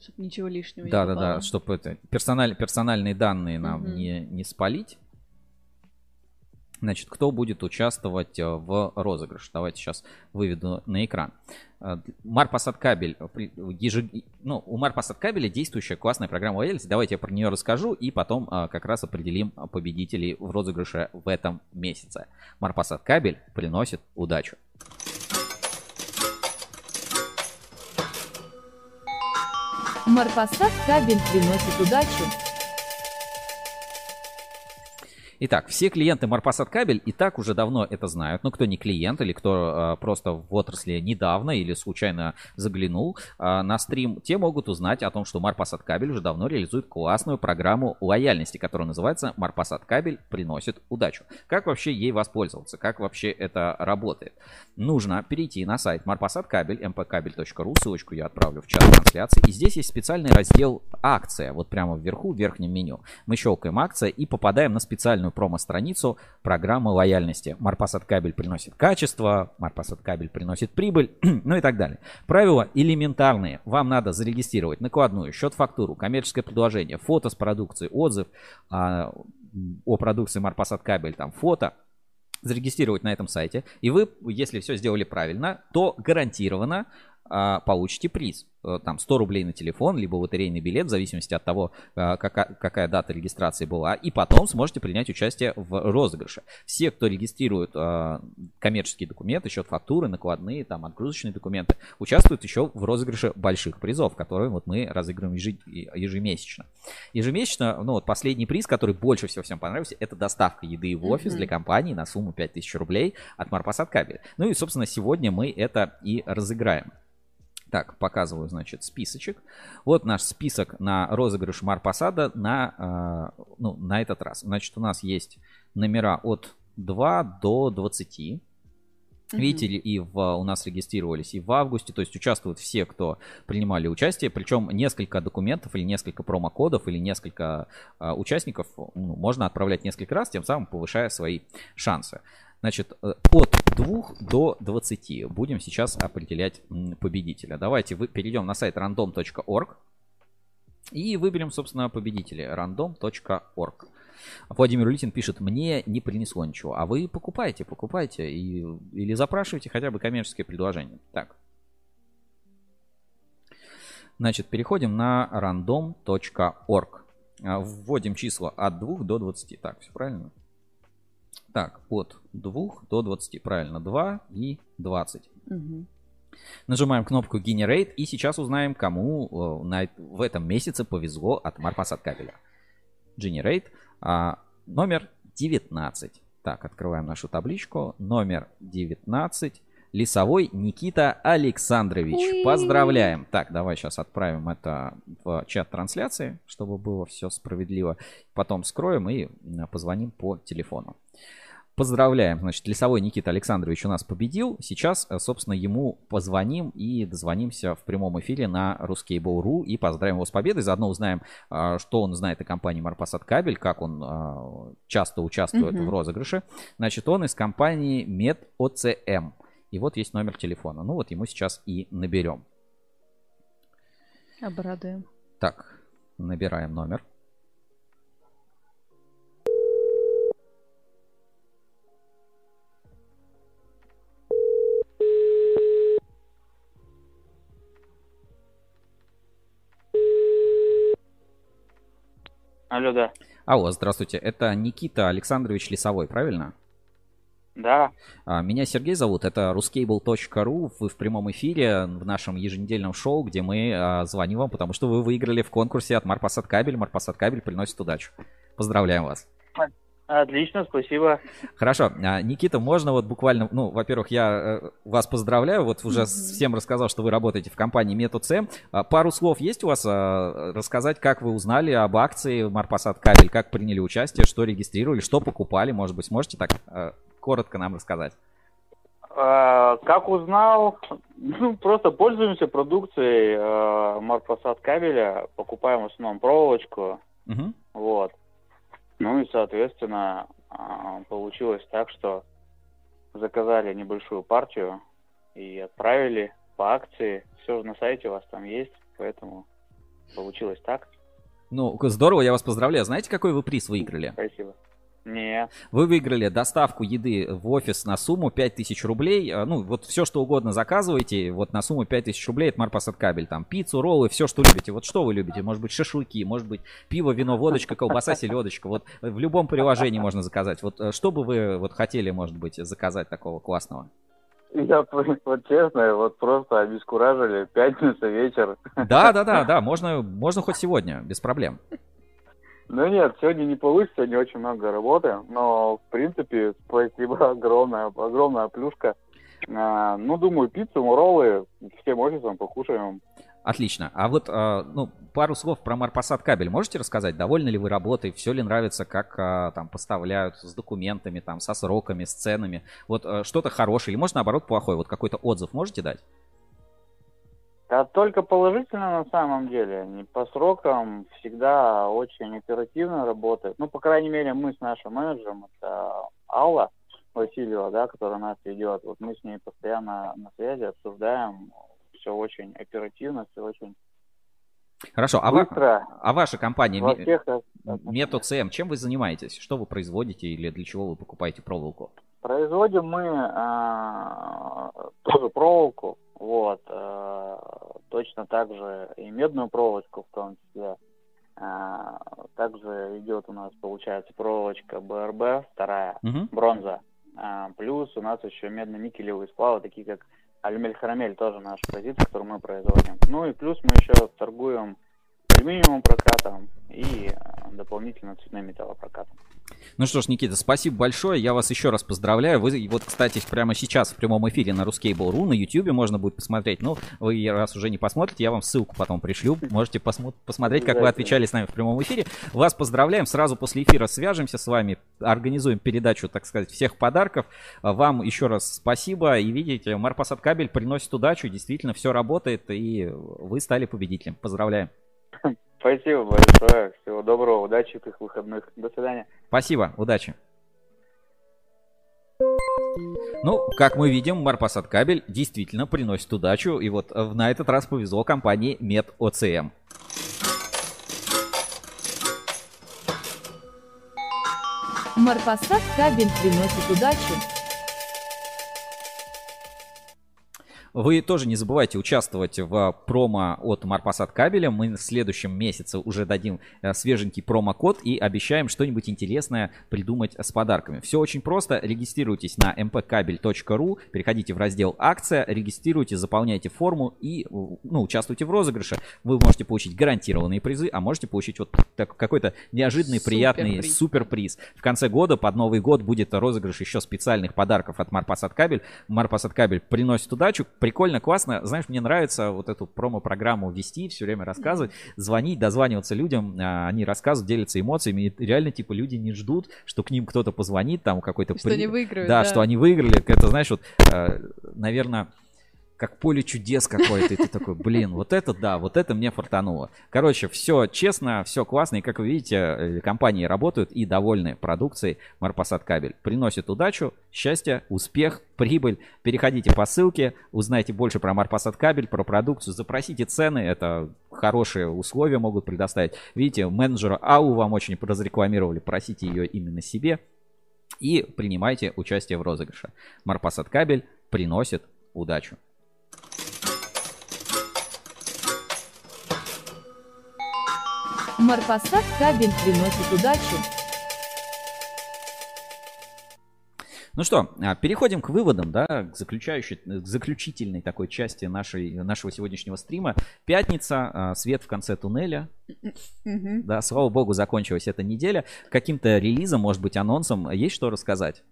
Чтобы ничего лишнего да, не Да, да, да, чтобы это, персональ, персональные данные нам угу. не, не спалить. Значит, кто будет участвовать в розыгрыше? Давайте сейчас выведу на экран. Э, Марпасад кабель, ежед... ну, у Марпасад кабеля действующая классная программа лояльности. Давайте я про нее расскажу и потом как раз определим победителей в розыгрыше в этом месяце. Марпасад кабель приносит удачу. Марпасад кабель приносит удачу. Итак, все клиенты Марпасад кабель и так уже давно это знают. Ну, кто не клиент или кто э, просто в отрасли недавно или случайно заглянул э, на стрим, те могут узнать о том, что Марпасад кабель уже давно реализует классную программу лояльности, которая называется Марпасад кабель приносит удачу. Как вообще ей воспользоваться? Как вообще это работает? Нужно перейти на сайт Марпасад кабель, mpkabel.ru, ссылочку я отправлю в чат трансляции. И здесь есть специальный раздел акция, вот прямо вверху, в верхнем меню. Мы щелкаем акция и попадаем на специальную промо-страницу программы лояльности. Марпасад кабель приносит качество, Марпасад кабель приносит прибыль, ну и так далее. Правила элементарные. Вам надо зарегистрировать накладную, счет-фактуру, коммерческое предложение, фото с продукцией, отзыв а, о продукции Марпасад кабель, там фото, зарегистрировать на этом сайте. И вы, если все сделали правильно, то гарантированно получите приз. Э, там 100 рублей на телефон, либо лотерейный билет, в зависимости от того, э, какая, какая дата регистрации была. И потом сможете принять участие в розыгрыше. Все, кто регистрирует э, коммерческие документы, счет фактуры, накладные, там, отгрузочные документы, участвуют еще в розыгрыше больших призов, которые вот мы разыгрываем ежемесячно. Ежемесячно, ну вот последний приз, который больше всего всем понравился, это доставка еды в офис mm-hmm. для компании на сумму 5000 рублей от Марпасад Кабель. Ну и, собственно, сегодня мы это и разыграем. Так, показываю, значит, списочек. Вот наш список на розыгрыш Марпасада на, э, ну, на этот раз. Значит, у нас есть номера от 2 до 20. Mm-hmm. Видите, и в, у нас регистрировались и в августе, то есть участвуют все, кто принимали участие, причем несколько документов или несколько промокодов или несколько э, участников ну, можно отправлять несколько раз, тем самым повышая свои шансы. Значит, э, от 2 до 20 будем сейчас определять победителя. Давайте вы перейдем на сайт random.org и выберем, собственно, победителя random.org. Владимир Улитин пишет, мне не принесло ничего. А вы покупайте, покупайте и, или запрашивайте хотя бы коммерческое предложение. Так. Значит, переходим на random.org. А, вводим числа от 2 до 20. Так, все правильно? Так, от 2 до 20. Правильно, 2 и 20. Угу. Нажимаем кнопку Generate и сейчас узнаем, кому э, на, в этом месяце повезло от Марпасад кабеля. Generate. А, номер 19. Так, открываем нашу табличку. Номер 19. Лесовой Никита Александрович. Уи. Поздравляем. Так, давай сейчас отправим это в чат трансляции, чтобы было все справедливо. Потом скроем и позвоним по телефону. Поздравляем. Значит, Лесовой Никита Александрович у нас победил. Сейчас, э, собственно, ему позвоним и дозвонимся в прямом эфире на Ruskable.ru и поздравим его с победой. Заодно узнаем, а, что он знает о компании Марпасад Кабель, как он часто участвует Мгм. в розыгрыше. Значит, он из компании MedOCM. И вот есть номер телефона. Ну вот ему сейчас и наберем. Обрадуем. Так, набираем номер. Алло, да. Алло, здравствуйте. Это Никита Александрович Лесовой, правильно? Да. А, Меня Сергей зовут, это ruscable.ru. Вы в прямом эфире в нашем еженедельном шоу, где мы а, звоним вам, потому что вы выиграли в конкурсе от Марпасад Кабель. Марпасад Кабель приносит удачу. Поздравляем вас. Отлично, спасибо. Хорошо, А, Никита, можно вот буквально, ну, во-первых, я э, вас поздравляю, вот уже всем рассказал, что вы работаете в компании Метод С. А, Пару слов есть у вас рассказать, как вы узнали об акции Марпасад Кабель, как приняли участие, что регистрировали, что покупали, может быть, сможете так коротко нам рассказать? А, как узнал, ну, просто пользуемся продукцией э, Марпасад кабеля, покупаем в основном проволочку, Мгм. вот. Ну и, соответственно, а, получилось так, что заказали небольшую партию и отправили по акции. Все же на сайте у вас там есть, поэтому получилось так. Ну, здорово, я вас поздравляю. Знаете, какой вы приз выиграли? Спасибо. Не. Вы выиграли доставку еды в офис на сумму 5000 рублей. А, Ну, вот все, что угодно заказываете, вот на сумму 5000 рублей от Марпасад Кабель. Там пиццу, роллы, все, что любите. Вот что вы любите? Может быть, шашлыки, может быть, пиво, вино, водочка, колбаса, селедочка. Вот в любом приложении можно заказать. Вот э, что бы вы вот хотели, может быть, заказать такого классного? Я вот честно, вот просто обескуражили. Пятница вечер. Да, да, да, да, можно, можно хоть сегодня, без проблем. Ну нет, сегодня не получится, сегодня очень много работы, но в принципе спасибо огромное, огромная плюшка. А, ну, думаю, пиццу, роллы всем офисом покушаем. Отлично. А вот, а, ну, пару слов про Марпасад кабель можете рассказать? Довольны ли вы работой? Все ли нравится, как а, там поставляют с документами, там, со сроками, с ценами? Вот а, что-то хорошее или, может, наоборот, плохое? Вот какой-то отзыв можете дать? Да только положительно на самом деле. Не по срокам всегда очень оперативно работает. Ну, по крайней мере, мы с нашим менеджером, это Алла Васильева, да, которая нас ведет. Вот мы с ней постоянно на связи, обсуждаем. Все очень оперативно, все очень Хорошо. А, ва- Быстро. а ваша компания во всех Метод ЦМ, чем вы занимаетесь? Что вы производите или для чего вы покупаете проволоку? Производим мы а, тоже проволоку, вот, а, точно так же и медную проволочку в том числе. А, также идет у нас, получается, проволочка БРБ, вторая, Мгм. бронза. А, плюс у нас еще медно-никелевые сплавы, такие как алюмель-харамель, тоже наша позиция, которую мы производим. Ну и плюс мы еще торгуем алюминиевым прокатом и а, дополнительно цветным металлопрокатом. Ну что ж, Никита, спасибо большое. Я вас еще раз поздравляю. Вы вот, кстати, прямо сейчас в прямом эфире на Ruskable.ru на YouTube можно будет посмотреть. Ну, вы раз уже не посмотрите, я вам ссылку потом пришлю. Можете посмо- посмотреть, как вы отвечали с нами в прямом эфире. Вас поздравляем. Сразу после эфира свяжемся с вами, организуем передачу, так сказать, всех подарков. Вам еще раз спасибо. И видите, Марпасад Кабель приносит удачу. Действительно, все работает, и вы стали победителем. Поздравляем. Спасибо большое. Всего доброго, удачи в их выходных. До свидания. Спасибо, удачи. Ну, как мы видим, Марпасад кабель действительно приносит удачу. И вот э, на этот раз повезло компании MedOCM. Марпасад кабель приносит удачу. Вы тоже не забывайте участвовать в промо от Марпасад кабеля. Мы в следующем месяце уже дадим э, свеженький промокод и обещаем что-нибудь интересное придумать с подарками. Все очень просто. Регистрируйтесь на mpkabel.ru, переходите в раздел «Акция», регистрируйте, заполняйте форму и ну, участвуйте в розыгрыше. Вы можете получить гарантированные призы, а можете получить вот так- какой-то неожиданный, приятный Суперприз. суперприз. В конце года, под Новый год, будет розыгрыш еще специальных подарков от Марпасад Кабель. Марпасад Кабель приносит удачу. Прикольно, классно. Знаешь, мне нравится вот эту промо-программу вести, все время рассказывать, звонить, дозваниваться людям. а, Они рассказывают, делятся эмоциями. И реально, типа, люди не ждут, что к ним кто-то позвонит, там какой-то... Что они выиграют, Да, да. что они выиграли. Это, знаешь, вот, наверное, как поле чудес какое-то, и ты такой, блин, вот это да, вот это мне фартануло. Короче, все честно, все классно, и как вы видите, э, компании работают и довольны продукцией Марпасад кабель. Приносит удачу, счастье, успех, прибыль. Переходите по ссылке, узнайте больше про Марпасад кабель, про продукцию, запросите цены, это хорошие условия могут предоставить. Видите, менеджера АУ вам очень разрекламировали, просите ее именно себе и принимайте участие в розыгрыше. Марпасад кабель приносит удачу. Марпасад кабель приносит удачу. Ну что, а, переходим к выводам, да, к, заключающей, к заключительной такой части нашей, нашего сегодняшнего стрима. Пятница, а, свет в конце туннеля. Мгм. Да, слава богу, закончилась эта неделя. Каким-то релизом, может быть, анонсом есть что рассказать?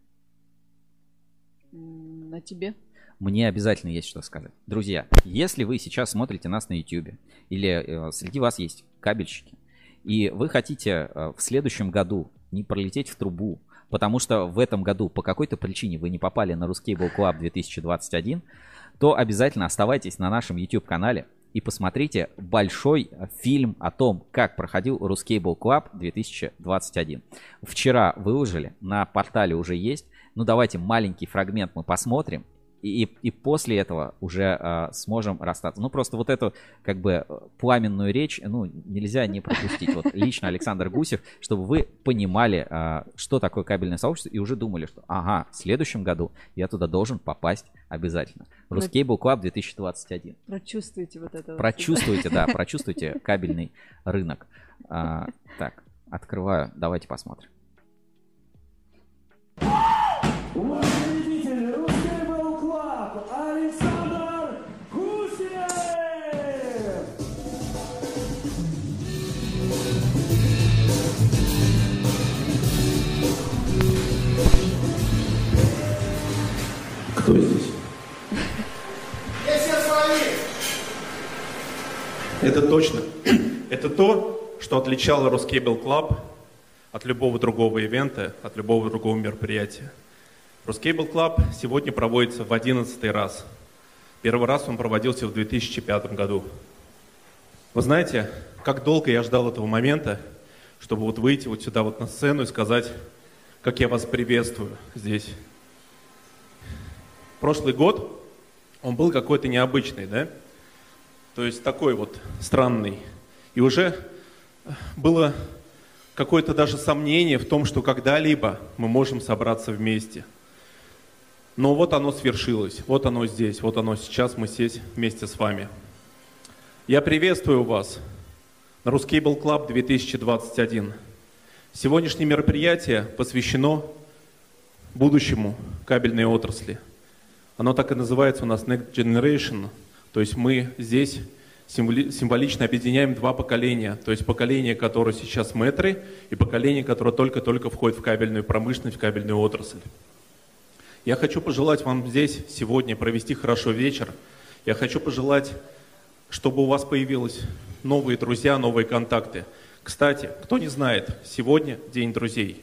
На тебе. Мне обязательно есть что сказать. Друзья, если вы сейчас смотрите нас на YouTube, или э, среди вас есть кабельщики, и вы хотите э, в следующем году не пролететь в трубу, потому что в этом году по какой-то причине вы не попали на Ruscable Club 2021, то обязательно оставайтесь на нашем YouTube-канале и посмотрите большой фильм о том, как проходил Ruscable Club 2021. Вчера выложили, на портале уже есть. Ну давайте маленький фрагмент мы посмотрим. И, и после этого уже э, сможем расстаться. Ну, просто вот эту, как бы, э, пламенную речь, ну, нельзя не пропустить. Вот лично Александр Гусев, чтобы вы понимали, э, что такое кабельное сообщество, и уже думали, что, ага, в следующем году я туда должен попасть обязательно. Ruscable Club 2021. Прочувствуйте вот это. вот. Прочувствуйте, да, прочувствуйте кабельный рынок. А, так, открываю, давайте посмотрим. Победитель Это точно. Это то, что отличало Ruscable Club от любого другого ивента, от любого другого мероприятия. Ruscable Club сегодня проводится в 11 раз. Первый раз он проводился в 2005 году. Вы знаете, как долго я ждал этого момента, чтобы вот выйти вот сюда вот на сцену и сказать, как я вас приветствую здесь. Прошлый год, он был какой-то необычный, да? То есть такой вот странный. И уже было какое-то даже сомнение в том, что когда-либо мы можем собраться вместе. Но вот оно свершилось, вот оно здесь, вот оно сейчас, мы здесь вместе с вами. Я приветствую вас на Ruscable Club 2021. Сегодняшнее мероприятие посвящено будущему кабельной отрасли. Оно так и называется у нас Next Generation, то есть мы здесь символи- символично объединяем два поколения, то есть поколение, которое сейчас мэтры, и поколение, которое только-только входит в кабельную промышленность, в кабельную отрасль. Я хочу пожелать вам здесь сегодня провести хорошо вечер. Я хочу пожелать, чтобы у вас появились новые друзья, новые контакты. Кстати, кто не знает, сегодня День друзей.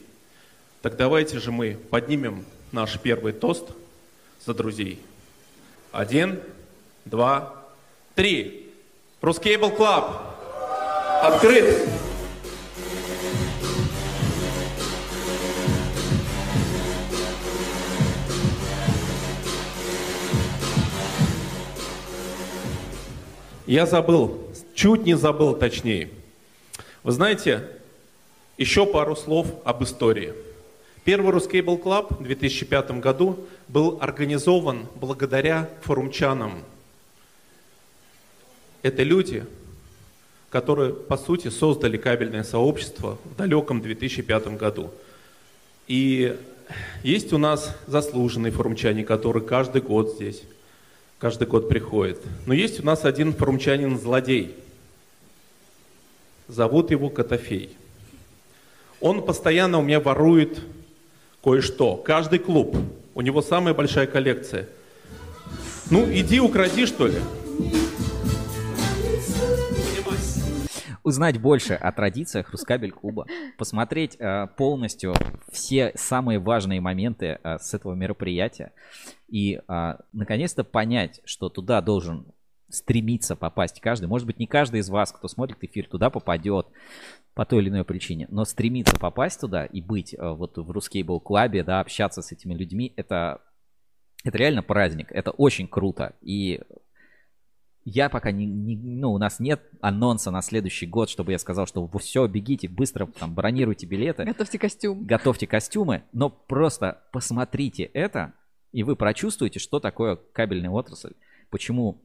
Так давайте же мы поднимем наш первый тост за друзей. Один, два, три. Ruscable Club открыт. Я забыл, чуть не забыл точнее. Вы знаете, еще пару слов об истории. Первый Ruscable Club в 2005 году был организован благодаря форумчанам. Это люди, которые, по сути, создали кабельное сообщество в далеком 2005 году. И есть у нас заслуженные форумчане, которые каждый год здесь, каждый год приходят. Но есть у нас один форумчанин-злодей. Зовут его Котофей. Он постоянно у меня ворует кое-что. Каждый клуб, у него самая большая коллекция. Ну, иди укради, что ли. Узнать больше о традициях Рускабель клуба, посмотреть э, полностью все самые важные моменты э, с этого мероприятия и э, наконец-то понять, что туда должен стремиться попасть каждый. Может быть, не каждый из вас, кто смотрит эфир, туда попадет по той или иной причине, но стремиться попасть туда и быть вот в Рускейбл клабе, да, общаться с этими людьми, это, это реально праздник, это очень круто. И я пока не, не, ну, у нас нет анонса на следующий год, чтобы я сказал, что вы все, бегите, быстро там бронируйте билеты. Готовьте костюм. Готовьте костюмы, но просто посмотрите это, и вы прочувствуете, что такое кабельная отрасль. Почему,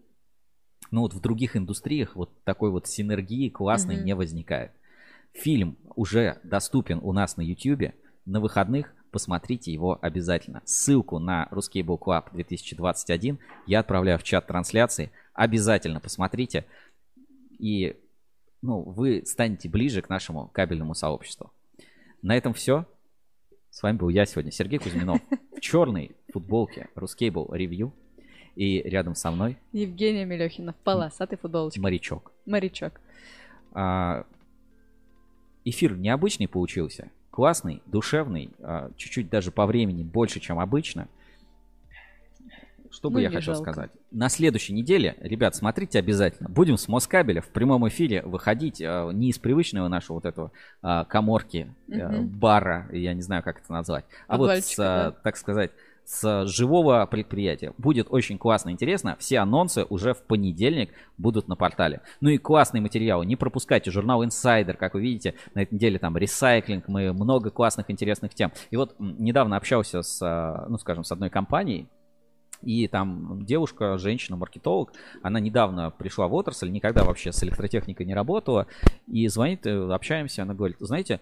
ну вот в других индустриях вот такой вот синергии классной mm-hmm. не возникает. Фильм уже доступен у нас на YouTube. На выходных посмотрите его обязательно. Ссылку на Ruscable Club 2021 я отправляю в чат трансляции. Обязательно посмотрите. И ну, вы станете ближе к нашему кабельному сообществу. На этом все. С вами был я сегодня, Сергей Кузьминов, в черной футболке Ruscable Review. И рядом со мной... Евгения Мелехина в полосатой футболочке. Морячок. Морячок. А, эфир необычный получился. Классный, душевный, а, чуть-чуть даже по времени больше, чем обычно. Что бы ну, я хотел жалко. сказать? На следующей неделе, ребят, смотрите обязательно. Будем с Москабеля в прямом эфире выходить э, не из привычного нашего вот этого э, коморки, э, угу. бара, я не знаю, как это назвать, а вот с, да. так сказать, с живого предприятия. Будет очень классно, интересно. Все анонсы уже в понедельник будут на портале. Ну и классные материалы. Не пропускайте журнал Insider, как вы видите, на этой неделе там ресайклинг, мы много классных интересных тем. И вот недавно общался с, ну скажем, с одной компанией, и там девушка, женщина, маркетолог, она недавно пришла в отрасль, никогда вообще с электротехникой не работала. И звонит, э, общаемся, она говорит, знаете,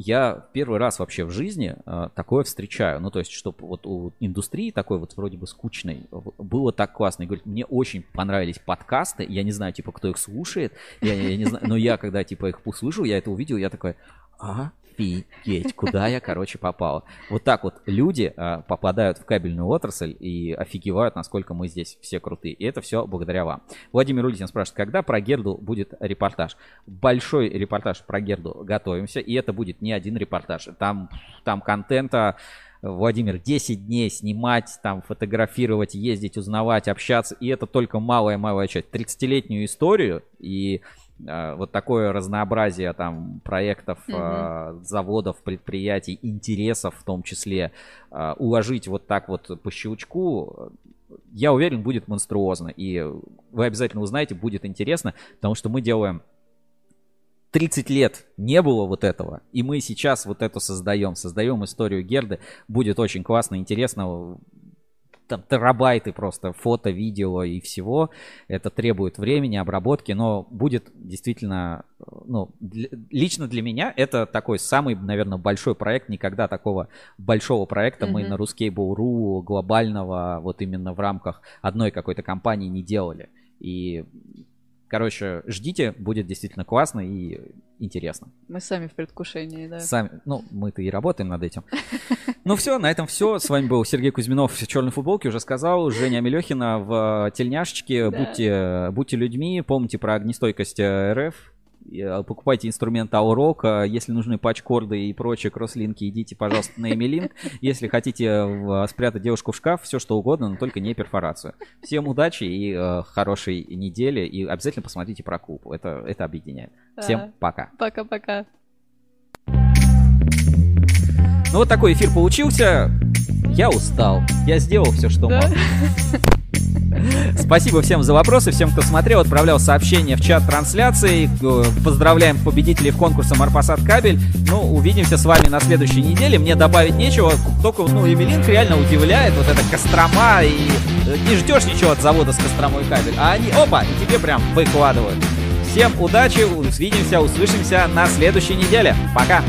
я первый раз вообще в жизни э, такое встречаю. Ну, то есть, чтобы вот у индустрии такой вот вроде бы скучной было так классно. И говорит, мне очень понравились подкасты. Я не знаю, типа, кто их слушает. Я, я не знаю, но я, когда, типа, их услышал, я это увидел, я такой, а, офигеть, куда я, короче, попал. Вот так вот люди а, попадают в кабельную отрасль и офигевают, насколько мы здесь все крутые. И это все благодаря вам. Владимир Улитин спрашивает, когда про Герду будет репортаж? Большой репортаж про Герду готовимся, и это будет не один репортаж. Там, там контента... Владимир, 10 дней снимать, там, фотографировать, ездить, узнавать, общаться. И это только малая-малая часть. 30-летнюю историю и Э, вот такое разнообразие там проектов, угу. заводов, предприятий, интересов в том числе, э, уложить вот так вот по щелчку, я уверен, будет монструозно. И вы обязательно узнаете, будет интересно, потому что мы делаем 30 лет не было вот этого, и мы сейчас вот это создаем, создаем историю Герды, будет очень классно, интересно, там терабайты просто фото, видео и всего. Это требует времени, обработки, но будет действительно, ну, для, лично для меня это такой самый, наверное, большой проект. Никогда такого большого проекта mm-hmm. мы на Ruskable.ru глобального вот именно в рамках одной какой-то компании не делали. И Короче, ждите, будет действительно классно и интересно. Мы сами в предвкушении, да. Сами, ну, мы-то и работаем над этим. Ну все, на этом все. С вами был Сергей Кузьминов в черной футболке, уже сказал. Женя Мелехина в тельняшечке. Будьте, будьте людьми, помните про огнестойкость э, РФ. Э, покупайте инструмент Аурок. Если нужны патчкорды и прочие кросслинки, идите, пожалуйста, на Эмилинк. Если хотите э, спрятать девушку в шкаф, все что угодно, но только не перфорацию. Всем удачи и э, хорошей недели. И обязательно посмотрите про клуб. Это, это объединяет. Всем пока. Пока-пока. Ну вот такой эфир получился. Я устал. Я сделал все, что да? мог. Спасибо всем за вопросы, всем, кто смотрел, отправлял сообщения в чат трансляции. Э, поздравляем победителей в конкурсе Марпасад Кабель. Ну, увидимся с вами на следующей неделе. Мне добавить нечего, только, ну, Емелинк реально удивляет. Вот эта Кострома, и э, не ждешь ничего от завода с Костромой Кабель. А они, опа, и тебе прям выкладывают. Всем удачи, увидимся, услышимся на следующей неделе. Пока!